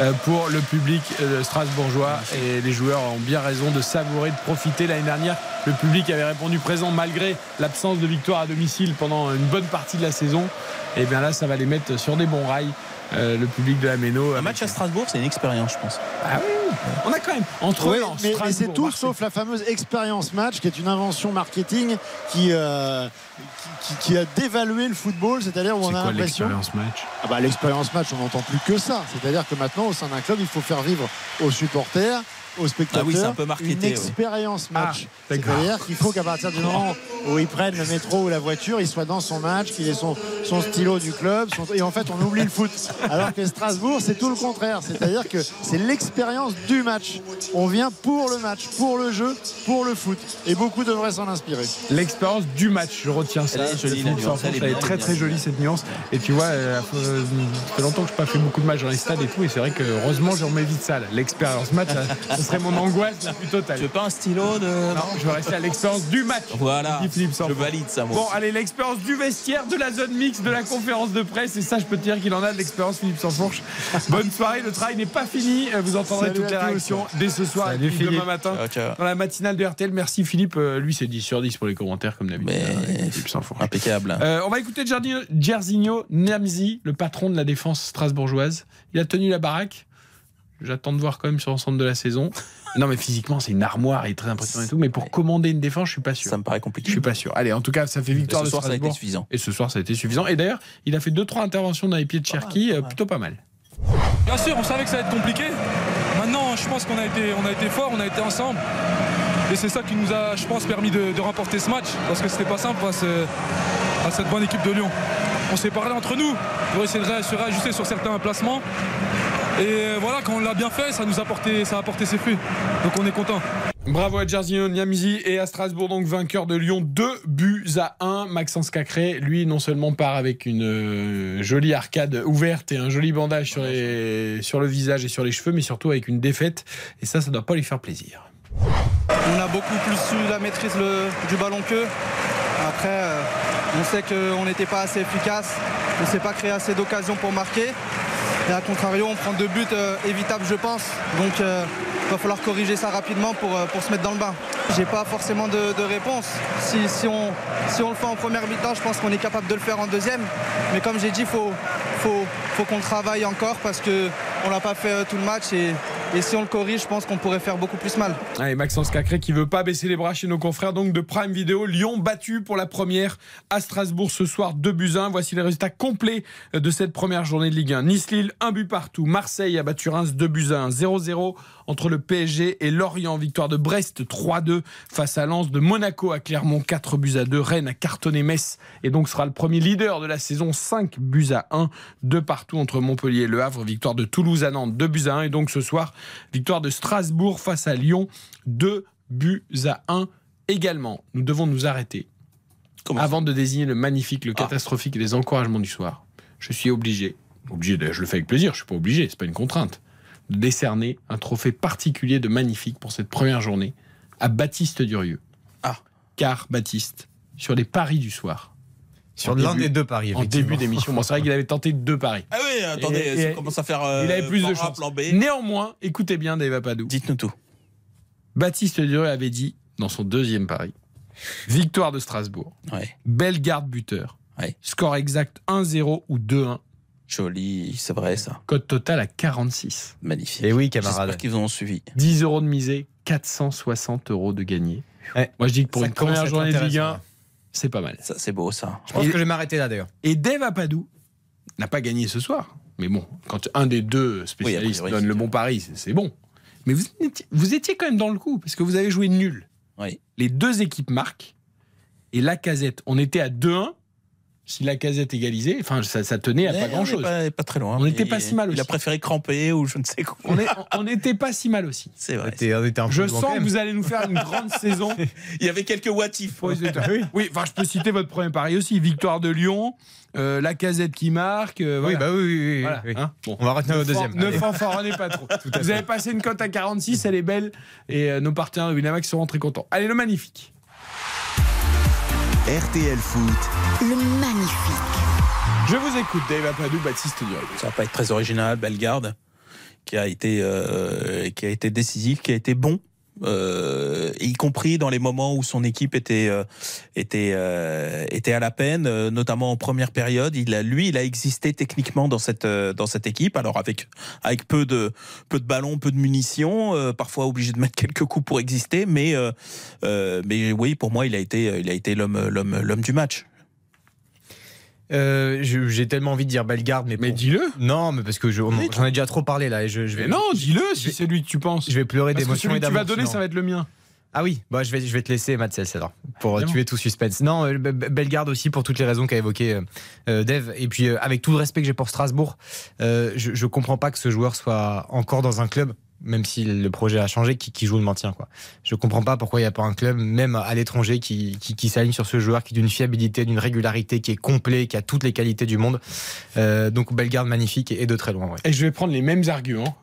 euh, pour le public euh, strasbourgeois. Et les joueurs ont bien raison de savourer, de profiter. L'année dernière, le public avait répondu présent malgré l'absence de victoire à domicile pendant une bonne partie de la saison. Et bien là, ça va les mettre sur des bons rails. Euh, le public de la Méno. Un match à Strasbourg, c'est une expérience, je pense. Ah oui, on a quand même entre Oui, Lens, mais, c'est tout Marseille. sauf la fameuse expérience match qui est une invention marketing qui, euh, qui, qui- qui a dévalué le football, c'est-à-dire où on a quoi l'impression. l'expérience match Ah bah, l'expérience match, on n'entend plus que ça. C'est-à-dire que maintenant, au sein d'un club, il faut faire vivre aux supporters, aux spectateurs, Ah oui, c'est un peu marketé, une ouais. expérience match. Ah, d'accord. C'est-à-dire qu'il faut qu'à partir du moment où ils prennent le métro ou la voiture, il soit dans son match, qu'il ait son, son stylo du club. son- Et en fait, on oublie le foot. Alors que Strasbourg, c'est tout le contraire. C'est-à-dire que c'est l'expérience du match. On vient pour le match, pour le jeu, pour le foot. Et beaucoup devraient s'en inspirer. L'expérience du match, je retiens ça. Elle est jolie, la nuance, elle est elle est bien, très très jolie cette nuance. Et tu vois, euh, euh, ça fait longtemps que je n'ai pas fait beaucoup de matchs dans les stades et tout. Et c'est vrai que heureusement, j'en mets vite ça. L'expérience match, ça, ça serait mon angoisse la plus totale. Tu veux pas un stylo de. Non, je vais rester à l'expérience du match. Voilà. Philippe Je valide ça, moi. Bon, allez, l'expérience du vestiaire, de la zone mixte, de la conférence de presse. Et ça, je peux te dire qu'il en a de l'expérience, Philippe Sansfourche. Bonne soirée, le travail n'est pas fini. Euh, Vous entendrez Salut toutes les réactions dès ce soir Salut, et puis demain Philippe. matin Ciao, ciao. dans la matinale de RTL. Merci Philippe. Euh, lui, c'est 10 sur 10 pour les commentaires, comme d'habitude. Mais- Euh, Philippe Sansfourche. Impeccable. Euh, on va écouter Giardino- Jairzinho Niamzi, le patron de la défense strasbourgeoise. Il a tenu la baraque. J'attends de voir quand même sur l'ensemble de la saison. Non, mais physiquement, c'est une armoire, il est très impressionnant et tout. Mais pour commander une défense, je suis pas sûr. Ça me paraît Je compliqué. suis pas sûr. Allez, en tout cas, ça fait Et victoire ce de soir, ça a été suffisant. Et ce soir, ça a été suffisant. Et d'ailleurs, il a fait deux trois interventions dans les pieds de Cherki, euh, plutôt pas mal. Bien sûr, on savait que ça allait être compliqué. Maintenant, je pense qu'on a été, on a été fort, on a été ensemble. Et c'est ça qui nous a, je pense, permis de, de remporter ce match. Parce que c'était pas simple face euh, à cette bonne équipe de Lyon. On s'est parlé entre nous pour essayer de se réajuster sur certains placements. Et voilà, quand on l'a bien fait, ça nous a porté, ça a porté ses fruits. Donc on est content. Bravo à Jairzinho Niamzi et à Strasbourg, donc vainqueur de Lyon, 2 buts à 1. Maxence Cacré, lui, non seulement part avec une euh, jolie arcade ouverte et un joli bandage sur, les- sur le visage et sur les cheveux, mais surtout avec une défaite. Et ça, ça doit pas lui faire plaisir. On a beaucoup plus eu la maîtrise le- du ballon qu'eux. Après, euh, on sait qu'on n'était pas assez efficace. On ne s'est pas créé assez d'occasions pour marquer. Et à contrario, on prend deux buts euh, évitables, je pense. Donc, euh, il va falloir corriger ça rapidement pour, euh, pour se mettre dans le bain. J'ai pas forcément de, réponse. Si, si on, si on le fait en première mi-temps, je pense qu'on est capable de le faire en deuxième. Mais comme j'ai dit, il faut, faut, faut qu'on travaille encore parce qu'on l'a pas fait euh, tout le match. Et, et si on le corrige, je pense qu'on pourrait faire beaucoup plus mal. Allez, Maxence Cacré qui veut pas baisser les bras chez nos confrères donc de Prime Video. Lyon battu pour la première à Strasbourg ce soir 2 buts 1. Voici les résultats complets de cette première journée de Ligue 1. Nice-Lille, 1 but partout. Marseille a battu Reims 2 buts à 1. 0-0 entre le PSG et Lorient. Victoire de Brest 3-2 face à Lens. De Monaco à Clermont 4 buts à 2. Rennes a cartonné Metz et donc sera le premier leader de la saison 5 buts à 1. De partout entre Montpellier et Le Havre. Victoire de Toulouse à Nantes 2 buts à 1. Et donc ce soir, victoire de Strasbourg face à Lyon 2 buts à 1 également. Nous devons nous arrêter. Avant de désigner le magnifique, le catastrophique et les encouragements du soir, je suis obligé, obligé, je le fais avec plaisir, je suis pas obligé, c'est pas une contrainte, décerner un trophée particulier de magnifique pour cette première journée à Baptiste Durieux. Ah. Car Baptiste, sur les paris du soir. Sur l'un des deux paris, En début d'émission. Bon, c'est vrai qu'il avait tenté deux paris. Ah oui, attendez, Et- ça et- commence à faire. euh, il avait plus plan de chance. Néanmoins, écoutez bien Dave Apadou. Dites-nous tout. Baptiste Durieux avait dit dans son deuxième pari victoire de Strasbourg, Bellegarde buteur, score exact 1-0 ou 2-1. Joli, c'est vrai ça. Code total à 46. Magnifique. Et oui, J'espère camarade. qu'ils ont suivi. 10 euros de misée, 460 euros de gagné. Moi, je dis que pour Ça une première journée de Ligue 1, intéressant, c'est pas mal. Ça, c'est beau ça. Je pense que je vais m'arrêter là d'ailleurs. Et Dave Apadou n'a pas gagné ce soir. Mais bon, quand un des deux spécialistes Oui, priori, donne le bon pari, c'est- c'est bon. Mais vous étiez, vous étiez quand même dans le coup, parce que vous avez joué nul. Les deux équipes marquent. Et la casette, on était à 2-1. Si la casette égalisait, enfin, ça, ça tenait à Mais pas on grand chose. est Pas, pas très loin. On n'était Il- pas si mal Il aussi. a préféré cramper ou je ne sais quoi. On n'était pas si mal aussi. C'est vrai. On était un peu Je sens que vous allez nous faire une grande saison. Il y avait quelques what if. Oui, oui, enfin, je peux citer votre premier pari aussi. Victoire de Lyon, euh, la casette qui marque. euh, Oui, bah oui, oui, oui, Voilà, oui. hein. Bon. On va retenir le deuxième. Ne fanfaronnez pas trop. Vous avez passé une cote à 46, elle est belle. Et euh, nos partenaires de Winamax seront très contents. Allez, le magnifique. RTL Foot, Le magnifique. Je vous écoute, Dave Apadou, Baptiste Durieux. Ça va pas être très original, Bellegarde. qui a été euh, qui a été décisif, qui a été bon euh, y compris dans les moments où son équipe était euh, était euh, était à la peine, euh, notamment en première période. Il a lui, il a existé techniquement dans cette euh, dans cette équipe. Alors avec avec peu de peu de ballons, peu de munitions, euh, parfois obligé de mettre quelques coups pour exister, mais mais oui, pour moi, il a été il a été l'homme l'homme l'homme du match. Euh, J'ai tellement envie de dire Bellegarde, mais, mais dis-le. Non, mais parce que j'en ai déjà trop parlé là. Et je, je vais, non, dis-le si c'est lui que tu penses. Je vais pleurer d'émotion et d'amour. Tu vas donner, ça va être le mien. Ah oui, bah, je, vais, je vais te laisser Matsels alors, pour tuer tout suspense. Non, euh, Bellegarde aussi pour toutes les raisons qu'a évoqué euh, euh, Dave. Et puis, euh, avec tout le respect que j'ai pour Strasbourg, je ne comprends pas que ce joueur soit encore dans un club même si le projet a changé, qui, qui joue le maintien. Quoi. Je comprends pas pourquoi il n'y a pas un club, même à l'étranger, qui, qui, qui s'aligne sur ce joueur, qui d'une fiabilité, d'une régularité, qui est complet, qui a toutes les qualités du monde. Euh, donc Bellegarde magnifique et, de très loin. Ouais. Et je vais prendre les mêmes arguments.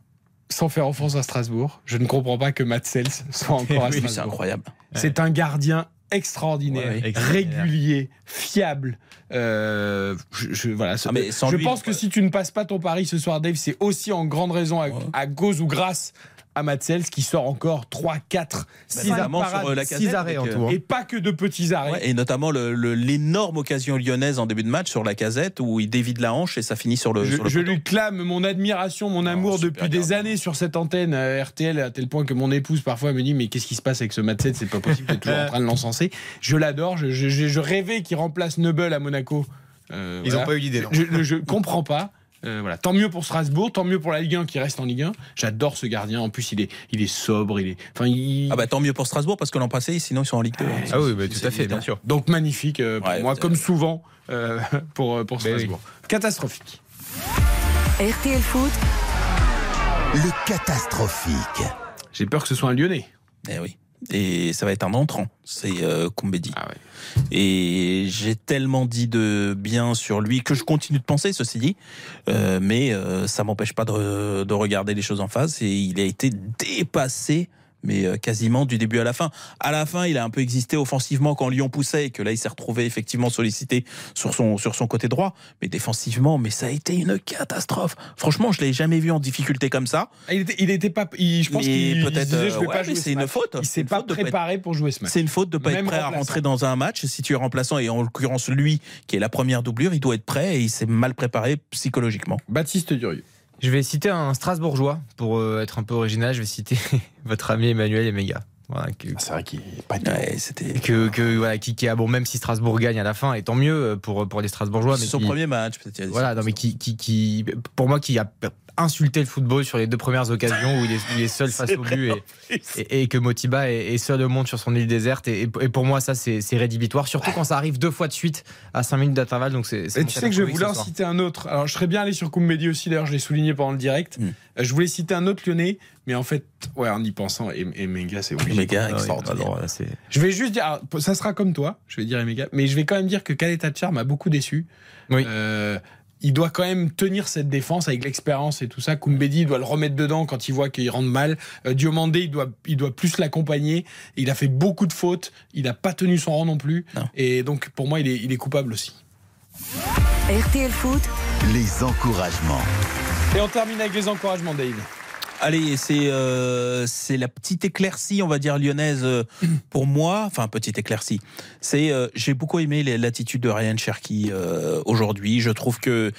Sans faire offense à Strasbourg, je ne comprends pas que Matt Sels soit encore à Strasbourg. C'est incroyable. C'est un gardien extraordinaire, ouais, régulier, fiable. Euh, je, je, voilà, ah, mais je lui, pense que si tu ne passes pas ton pari ce soir, Dave, c'est aussi en grande raison à, ouais. à cause ou grâce à Matsels qui sort encore 3, 4, 6 euh, arrêts en tout. Hein. Et pas que de petits arrêts. Ouais, et notamment l'énorme le, occasion lyonnaise en début de match sur la casette où il dévide la hanche et ça finit sur le. Je, sur le je lui clame mon admiration, mon amour oh, depuis des années sur cette antenne euh, RTL à tel point que mon épouse parfois me dit Mais qu'est-ce qui se passe avec ce Matsels C'est pas possible, tu es toujours en train de l'encenser. Je l'adore, je, je, je, rêvais qu'il remplace Noble à Monaco. Euh, Ils n'ont voilà. pas eu l'idée. Je, je comprends pas. Euh, voilà. Tant mieux pour Strasbourg, tant mieux pour la Ligue 1 qui reste en Ligue 1. J'adore ce gardien. En plus, il est, il est sobre. Il est, enfin, il... Ah bah tant mieux pour Strasbourg parce que l'an passé, sinon ils sont en Ligue 2. Ah oui, bah, tout à fait, bien sûr. Donc magnifique euh, pour ouais, moi, comme souvent euh, pour, pour Strasbourg. Oui. Catastrophique. RTL Foot. Le catastrophique. J'ai peur que ce soit un Lyonnais. Eh oui et ça va être un entrant, c'est euh. Ah ouais. Et j'ai tellement dit de bien sur lui que je continue de penser, ceci dit, euh, mais euh, ça m'empêche pas de, de, regarder les choses en face. Et il a été dépassé mais euh, quasiment du début à la fin. À la fin, il a un peu existé offensivement quand Lyon poussait et que là, il s'est retrouvé effectivement sollicité sur son, sur son côté droit. Mais défensivement, mais ça a été une catastrophe. Franchement, je l'ai jamais vu en difficulté comme ça. Ah, il était, il était pas, il, je pense qu'il peut-être, disait, je vais ouais, pas jouer c'est une faute. Il s'est pas préparé être, pour jouer ce match. C'est une faute de pas Même être prêt à rentrer dans un match. Si tu es remplaçant et en l'occurrence lui, qui est la première doublure, il doit être prêt et il s'est mal préparé psychologiquement. Baptiste Durieux. Je vais citer un Strasbourgeois pour euh, être un peu original. Je vais citer votre ami Emmanuel Emega. Voilà, que, c'est vrai qu'il est pas ouais, c'était que, que voilà qui, qui a bon même si Strasbourg gagne à la fin et tant mieux pour pour les Strasbourgeois c'est son qui, premier match peut-être voilà non mais qui, qui qui pour moi qui a insulté le football sur les deux premières occasions où il est, il est seul face au but et, et, et, que Motiba est, est, seul au monde sur son île déserte. Et, et pour moi ça c'est rédhibitoire. Surtout quand ça arrive deux fois de suite à 5 minutes d'intervalle. Donc c'est tu sais que je voulais en citer un autre. Alors je serais bien allé sur Koumbedi aussi. D'ailleurs je l'ai souligné pendant le direct. Mm. je voulais citer un autre lyonnais mais en fait ouais en y pensant Emega c'est Emega extraordinaire. alors, je vais juste dire alors, ça sera comme toi je vais dire Emega mais je vais quand même dire que Kaleta Char m'a beaucoup déçu. Oui. Euh, il doit quand même tenir cette défense avec l'expérience et tout ça. Koumbedi doit le remettre dedans quand il voit qu'il rentre mal. Euh, Diomandé, il doit, il doit plus l'accompagner. Il a fait beaucoup de fautes. Il n'a pas tenu son rang non plus. Non. Et donc, pour moi, il est, il est coupable aussi. RTL Foot. Les encouragements. Et on termine avec les encouragements, Dave. Allez, c'est euh, c'est la petite éclaircie, on va dire lyonnaise euh, pour moi. Enfin, petite éclaircie. C'est euh, j'ai beaucoup aimé l'attitude de Ryan Cherky euh, aujourd'hui. Je trouve que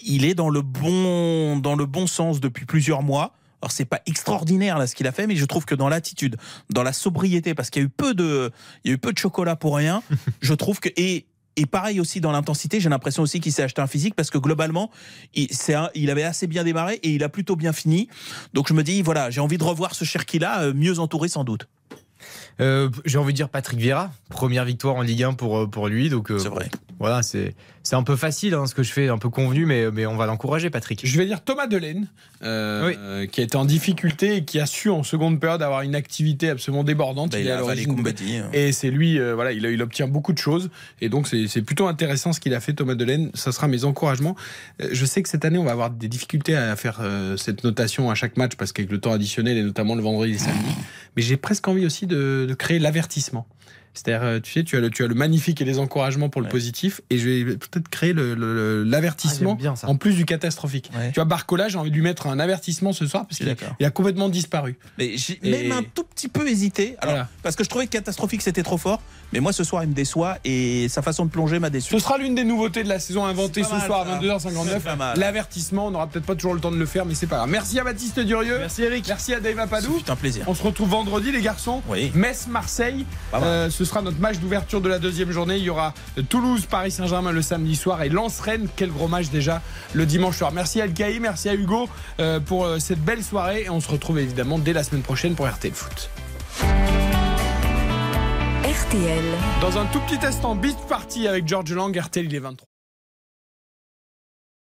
il est dans le bon dans le bon sens depuis plusieurs mois. Alors c'est pas extraordinaire là ce qu'il a fait, mais je trouve que dans l'attitude, dans la sobriété, parce qu'il y a eu peu de, il y a eu peu de chocolat pour rien. je trouve que et et pareil aussi dans l'intensité, j'ai l'impression aussi qu'il s'est acheté un physique parce que globalement, il, un, il, avait assez bien démarré et il a plutôt bien fini. Donc je me dis, voilà, j'ai envie de revoir ce Cherki-là, mieux entouré sans doute. Euh, j'ai envie de dire Patrick Vieira, première victoire en Ligue 1 pour, pour lui. Donc, euh, c'est vrai. Voilà, c'est, c'est un peu facile hein, ce que je fais, un peu convenu, mais, mais on va l'encourager, Patrick. Je vais dire Thomas Delaine, euh, oui. qui a été en difficulté et qui a su en seconde période avoir une activité absolument débordante. Bah, il, il a de... hein. Et c'est lui, euh, voilà, il, il, obtient beaucoup de choses. Et donc, c'est, plutôt intéressant ce qu'il a fait, Thomas Delaine. Ça sera mes encouragements. Euh, je sais que cette année, on va avoir des difficultés à faire euh, cette notation à chaque match parce qu'avec le temps additionnel et notamment le vendredi et le samedi. Mais j'ai presque envie aussi de, de créer l'avertissement C'est-à-dire, euh, tu sais, tu as, le, tu as le magnifique et les encouragements pour le positif, et je vais peut-être créer le- le- l'avertissement Ah, en plus du catastrophique. Tu vois, Barcola, j'ai envie de lui mettre un avertissement ce soir parce qu'il a, il a complètement disparu. Mais j'ai Et- même un tout petit peu hésité. Alors, Voilà. Parce que je trouvais que catastrophique, c'était trop fort. Mais moi, ce soir, il me déçoit et sa façon de plonger m'a déçu. Ce sera l'une des nouveautés de la saison inventée ce soir à ça. 22h59. C'est pas mal. L'avertissement, on n'aura peut-être pas toujours le temps de le faire, mais c'est pas grave. Merci à Baptiste Durieux. Merci Eric. Merci à Dave Apadou. C'est un plaisir. On se retrouve vendredi, les garçons. Oui. Metz-Marseille. Euh, ce sera notre match d'ouverture de la deuxième journée. Il y aura Toulouse-Paris-Saint-Germain le samedi soir et Lens-Rennes. Quel gros match déjà le dimanche soir. Merci à Elkaï, merci à Hugo euh, pour euh, cette belle soirée. Et on se retrouve évidemment dès la semaine prochaine pour RTL Foot. RTL. Dans un tout petit instant, Beat Party avec George Lang, RTL, il est 23.